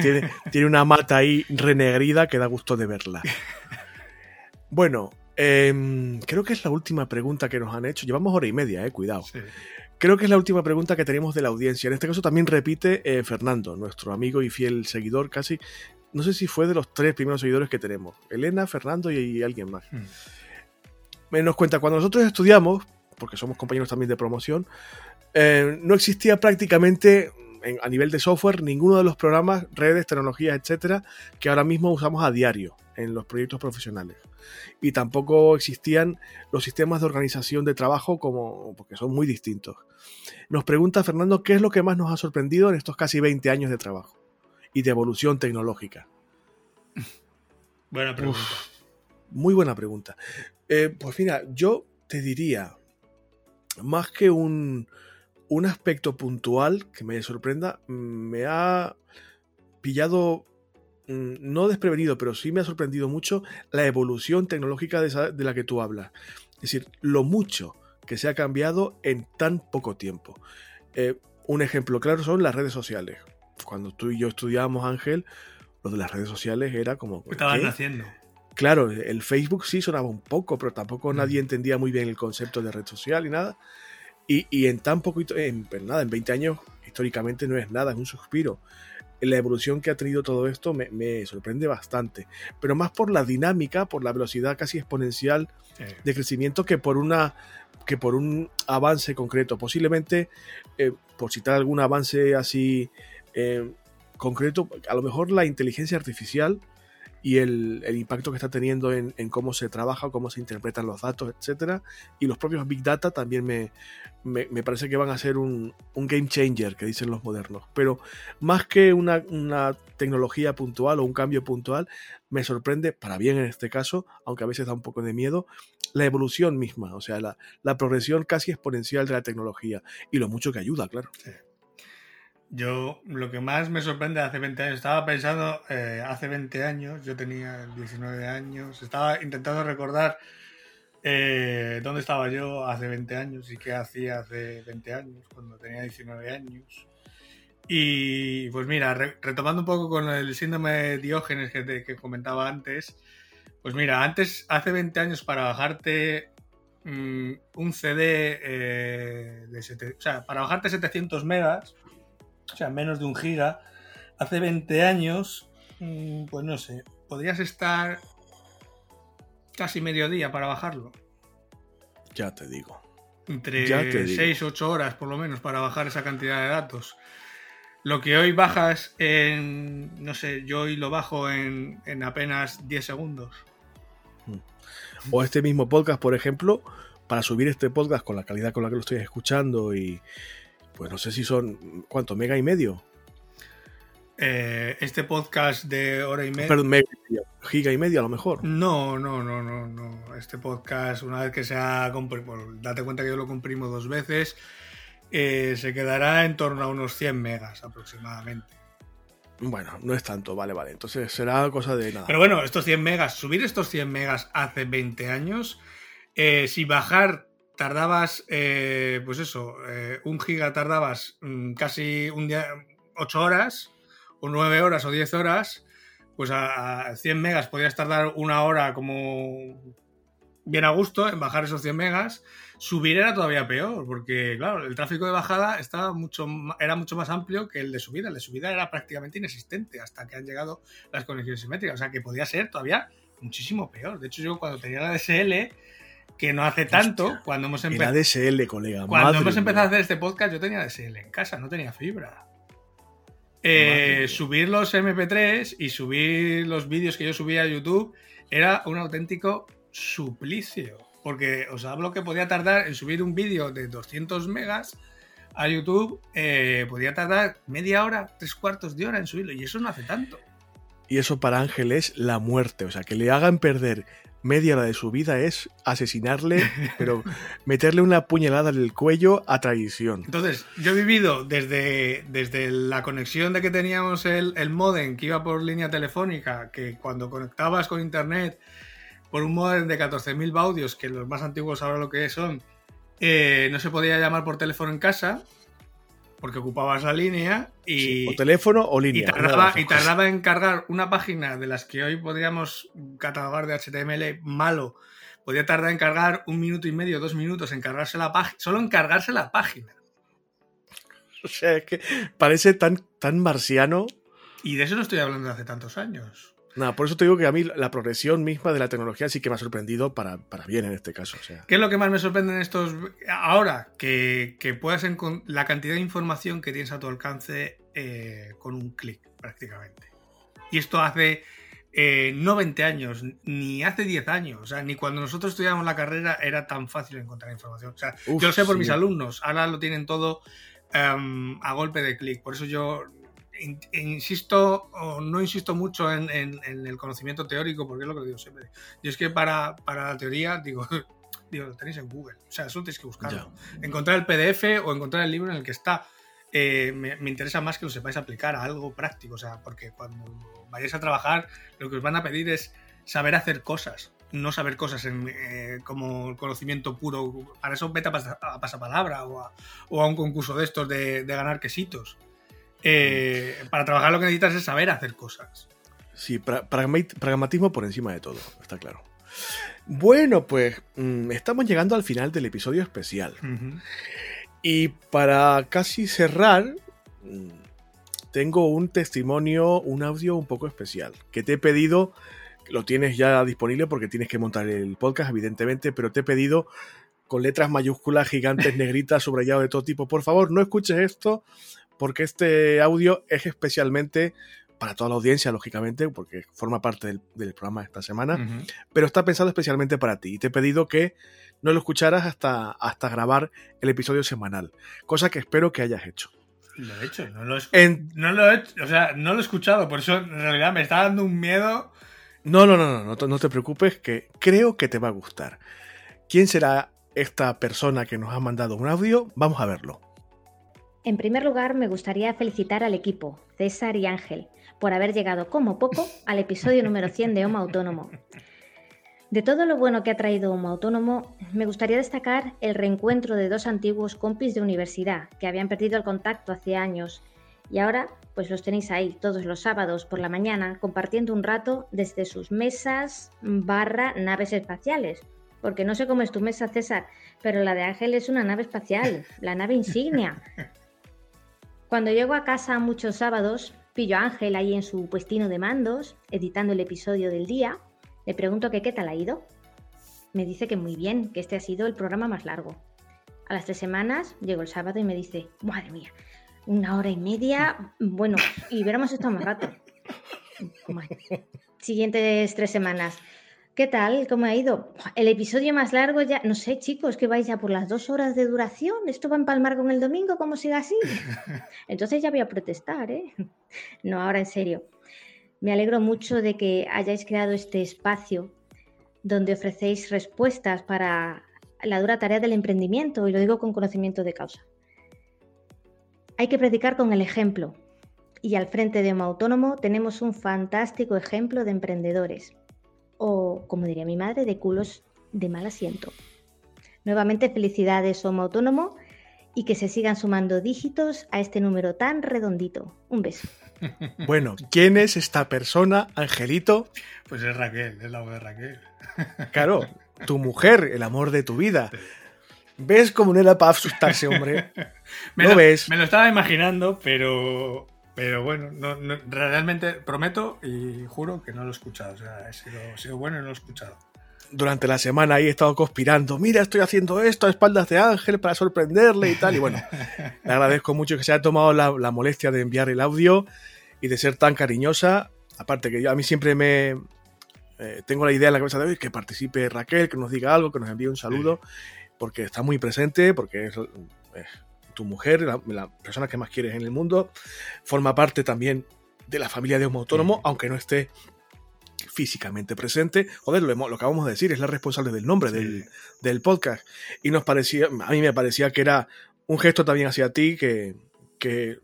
tiene, tiene una mata ahí renegrida que da gusto de verla. Bueno, em, creo que es la última pregunta que nos han hecho. Llevamos hora y media, eh, cuidado. Sí. Creo que es la última pregunta que tenemos de la audiencia. En este caso también repite eh, Fernando, nuestro amigo y fiel seguidor, casi. No sé si fue de los tres primeros seguidores que tenemos. Elena, Fernando y, alguien más. Me Nos cuenta, cuando nosotros estudiamos, porque somos compañeros también de promoción, eh, no existía prácticamente a nivel de software ninguno de los programas, redes, tecnologías, etcétera, que ahora mismo usamos a diario en los proyectos profesionales y tampoco existían los sistemas de organización de trabajo como porque son muy distintos. Nos pregunta Fernando qué es lo que más nos ha sorprendido en estos casi 20 años de trabajo y de evolución tecnológica. Buena pregunta. muy buena pregunta. Eh, pues mira, yo te diría, más que un, un aspecto puntual que me sorprenda, me ha pillado Mm, no desprevenido, pero sí me ha sorprendido mucho la evolución tecnológica de, la que tú hablas. Es decir, lo mucho que se ha cambiado en tan poco tiempo. Eh, un ejemplo claro son las redes sociales. Cuando tú y yo estudiábamos, Ángel, lo de las redes sociales era como... ¿Qué estaban haciendo? Claro, el Facebook sí sonaba un poco, pero tampoco mm. nadie entendía muy bien el concepto de red social y nada. Y, en tan poquito, en, pues nada, en 20 años, históricamente no es nada, es un suspiro. La evolución que ha tenido todo esto me, sorprende bastante, pero más por la dinámica, por la velocidad casi exponencial de crecimiento que por una que por un avance concreto. Posiblemente, eh, por citar algún avance así eh, concreto, a lo mejor la inteligencia artificial y el, impacto que está teniendo en, cómo se trabaja, cómo se interpretan los datos, etcétera, y los propios Big Data también me, me, parece que van a ser un, game changer, que dicen los modernos. Pero más que una, tecnología puntual o un cambio puntual, me sorprende, para bien en este caso, aunque a veces da un poco de miedo, la evolución misma, o sea, la, progresión casi exponencial de la tecnología y lo mucho que ayuda, claro. Yo, lo que más me sorprende hace 20 años, estaba pensando, eh, hace 20 años, yo tenía 19 años, estaba intentando recordar eh, ¿Dónde estaba yo hace 20 años y qué hacía hace 20 años, cuando tenía 19 años? Y pues mira, retomando un poco con el síndrome de Diógenes que, comentaba antes, pues mira, antes, hace 20 años para bajarte mm, un CD, eh, de o sea, para bajarte 700 megas, o sea, menos de un giga, hace 20 años, mm, pues no sé, podrías estar casi mediodía para bajarlo. Ya te digo. Entre 6 8 horas por lo menos para bajar esa cantidad de datos. Lo que hoy bajas en, no sé, yo hoy lo bajo en, en apenas 10 segundos. Hmm. O este mismo podcast, por ejemplo, para subir este podcast con la calidad con la que lo estoy escuchando y pues no sé si son, ¿cuánto? ¿Mega y medio? Eh, este podcast de hora y media. Perdón, giga y media a lo mejor. No, no, no, no, no. Este podcast, una vez que se ha comprimido, date cuenta que yo lo comprimo dos veces, eh, se quedará en torno a unos 100 megas aproximadamente. Bueno, no es tanto, vale, vale. Entonces será cosa de nada. Pero bueno, estos 100 megas, subir estos 100 megas hace 20 años, eh, si bajar tardabas, pues eso, un giga tardabas mm, casi un día, 8 horas o 9 horas o 10 horas, pues a 100 megas podías tardar una hora como bien a gusto en bajar esos 100 megas. Subir era todavía peor, porque claro, el tráfico de bajada estaba mucho, era mucho más amplio que el de subida. El de subida era prácticamente inexistente hasta que han llegado las conexiones simétricas. O sea que podía ser todavía muchísimo peor. De hecho, yo cuando tenía la DSL, que no hace tanto, cuando hemos empezado. La DSL, colega. Cuando hemos empezado a hacer este podcast, yo tenía DSL en casa, no tenía fibra. Eh, subir los MP3 y subir los vídeos que yo subía a YouTube era un auténtico suplicio. Porque os hablo que podía tardar en subir un vídeo de 200 megas a YouTube, eh, podía tardar media hora, tres cuartos de hora en subirlo. Y eso no hace tanto. Y eso para Ángel es la muerte. O sea, que le hagan perder media hora de su vida es asesinarle, pero meterle una puñalada en el cuello a traición. Entonces, yo he vivido desde, desde la conexión de que teníamos el, el modem que iba por línea telefónica, que cuando conectabas con internet por un modem de 14.000 baudios, que los más antiguos ahora lo que son, eh, no se podía llamar por teléfono en casa, porque ocupabas la línea y... o teléfono o línea. Y tardaba, en cargar una página de las que hoy podríamos catalogar de HTML malo. Podía tardar en cargar un minuto y medio, dos minutos en cargarse la página, solo en cargarse la página. O sea, es que parece tan, tan marciano. Y de eso no estoy hablando de hace tantos años. Nada, por eso te digo que a mí la progresión misma de la tecnología sí que me ha sorprendido para, bien en este caso. O sea. ¿Qué es lo que más me sorprende en estos. Ahora, que, que puedas encontrar la cantidad de información que tienes a tu alcance eh, con un clic, prácticamente. Y esto hace eh, no 20 años, ni hace 10 años. O sea, ni cuando nosotros estudiábamos la carrera era tan fácil encontrar información. O sea, yo lo sé por mis alumnos, ahora lo tienen todo em, a golpe de clic. Por eso yo insisto o no insisto mucho en, el conocimiento teórico, porque es lo que digo siempre. Yo es que para, la teoría, digo, digo, lo tenéis en Google. O sea, eso tenéis que buscarlo. Encontrar el PDF o encontrar el libro en el que está. Eh, me, interesa más que lo sepáis aplicar a algo práctico. O sea, porque cuando vayáis a trabajar, lo que os van a pedir es saber hacer cosas. No saber cosas en, eh, como conocimiento puro. Para eso vete a, pasapalabra o a, o a un concurso de estos de, de ganar quesitos. Eh, para trabajar lo que necesitas es saber hacer cosas. Sí, pragmatismo por encima de todo, está claro. Bueno, pues mm, estamos llegando al final del episodio especial. Y para casi cerrar, mm, tengo un testimonio, un audio un poco especial, que te he pedido, lo tienes ya disponible porque tienes que montar el podcast, evidentemente, pero te he pedido con letras mayúsculas, gigantes, negritas, subrayado de todo tipo, por favor, no escuches esto porque este audio es especialmente para toda la audiencia, lógicamente, porque forma parte del, programa de esta semana, pero está pensado especialmente para ti. Y te he pedido que no lo escucharas hasta, hasta grabar el episodio semanal, cosa que espero que hayas hecho. Lo he hecho, no lo he, no lo he o sea, no lo he escuchado, por eso en realidad me está dando un miedo. No, no, no, no, no, no te preocupes, que creo que te va a gustar. ¿Quién será esta persona que nos ha mandado un audio? Vamos a verlo. En primer lugar, me gustaría felicitar al equipo, César y Ángel, por haber llegado como poco al episodio número 100 de Homo Autónomo. De todo lo bueno que ha traído Homo Autónomo, me gustaría destacar el reencuentro de dos antiguos compis de universidad que habían perdido el contacto hace años y ahora pues los tenéis ahí todos los sábados por la mañana compartiendo un rato desde sus mesas barra naves espaciales. Porque no sé cómo es tu mesa, César, pero la de Ángel es una nave espacial, la nave insignia. Cuando llego a casa muchos sábados, pillo a Ángel ahí en su puestino de mandos, editando el episodio del día. Le pregunto que qué tal ha ido. Me dice que muy bien, que este ha sido el programa más largo. A las tres semanas llego el sábado y me dice, madre mía, una hora y media, bueno, y hubiéramos estado más rato. Siguientes tres semanas. ¿Qué tal? ¿Cómo ha ido? El episodio más largo ya, no sé chicos, que vais ya por las dos horas de duración. ¿Esto va a empalmar con el domingo? ¿Cómo siga así? Entonces ya voy a protestar, ¿eh? No, ahora en serio. Me alegro mucho de que hayáis creado este espacio donde ofrecéis respuestas para la dura tarea del emprendimiento, y lo digo con conocimiento de causa. Hay que predicar con el ejemplo, y al frente de un autónomo tenemos un fantástico ejemplo de emprendedores o, como diría mi madre, de culos de mal asiento. Nuevamente felicidades Homo Autónomo y que se sigan sumando dígitos a este número tan redondito. Un beso. Bueno, ¿quién es esta persona, Angelito? Pues es Raquel, es la voz de Raquel. Claro, tu mujer, el amor de tu vida. ¿Ves cómo no era para asustarse, hombre? ¿Lo, ¿Lo ves? Me lo estaba imaginando, pero pero bueno, no, realmente prometo y juro que no lo he escuchado. O sea, he sido, bueno y no lo he escuchado. Durante la semana ahí he estado conspirando. Mira, estoy haciendo esto a espaldas de Ángel para sorprenderle y tal. Y bueno, le agradezco mucho que se haya tomado la, molestia de enviar el audio y de ser tan cariñosa. Aparte que yo, a mí siempre me, eh, tengo la idea en la cabeza de hoy que participe Raquel, que nos diga algo, que nos envíe un saludo, porque está muy presente, porque es, tu mujer, la, persona que más quieres en el mundo, forma parte también de la familia de un autónomo, aunque no esté físicamente presente. Joder, lo, lo acabamos de decir, es la responsable del nombre del, del, podcast. Y nos parecía, a mí me parecía que era un gesto también hacia ti, que, que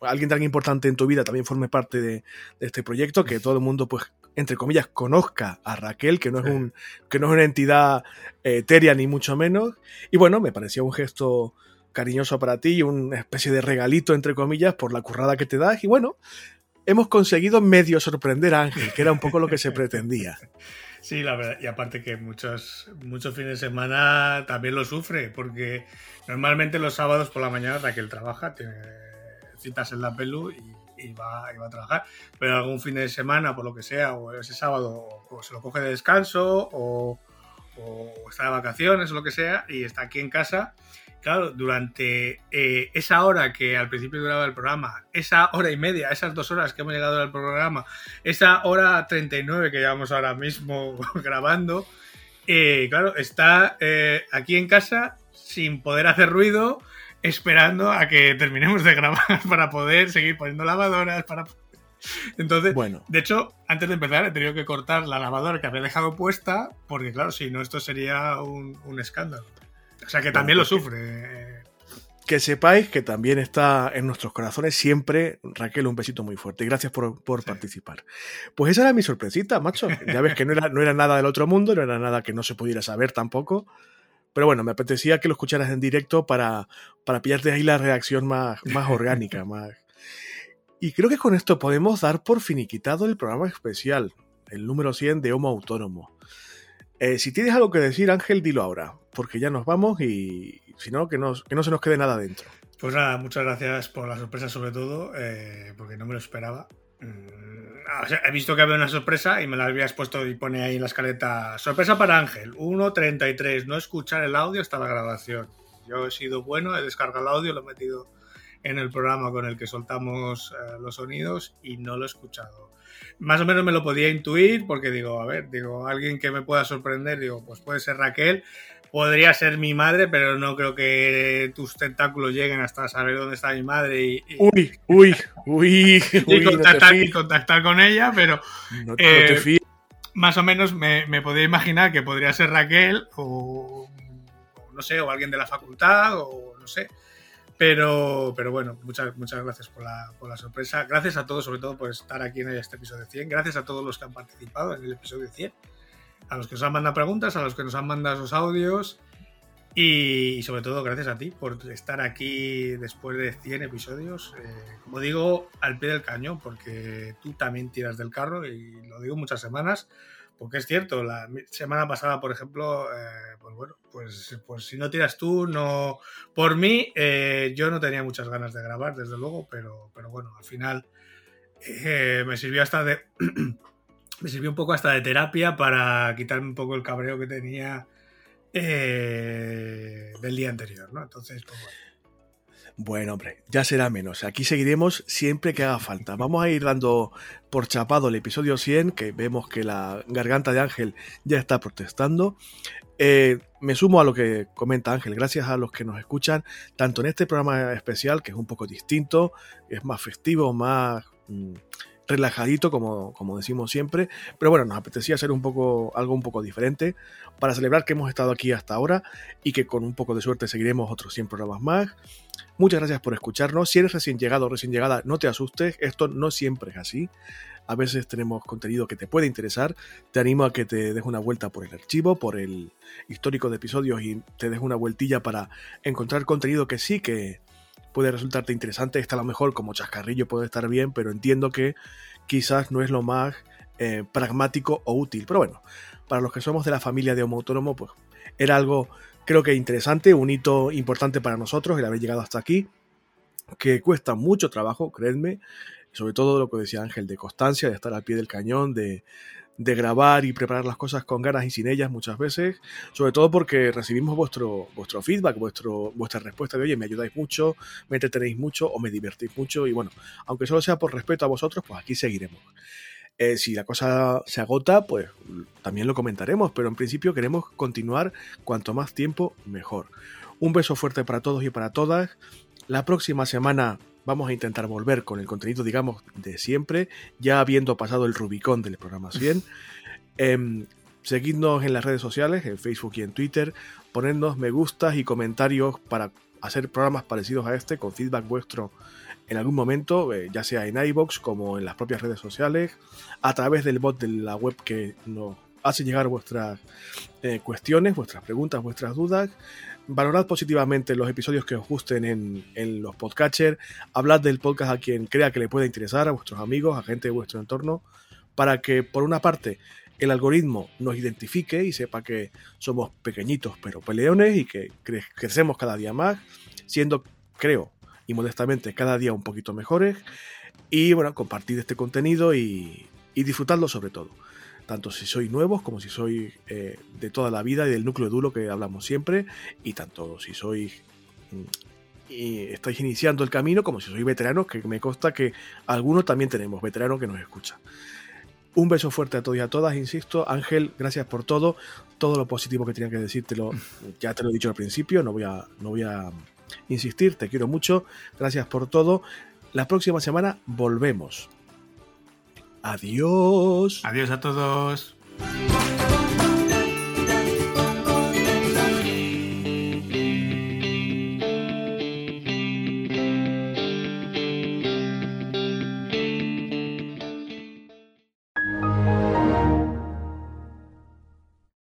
alguien tan importante en tu vida también forme parte de, este proyecto, que todo el mundo, pues, entre comillas, conozca a Raquel, que no es, un, que no es una entidad eh, etérea ni mucho menos. Y bueno, me parecía un gesto cariñoso para ti y una especie de regalito, entre comillas, por la currada que te das. Y bueno, hemos conseguido medio sorprender a Ángel, que era un poco lo que se pretendía. Sí, la verdad, y aparte que muchos, muchos fines de semana también lo sufre, porque normalmente los sábados por la mañana Raquel trabaja, tiene citas en la pelu y, va, a trabajar. Pero algún fin de semana, por lo que sea, o ese sábado, o se lo coge de descanso, o, está de vacaciones, o lo que sea, y está aquí en casa. Claro, durante eh, esa hora que al principio duraba el programa, esa hora y media, esas dos horas que hemos llegado al programa, esa hora 39 que llevamos ahora mismo grabando, eh, claro, está eh, aquí en casa sin poder hacer ruido, esperando a que terminemos de grabar para poder seguir poniendo lavadoras, para... Entonces, bueno. de hecho, antes de empezar he tenido que cortar la lavadora que había dejado puesta, porque claro, si no, esto sería un, escándalo. O sea que también lo sufre. Eh. Que sepáis que también está en nuestros corazones siempre, Raquel, un besito muy fuerte. Gracias por, participar. Pues esa era mi sorpresita, macho. Ya ves que no era, no era nada del otro mundo, no era nada que no se pudiera saber tampoco. Pero bueno, me apetecía que lo escucharas en directo para, para pillarte ahí la reacción más, más orgánica, más. Y creo que con esto podemos dar por finiquitado el programa especial, el número 100 de Homo Autónomo. Eh, si tienes algo que decir, Ángel, dilo ahora, porque ya nos vamos y si no, que, que no se nos quede nada dentro. Pues nada, muchas gracias por la sorpresa sobre todo, eh, porque no me lo esperaba. Mm, he visto que había una sorpresa y me la habías puesto y pone ahí en la escaleta. Sorpresa para Ángel, 1.33, no escuchar el audio hasta la grabación. Yo he sido bueno, he descargado el audio, lo he metido en el programa con el que soltamos eh, los sonidos y no lo he escuchado. Más o menos me lo podía intuir porque digo, a ver, digo, alguien que me pueda sorprender, digo, pues puede ser Raquel, podría ser mi madre, pero no creo que tus tentáculos lleguen hasta saber dónde está mi madre y, uy, uy, uy, y, contactar, con ella, pero eh, más o menos me, me, podría imaginar que podría ser Raquel o, no sé, o alguien de la facultad o no sé. Pero, pero bueno, muchas, muchas gracias por la, por la sorpresa. Gracias a todos, sobre todo, por estar aquí en este episodio 100. Gracias a todos los que han participado en el episodio 100 a los que nos han mandado preguntas, a los que nos han mandado esos audios y, sobre todo gracias a ti por estar aquí después de 100 episodios. Eh, como digo, al pie del cañón, porque tú también tiras del carro y lo digo muchas semanas, porque es cierto, la semana pasada, por ejemplo, eh, pues bueno, pues, pues si no tiras tú, no... Por mí, eh, yo no tenía muchas ganas de grabar, desde luego, pero, pero bueno, al final me sirvió hasta de... me sirvió un poco hasta de terapia para quitarme un poco el cabreo que tenía eh, del día anterior, ¿no? Entonces, pues bueno. Bueno, hombre, ya será menos. Aquí seguiremos siempre que haga falta. Vamos a ir dando por chapado el episodio 100, que vemos que la garganta de Ángel ya está protestando. Eh, me sumo a lo que comenta Ángel, gracias a los que nos escuchan, tanto en este programa especial, que es un poco distinto, es más festivo, más... Mm, relajadito, como, como decimos siempre. Pero bueno, nos apetecía hacer un poco, algo un poco diferente para celebrar que hemos estado aquí hasta ahora y que con un poco de suerte seguiremos otros 100 programas más. Muchas gracias por escucharnos. Si eres recién llegado o recién llegada, no te asustes, esto no siempre es así. A veces tenemos contenido que te puede interesar. Te animo a que te des una vuelta por el archivo, por el histórico de episodios y te des una vueltilla para encontrar contenido que sí que, puede resultarte interesante. Está a lo mejor como chascarrillo, puede estar bien, pero entiendo que quizás no es lo más eh, pragmático o útil. Pero bueno, para los que somos de la familia de Homo Autónomo, pues era algo creo que interesante, un hito importante para nosotros el haber llegado hasta aquí, que cuesta mucho trabajo, creedme, sobre todo lo que decía Ángel, de constancia, de estar al pie del cañón, de, de grabar y preparar las cosas con ganas y sin ellas muchas veces, sobre todo porque recibimos vuestro, vuestro feedback, vuestro, vuestra respuesta de, oye, me ayudáis mucho, me entretenéis mucho o me divertís mucho y bueno, aunque solo sea por respeto a vosotros, pues aquí seguiremos. Eh, si la cosa se agota, pues también lo comentaremos, pero en principio queremos continuar cuanto más tiempo mejor. Un beso fuerte para todos y para todas. La próxima semana vamos a intentar volver con el contenido, digamos, de siempre, ya habiendo pasado el Rubicón del programa 100. Em, seguidnos en las redes sociales, en Facebook y en Twitter, ponernos me gustas y comentarios para hacer programas parecidos a este, con feedback vuestro en algún momento, eh, ya sea en iBox como en las propias redes sociales, a través del bot de la web que nos hace llegar vuestras eh, cuestiones, vuestras preguntas, vuestras dudas. Valorad positivamente los episodios que os gusten en, en los podcatchers. Hablad del podcast a quien crea que le pueda interesar, a vuestros amigos, a gente de vuestro entorno, para que, por una parte, el algoritmo nos identifique y sepa que somos pequeñitos pero peleones y que crecemos cada día más, siendo, creo, y modestamente cada día un poquito mejores. Y bueno, compartir este contenido y, y disfrutarlo sobre todo. Tanto si sois nuevos como si sois eh, de toda la vida y del núcleo duro que hablamos siempre. Y tanto si sois mm, y estáis iniciando el camino como si sois veteranos, que me consta que algunos también tenemos veteranos que nos escuchan. Un beso fuerte a todos y a todas, insisto. Ángel, gracias por todo. Todo lo positivo que tenía que decírtelo, ya te lo he dicho al principio, no voy a, no voy a insistir, te quiero mucho. Gracias por todo. La próxima semana volvemos. Adiós. Adiós a todos.